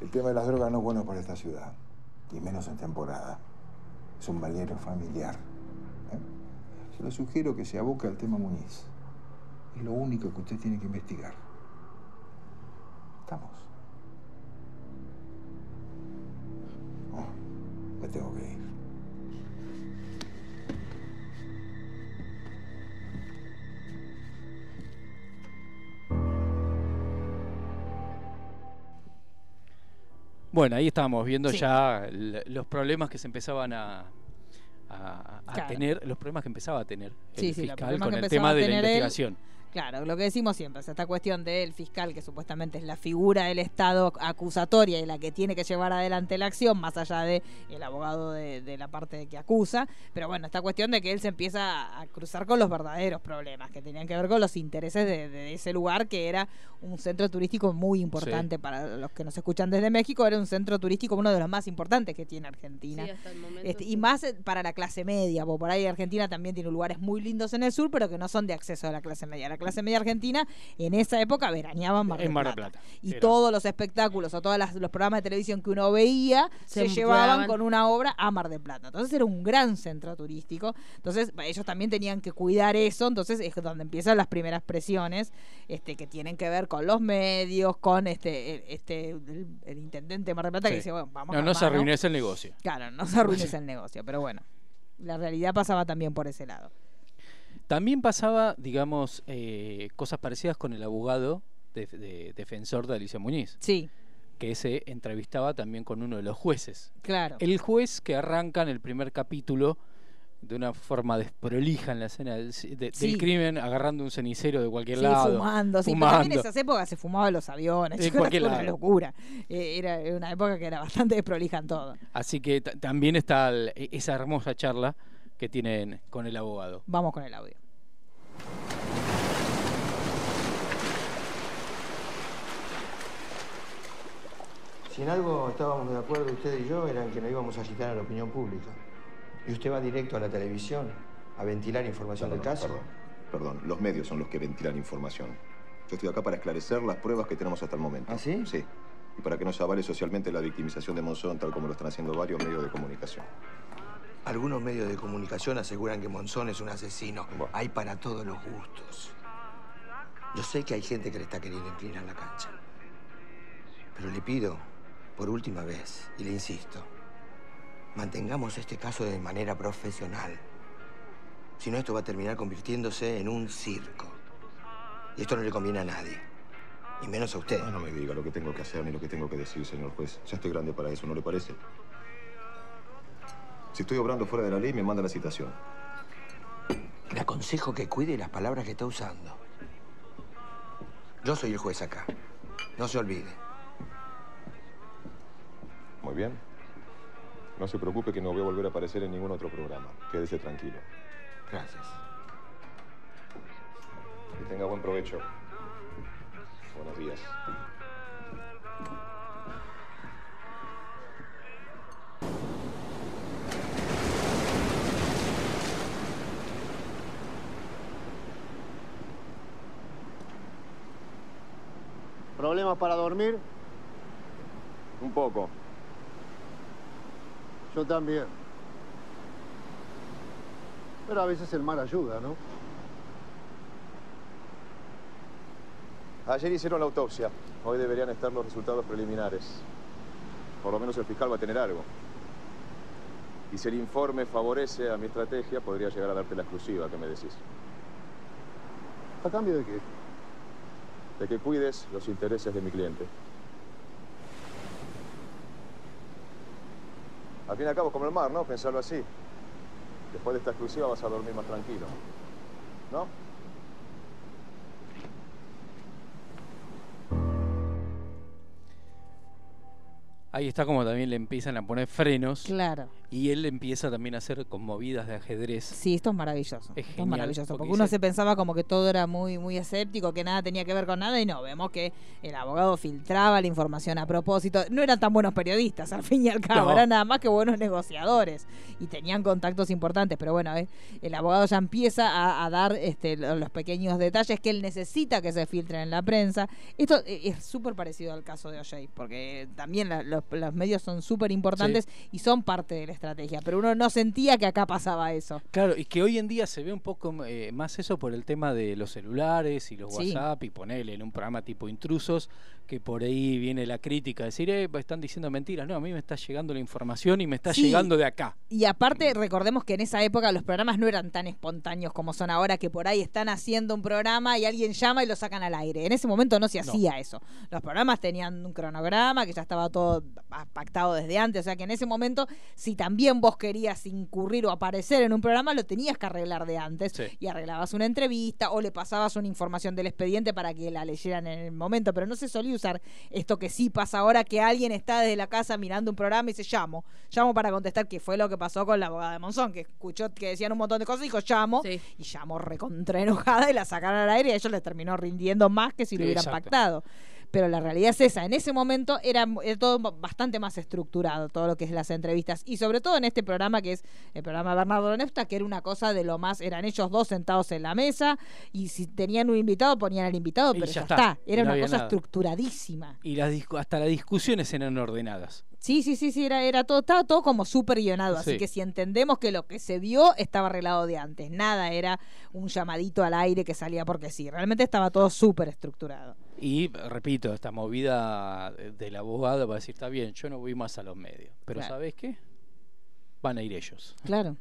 el tema de las drogas no es bueno para esta ciudad, y menos en temporada. Es un balneario familiar. Se le sugiero que se aboque al tema Muñiz. Es lo único que usted tiene que investigar. Estamos. Oh. Me tengo que ir. Bueno, ahí estábamos viendo Sí. ya los problemas que se empezaban a, a- a Claro. tener, los problemas que empezaba a tener el Sí, fiscal con el tema de la él. Claro, lo que decimos siempre, es esta cuestión del fiscal, que supuestamente es la figura del Estado acusatoria y la que tiene que llevar adelante la acción, más allá de el abogado de, de la parte que acusa. Pero bueno, esta cuestión de que él se empieza a- cruzar con los verdaderos problemas, que tenían que ver con los intereses de, de ese lugar, que era un centro turístico muy importante para los que nos escuchan desde México, era un centro turístico uno de los más importantes que tiene Argentina. Sí, hasta el momento, Este, sí. y más eh, para la clase media, porque por ahí Argentina también tiene lugares muy lindos en el sur, pero que no son de acceso a la clase media. La clase media argentina en esa época veraneaba en Mar del En Mar del Plata. Plata. Y Era. todos los espectáculos o todos los programas de televisión que uno veía se, Se llevaban con una obra a Mar del Plata. Entonces era un gran centro turístico. Entonces ellos también tenían que cuidar eso. Entonces es donde empiezan las primeras presiones este, que tienen que ver con los medios, con este, el- este el, el intendente de Mar del Plata que dice, bueno, vamos No, a no se arruines el negocio. Claro, no se arruines el negocio, pero bueno. La realidad pasaba también por ese lado. También pasaba, digamos, eh, cosas parecidas con el abogado de- de- defensor de Alicia Muñiz. Sí. Que se entrevistaba también con uno de los jueces. Claro. El juez que arranca en el primer capítulo de una forma desprolija en la escena del, ci- de- Sí. del crimen, agarrando un cenicero de cualquier Sí, lado. fumando, sí, fumando. también en esas épocas se fumaba los aviones, era cualquier una lado. locura. Eh, era una época que era bastante desprolija en todo. Así que ta- también está el- e- esa hermosa charla que tienen con el abogado. Vamos con el audio. Si en algo estábamos de acuerdo usted y yo, era en que no íbamos a agitar a la opinión pública. Y usted va directo a la televisión a ventilar información del caso. Perdón, perdón, los medios son los que ventilan información. Yo estoy acá para esclarecer las pruebas que tenemos hasta el momento. ¿Ah, sí? Sí. Y para que no se avale socialmente la victimización de Monzón, tal como lo están haciendo varios medios de comunicación. Algunos medios de comunicación aseguran que Monzón es un asesino. Hay para todos los gustos. Yo sé que hay gente que le está queriendo inclinar la cancha. Pero le pido, por última vez, y le insisto, mantengamos este caso de manera profesional. Si no, esto va a terminar convirtiéndose en un circo. Y esto no le conviene a nadie. Y menos a usted. No, no me diga lo que tengo que hacer ni lo que tengo que decir, señor juez. Ya estoy grande para eso, ¿no le parece? Si estoy obrando fuera de la ley, me manda la citación. Le aconsejo que cuide las palabras que está usando. Yo soy el juez acá. No se olvide. Muy bien. No se preocupe que no voy a volver a aparecer en ningún otro programa. Quédese tranquilo. Gracias. Que tenga buen provecho. Buenos días. ¿Problemas para dormir? Un poco. Yo también. Pero a veces el mar ayuda, ¿no? Ayer hicieron la autopsia. Hoy deberían estar los resultados preliminares. Por lo menos el fiscal va a tener algo. Y si el informe favorece a mi estrategia, podría llegar a darte la exclusiva. ¿Qué me decís? ¿A cambio de qué? De que cuides los intereses de mi cliente. Al fin y al cabo, como el mar, ¿no? Pensarlo así. Después de esta exclusiva vas a dormir más tranquilo. ¿No? Ahí está como también le empiezan a poner frenos. Claro. Y él empieza también a hacer con movidas de ajedrez. Sí, esto es maravilloso. Es esto es genial, maravilloso. porque Porque uno se pensaba como que todo era muy, muy escéptico, que nada tenía que ver con nada, y no, vemos que el abogado filtraba la información a propósito. No eran tan buenos periodistas, al fin y al cabo, No. eran nada más que buenos negociadores y tenían contactos importantes. Pero bueno, eh, el abogado ya empieza a, a dar este, lo- los pequeños detalles que él necesita que se filtren en la prensa. Esto eh, es súper parecido al caso de OJ, porque también la- los, los medios son súper importantes y son parte del estrategia, pero uno no sentía que acá pasaba eso. Claro, y que hoy en día se ve un poco eh, más eso por el tema de los celulares y los Sí. WhatsApp y ponerle en un programa tipo intrusos, que por ahí viene la crítica, decir, eh, están diciendo mentiras. No, a mí me está llegando la información y me está Sí. llegando de acá. Y aparte, recordemos que en esa época los programas no eran tan espontáneos como son ahora, que por ahí están haciendo un programa y alguien llama y lo sacan al aire. En ese momento no se No. hacía eso. Los programas tenían un cronograma que ya estaba todo pa- pactado desde antes. O sea que en ese momento, si también vos querías incurrir o aparecer en un programa, lo tenías que arreglar de antes. Sí. Y arreglabas una entrevista o le pasabas una información del expediente para que la leyeran en el momento. Pero no se solía usar esto que sí pasa ahora, que alguien está desde la casa mirando un programa y se llamo. Llamo para contestar, que fue lo que pasó con la abogada de Monzón, que escuchó que decían un montón de cosas y dijo llamo. Y llamó recontra enojada y la sacaron al aire y a ellos les terminó rindiendo más que si lo hubieran Exacto. pactado. Pero la realidad es esa. En ese momento era, era todo bastante más estructurado, todo lo que es las entrevistas. Y sobre todo en este programa, que es el programa Bernardo Nefta, que era una cosa de lo más. Eran ellos dos sentados en la mesa y si tenían un invitado, ponían al invitado, Y pero ya ya, está. Era no una cosa nada. estructuradísima. Y las hasta las discusiones eran ordenadas. Sí, sí, sí, sí, era, era todo, estaba todo como súper guionado. Así Sí. que si entendemos que lo que se vio estaba arreglado de antes, nada era un llamadito al aire que salía porque sí, realmente estaba todo súper estructurado. Y repito, esta movida del abogado va a decir, está bien, yo no voy más a los medios. Pero Claro. ¿sabes qué? Van a ir ellos. Claro.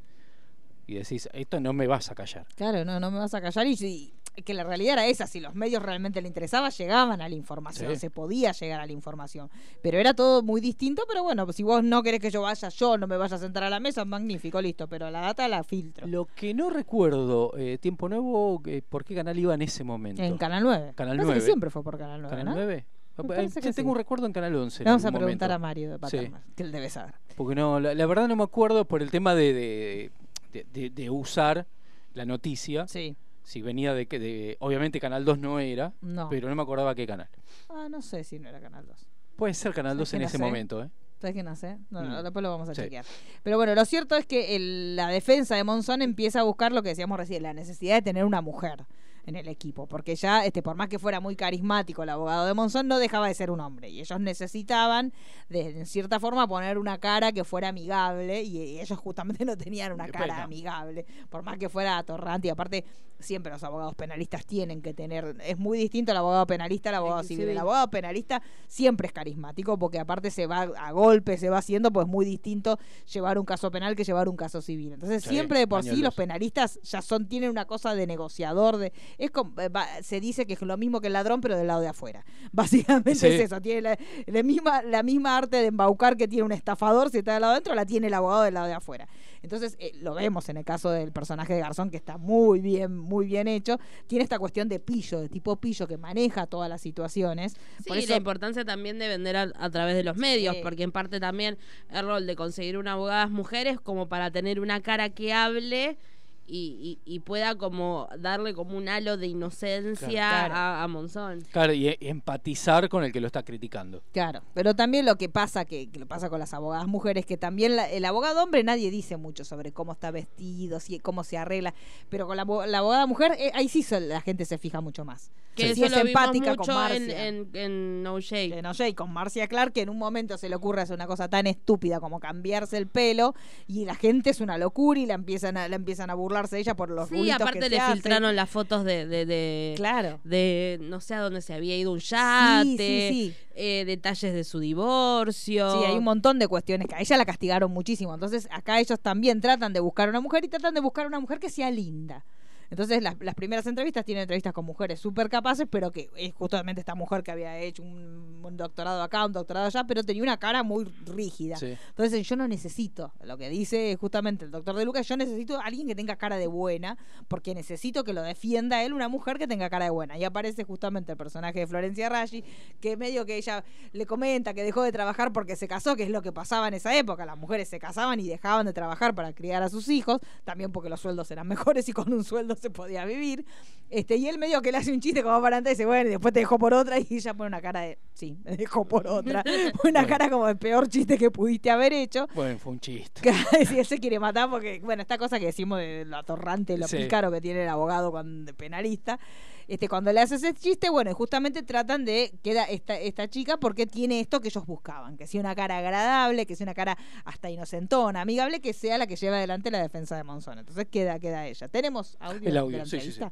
Y decís, esto no me vas a callar. Claro, no, no me vas a callar. Y, que la realidad era esa, si los medios realmente le interesaba, llegaban a la información, Sí. se podía llegar a la información. Pero era todo muy distinto, pero bueno, si vos no querés que yo vaya, yo no me vaya a sentar a la mesa, magnífico, listo, pero la data la filtro. Lo que no recuerdo, eh, Tiempo Nuevo, eh, ¿por qué canal iba en ese momento? En Canal 9. Canal Parece que 9. siempre fue por Canal 9, ¿Canal ¿no? 9? Eh, yo tengo sí. un recuerdo en Canal 11. en Le vamos a preguntar momento. a Mario de Sí. Que él debe saber. Porque no, la, la verdad no me acuerdo por el tema de, de, de- de- de usar la noticia. Sí. Si venía de que, de, obviamente Canal 2 no era, No. pero no me acordaba qué canal. Ah, no sé si no era Canal 2. Puede ser Canal ¿Sabes 2 que en ese sé? momento, ¿eh? ¿Sabes que no sé? No, no, Mm. después lo vamos a Sí. chequear. Pero bueno, lo cierto es que el- la defensa de Monzón empieza a buscar lo que decíamos recién, la necesidad de tener una mujer en el equipo, porque ya, este, por más que fuera muy carismático el abogado de Monzón, no dejaba de ser un hombre, y ellos necesitaban, de, en cierta forma, poner una cara que fuera amigable, y ellos justamente no tenían una cara amigable, por más que fuera atorrante, y aparte, siempre los abogados penalistas tienen que tener, es muy distinto el abogado penalista al abogado civil, el abogado penalista siempre es carismático, porque aparte se va a golpe, se va haciendo, pues muy distinto llevar un caso penal que llevar un caso civil. Entonces, Sí, siempre de por sí los penalistas ya son, tienen una cosa de negociador, de es como- eh, va- se dice que es lo mismo que el ladrón, pero del lado de afuera. Básicamente Sí. es eso, tiene la, la misma, la misma arte de embaucar que tiene un estafador, si está del lado adentro, la tiene el abogado del lado de afuera. Entonces, eh, lo vemos en el caso del personaje de Garzón, que está muy bien, muy bien hecho. Tiene esta cuestión de pillo, de tipo pillo, que maneja todas las situaciones. Sí, Por y eso, la importancia también de vender a, a través de los medios, Sí. porque en parte también el rol de conseguir una abogada mujeres como para tener una cara que hable y, y- y pueda como darle como un halo de inocencia Claro. a, a Monzón. Claro, y e- empatizar con el que lo está criticando. Claro, pero también lo que pasa que, que lo pasa con las abogadas mujeres que también la- el abogado hombre nadie dice mucho sobre cómo está vestido, si, cómo se arregla, pero con la, la abogada mujer eh, ahí sí se- la gente se fija mucho más. Que si eso es lo vimos empática mucho con en, Marcia. en, en No Shade. En OJ, con Marcia Clark, que en un momento se le ocurre hacer una cosa tan estúpida como cambiarse el pelo, y la gente es una locura y la empiezan a, la empiezan a burlarse de ella por los Sí, aparte que le se filtraron las fotos de, de, de- Claro. de no sé a dónde se había ido un yate, sí, sí. eh, detalles de su divorcio. Sí, hay un montón de cuestiones que a ella la castigaron muchísimo. Entonces, acá ellos también tratan de buscar una mujer y tratan de buscar una mujer que sea linda. Entonces, las, las primeras entrevistas tienen entrevistas con mujeres súper capaces, pero que es justamente esta mujer que había hecho un, un doctorado acá, un doctorado allá, pero tenía una cara muy rígida. Sí. Entonces, yo no necesito, lo que dice justamente el doctor de Lucas, yo necesito a alguien que tenga cara de buena, porque necesito que lo defienda él, una mujer que tenga cara de buena. Y aparece justamente el personaje de Florencia Raggi, que medio que ella le comenta que dejó de trabajar porque se casó, que es lo que pasaba en esa época. Las mujeres se casaban y dejaban de trabajar para criar a sus hijos, también porque los sueldos eran mejores y con un sueldo se podía vivir. Este, y él medio que le hace un chiste como para y dice, bueno, y después te dejó por otra y ella pone una cara de, sí, me dejó por otra. una cara como el peor chiste que pudiste haber hecho. Bueno, fue un chiste. si él se quiere matar porque, bueno, esta cosa que decimos de lo atorrante, lo Sí. pícaro que tiene el abogado cuando penalista. Este, cuando le hace ese chiste, bueno, y justamente tratan de, queda esta, esta chica porque tiene esto que ellos buscaban, que sea una cara agradable, que sea una cara hasta inocentona, amigable, que sea la que lleva adelante la defensa de Monzón. Entonces queda, queda ella. ¿Tenemos audio? El audio, de la sí, sí, entrevista?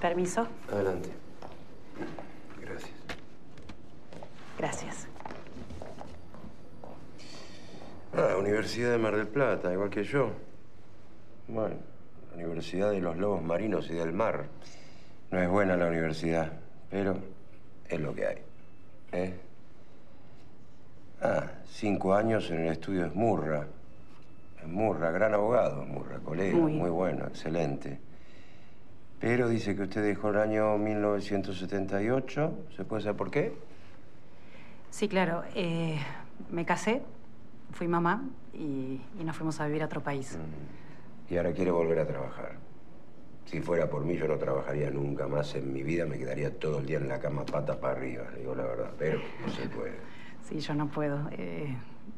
Permiso. Adelante. Gracias. Gracias. Ah, Universidad de Mar del Plata, igual que yo. Bueno, Universidad de los Lobos Marinos y del Mar. No es buena la universidad, pero es lo que hay. ¿Eh? Ah, cinco años en el estudio Esmurra. Esmurra, gran abogado, Esmurra, colega, Muy. muy bueno, excelente. Pero dice que usted dejó el año 1978. ¿Se puede saber por qué? Sí, claro. eh, me casé, fui mamá y, y nos fuimos a vivir a otro país. Y ahora quiere volver a trabajar. Si fuera por mí, yo no trabajaría nunca más en mi vida. Me quedaría todo el día en la cama patas para arriba, digo la verdad. Pero no se puede. Sí, yo no puedo. eh,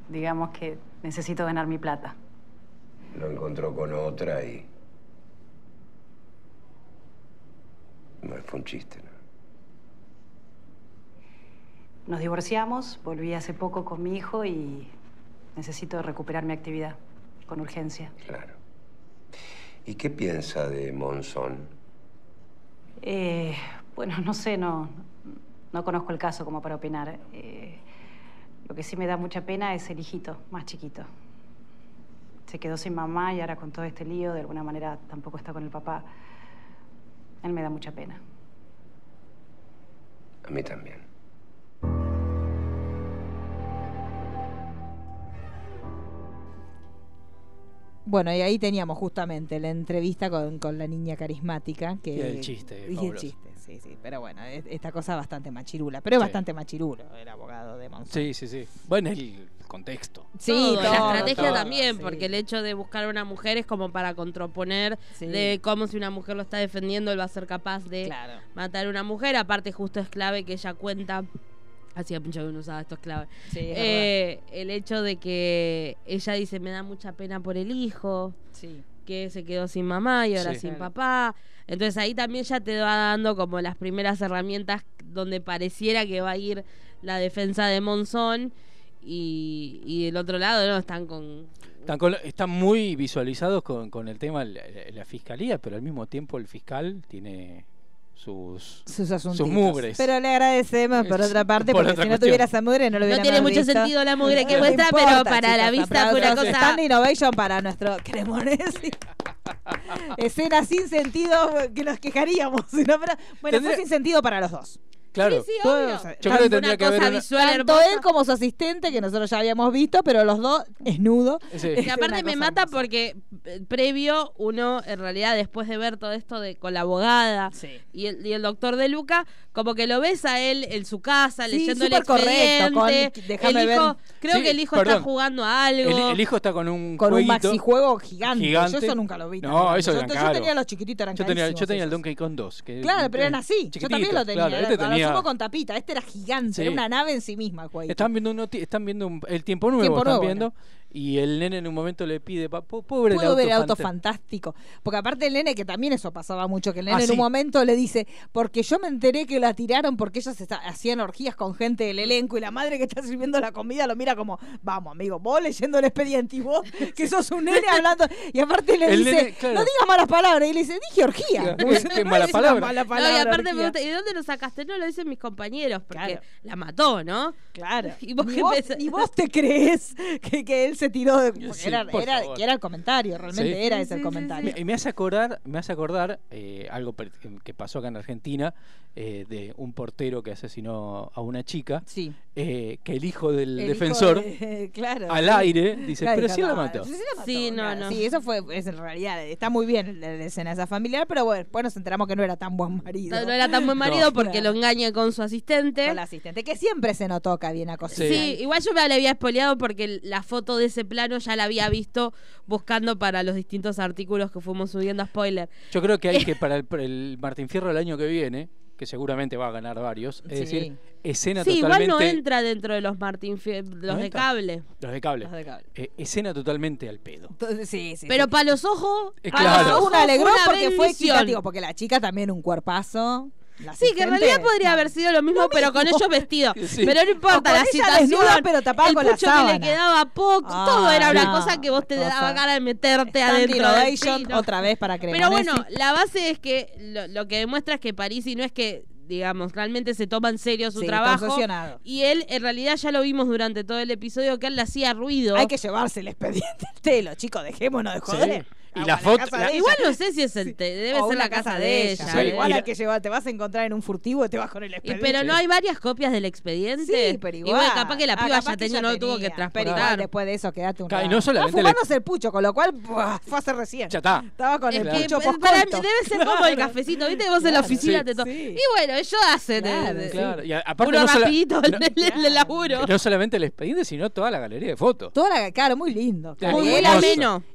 digamos que necesito ganar mi plata. Lo encontró con otra y... No, fue un chiste, ¿no? Nos divorciamos, volví hace poco con mi hijo y necesito recuperar mi actividad con urgencia. Claro. ¿Y qué piensa de Monzón? Eh, bueno, no sé, no, no conozco el caso como para opinar. Eh, lo que sí me da mucha pena es el hijito, más chiquito. Se quedó sin mamá y ahora con todo este lío, de alguna manera tampoco está con el papá. Él me da mucha pena. A mí también. Bueno, y ahí teníamos justamente la entrevista con, con la niña carismática. Que, Y el chiste, Y el chiste, sí, sí. Pero bueno, es- esta cosa bastante machirula. Pero es Sí. bastante machirulo el abogado de Monzón. Sí, sí, sí. Bueno, el contexto. Sí, Todo, la estrategia todo, también, sí. porque el hecho de buscar a una mujer es como para contraponer Sí. de cómo si una mujer lo está defendiendo, él va a ser capaz de Claro. matar a una mujer. Aparte, justo es clave que ella cuenta. Hacía pincho que no usaba esto es clave. Sí, es Eh, el hecho de que ella dice, me da mucha pena por el hijo, Sí. que se quedó sin mamá y ahora Sí. sin Claro. papá. Entonces ahí también ya te va dando como las primeras herramientas donde pareciera que va a ir la defensa de Monzón. Y, y del otro lado, ¿no? Están con Están, con- están muy visualizados con, con el tema de la, la fiscalía, pero al mismo tiempo el fiscal tiene sus, sus asuntos. sus mugres. Pero le agradecemos por otra parte, Por porque otra si no tuviera esa mugre no lo No hubiera tiene mucho sentido la mugre que muestra, pero para la vista fue una cosa- Stand Innovation para nuestro Cremonesi. Escena sin sentido que nos quejaríamos. ¿no? Pero, bueno, Tendría- fue sin sentido para los dos. Claro. Sí, Todo- obvio. o sea, Yo creo que tendría que haber una- Tanto él como su asistente, que nosotros ya habíamos visto, pero los dos desnudos. Sí. Que aparte me mata porque eh, previo uno, en realidad, después de ver todo esto de con la abogada y, el, y el doctor de Luca, como que lo ves a él en su casa, Sí, leyendo el súper correcto, con- expediente. déjame el hijo, ver. Creo Sí, que el hijo perdón. está jugando a algo. El, el hijo está con un Con un jueguito maxijuego gigante. gigante. Yo eso nunca lo vi. No, eso yo, yo tenía los chiquititos, eran Yo tenía, yo tenía el. Donkey Kong 2. Que, Claro, pero eran así. Yo también lo tenía. claro, este tenía- sumo con tapita. Este era gigante. Sí. Era una nave en sí misma jueguito. Están viendo, un están viendo un- el tiempo nuevo, Tiempo están nuevo, viendo. Y el nene en un momento le pide, pa- po- pobre el Puedo ver el auto fantástico. Porque aparte el nene, que también eso pasaba mucho, que el nene Ah, en sí. un momento le dice, porque yo me enteré que la tiraron porque ellos está- hacían orgías con gente del elenco y la madre que está sirviendo la comida lo mira como, vamos amigo, vos leyendo el expediente y vos que sos un nene hablando. Y aparte le El dice, nene, claro. no digas malas palabras. Y le dice, dije orgía. Palabra. mala No, y aparte me gusta, ¿y de dónde lo sacaste? No, lo dicen mis compañeros, porque Claro. la mató, ¿no? Claro. ¿Y vos qué vos, ni vos te crees que, que él se tiró de... Sí, era, era- favor. que era el comentario, realmente Sí. era Sí, ese el sí, comentario. Me, me hace acordar, me hace acordar eh, algo per- que pasó acá en Argentina eh, de un portero que asesinó a una chica. Sí. eh, que el hijo del El hijo defensor de- claro, al sí. aire dice, Claro, pero si la "No, mató. sí, sí la mató", Sí, no, claro. no. Sí, eso fue, es en realidad, está muy bien la, la escena esa familiar, pero bueno, después nos enteramos que no era tan buen marido. No, no era tan buen marido No. porque lo engaña con su asistente. Con la asistente, que siempre se notó que había una Sí, ahí. igual yo me la había espoleado porque la foto de ese plano ya la había visto buscando para los distintos artículos que fuimos subiendo a spoiler. Yo creo que hay que para el, para el Martín Fierro el año que viene que seguramente va a ganar varios. Es Sí. decir, escena Sí, igual totalmente. no entra dentro de los Martín Fie- los ¿No de cable. Los de cable. Los de cable. Eh, escena totalmente al pedo. Entonces, sí, sí. Pero sí. para los ojos, Eh, para claro. los ojos un alegrón una porque fue equitativo, porque la chica también un cuerpazo. Sí, que en realidad podría haber sido lo mismo, pero con ellos vestidos. Sí. Pero no importa, la situación, desnuda, pero tapada el con la que le quedaba poco, Ah, todo era una no, cosa que vos te daba ganas de meterte adentro. del- ovation sí, no. otra vez para Pero Cremonesi. bueno, la base es que lo, lo que demuestra es que Parisi no es que, digamos, realmente se toma en serio su Sí, trabajo. Y él, en realidad, ya lo vimos durante todo el episodio, que él le hacía ruido. Hay que llevarse el expediente al telo, chicos, dejémonos de joder. Y la foto. la-. Igual no sé si es el te, debe O ser la casa de ella. Sí, igual y hay la- que llevar, te vas a encontrar en un furtivo y te vas con el Y- expediente. pero no hay varias copias del expediente. Sí, pero igual. capaz que la Ah, piba ya tenía, ya no tuvo que tenía. Pero transportar. igual después de eso quedate un Claro, y rato. no solamente fumándose el pucho, con lo cual buah, fue hace recién. Ya está. Estaba con Es el que pucho para debe ser como el Claro. cafecito, ¿viste? Vos en la Claro, oficina sí. te to- Sí. Y bueno, ellos hacen Claro, Claro, y aparte uno rapidito el, laburo. no solamente el expediente, sino toda la galería de fotos. Toda la, claro, muy lindo. Claro, Muy, Y muy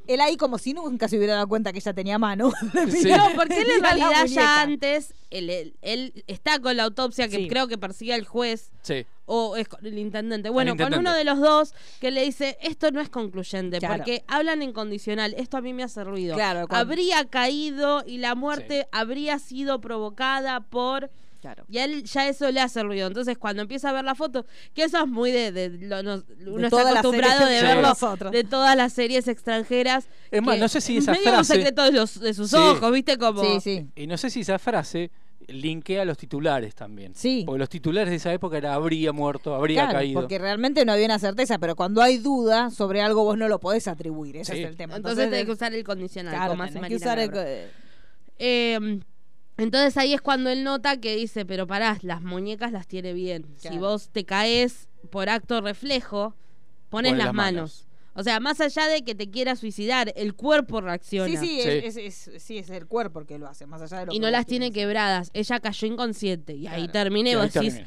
él, ahí, como si nunca se hubiera dado cuenta que ella tenía mano. Sí. No, porque él le en realidad ya antes, él, él- él está con la autopsia que Sí. creo que persigue el juez Sí. o es con el intendente. Bueno, intendente. con uno de los dos que le dice, esto no es concluyente, Claro. porque hablan en condicional, esto a mí me hace ruido. Claro, cuando- Habría caído y la muerte habría sido provocada por... Claro. Y a él ya eso le hace ruido. Entonces, cuando empieza a ver la foto, que eso es muy de. de lo- nos- uno está acostumbrado de verlo nosotros. de todas las series extranjeras. Es más, no sé si es esa medio un frase- secreto de, los, de sus Sí. ojos, ¿viste? Como. Sí, sí. Y no sé si esa frase linkea a los titulares también. Sí. Porque los titulares de esa época era habría muerto, habría Claro, caído. porque realmente no había una certeza, pero cuando hay duda sobre algo vos no lo podés atribuir, ese Sí. es el tema. Entonces, tenés que usar el condicional. claro, como tenés que usar el... Eh, entonces ahí es cuando él nota que dice, pero pará, las muñecas las tiene bien. Si vos te caes por acto reflejo, pones Pone las, las manos. manos. O sea, más allá de que te quiera suicidar, el cuerpo reacciona. Sí, sí, Sí. Es, es- es- sí, es el cuerpo el que lo hace, más allá de lo Y que no las tiene quebradas. Ella cayó inconsciente. Y ahí terminé. Y y ahí vos decís,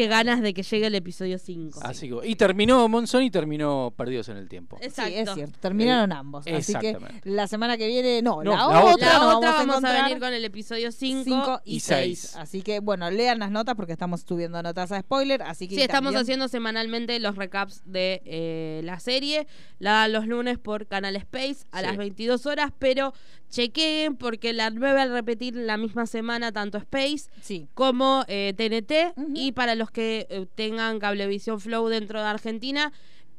qué ganas de que llegue el episodio 5. Así que- y terminó Monzón y terminó Perdidos en el Tiempo. Exacto. Sí, es cierto. Terminaron ambos. Así que exactamente. la semana que viene, no, No, la, la otra, otra. La otra vamos, vamos a, venir con el episodio 5 cinco y y seis. 6. Así que, bueno, lean las notas porque estamos subiendo notas a spoiler. Así que Sí, estamos también- haciendo semanalmente los recaps de eh, la serie. La dan los lunes por Canal Space a Sí. las 22 horas, pero chequeen porque la nueve al repetir la misma semana tanto Space Sí. como eh, TNT. Ujú. Y para los que eh, tengan Cablevisión Flow dentro de Argentina,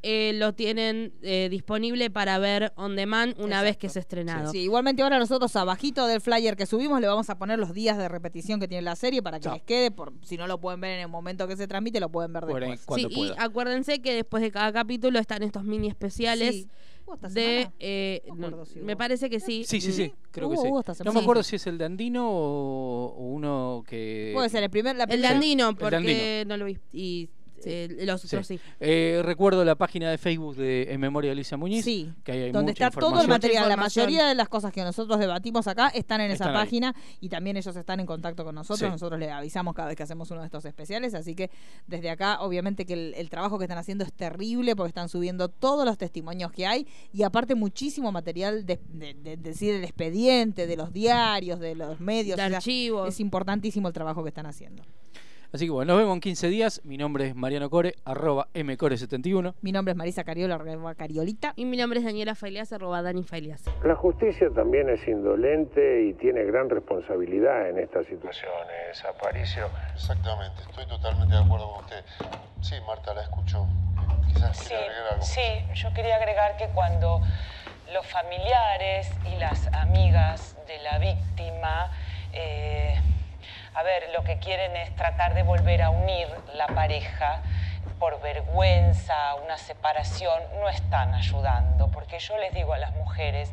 eh, lo tienen eh, disponible para ver on demand una vez que es estrenado. Sí, igualmente ahora nosotros abajito del flyer que subimos le vamos a poner los días de repetición que tiene la serie para que Chao. les quede, por si no lo pueden ver en el momento que se transmite, lo pueden ver después. cuando Sí, pueda. y acuérdense que después de cada capítulo están estos mini especiales Sí. ¿Hubo esta de semana? eh, No me acuerdo si me hubo. parece que sí. Sí, sí, sí, creo que Hubo- sí. hubo esta No me acuerdo si es el de Andino o, o uno que... Puede ser el primer, la El primera- de Andino, el de porque Andino. no lo vi. Y eh, los Sí. otros sí. Eh, recuerdo la página de Facebook de En Memoria de Alicia Muñiz, Sí, que ahí hay donde mucha está todo el material. La mayoría de las cosas que nosotros debatimos acá están en esa ahí. página y también ellos están en contacto con nosotros. Sí. Nosotros les avisamos cada vez que hacemos uno de estos especiales. Así que desde acá, obviamente que el, el trabajo que están haciendo es terrible porque están subiendo todos los testimonios que hay y aparte muchísimo material de, de- de- decir el expediente, de los diarios, de los medios. De o sea, archivos. es importantísimo el trabajo que están haciendo. Así que bueno, nos vemos en 15 días. Mi nombre es Mariano Core, arroba mcore71. Mi nombre es Marisa Cariola, arroba Cariolita. Y mi nombre es Daniela Failias, arroba Dani Failias. La justicia también es indolente y tiene gran responsabilidad en estas situaciones, Aparicio. Exactamente, estoy totalmente de acuerdo con usted. Sí, Marta, la escucho. Quizás Sí, quiere agregar algo. sí, yo quería agregar que cuando los familiares y las amigas de la víctima, eh, a ver, lo que quieren es tratar de volver a unir la pareja por vergüenza, una separación, no están ayudando, porque yo les digo a las mujeres,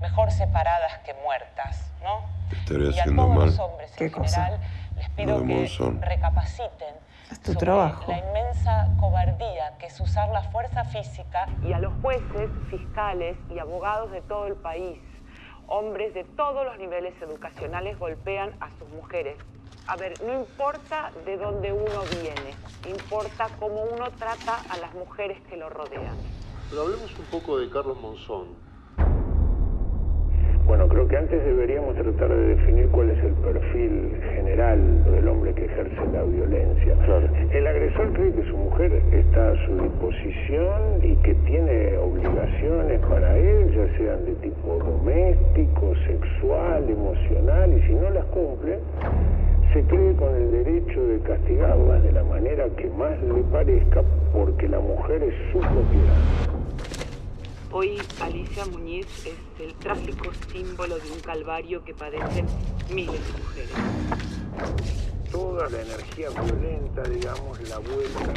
mejor separadas que muertas, ¿no? Estaría y a haciendo todos mal. los hombres en ¿Qué cosa? general les pido de que recapaciten Es tu sobre trabajo. la inmensa cobardía que es usar la fuerza física y a los jueces, fiscales y abogados de todo el país. Hombres de todos los niveles educacionales golpean a sus mujeres. A ver, no importa de dónde uno viene, importa cómo uno trata a las mujeres que lo rodean. Pero hablemos un poco de Carlos Monzón. Bueno, creo que antes deberíamos tratar de definir cuál es el perfil general del hombre que ejerce la violencia. El agresor cree que su mujer está a su disposición y que tiene obligaciones para él, ya sean de tipo doméstico, sexual, emocional, y si no las cumple, se cree con el derecho de castigarlas de la manera que más le parezca porque la mujer es su propiedad. Hoy Alicia Muñiz es el trágico símbolo de un calvario que padecen miles de mujeres. Toda la energía violenta, digamos, la vuelta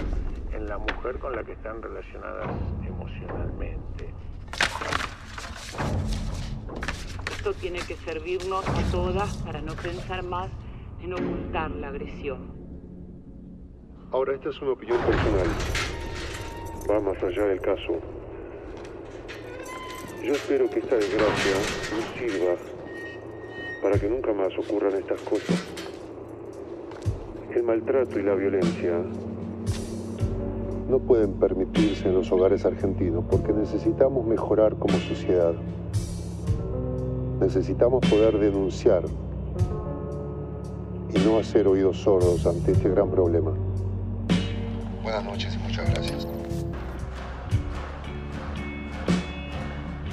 en la mujer con la que están relacionadas emocionalmente. Esto tiene que servirnos a todas para no pensar más en ocultar la agresión. Ahora, esta es una opinión personal. Va más allá del caso. Yo espero que esta desgracia nos sirva para que nunca más ocurran estas cosas. El maltrato y la violencia no pueden permitirse en los hogares argentinos porque necesitamos mejorar como sociedad. Necesitamos poder denunciar y no hacer oídos sordos ante este gran problema. Buenas noches y muchas gracias.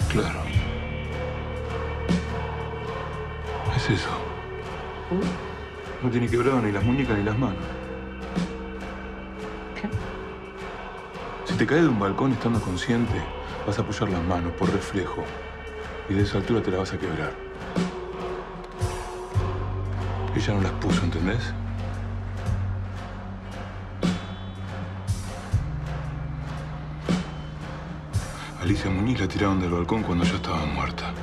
Claro. Es eso. No tiene quebrado ni las muñecas ni las manos. Si te caes de un balcón estando consciente, vas a apoyar las manos por reflejo. Y de esa altura te la vas a quebrar. Ella no las puso, ¿entendés? Alicia Muñiz la tiraron del balcón cuando ya estaba muerta.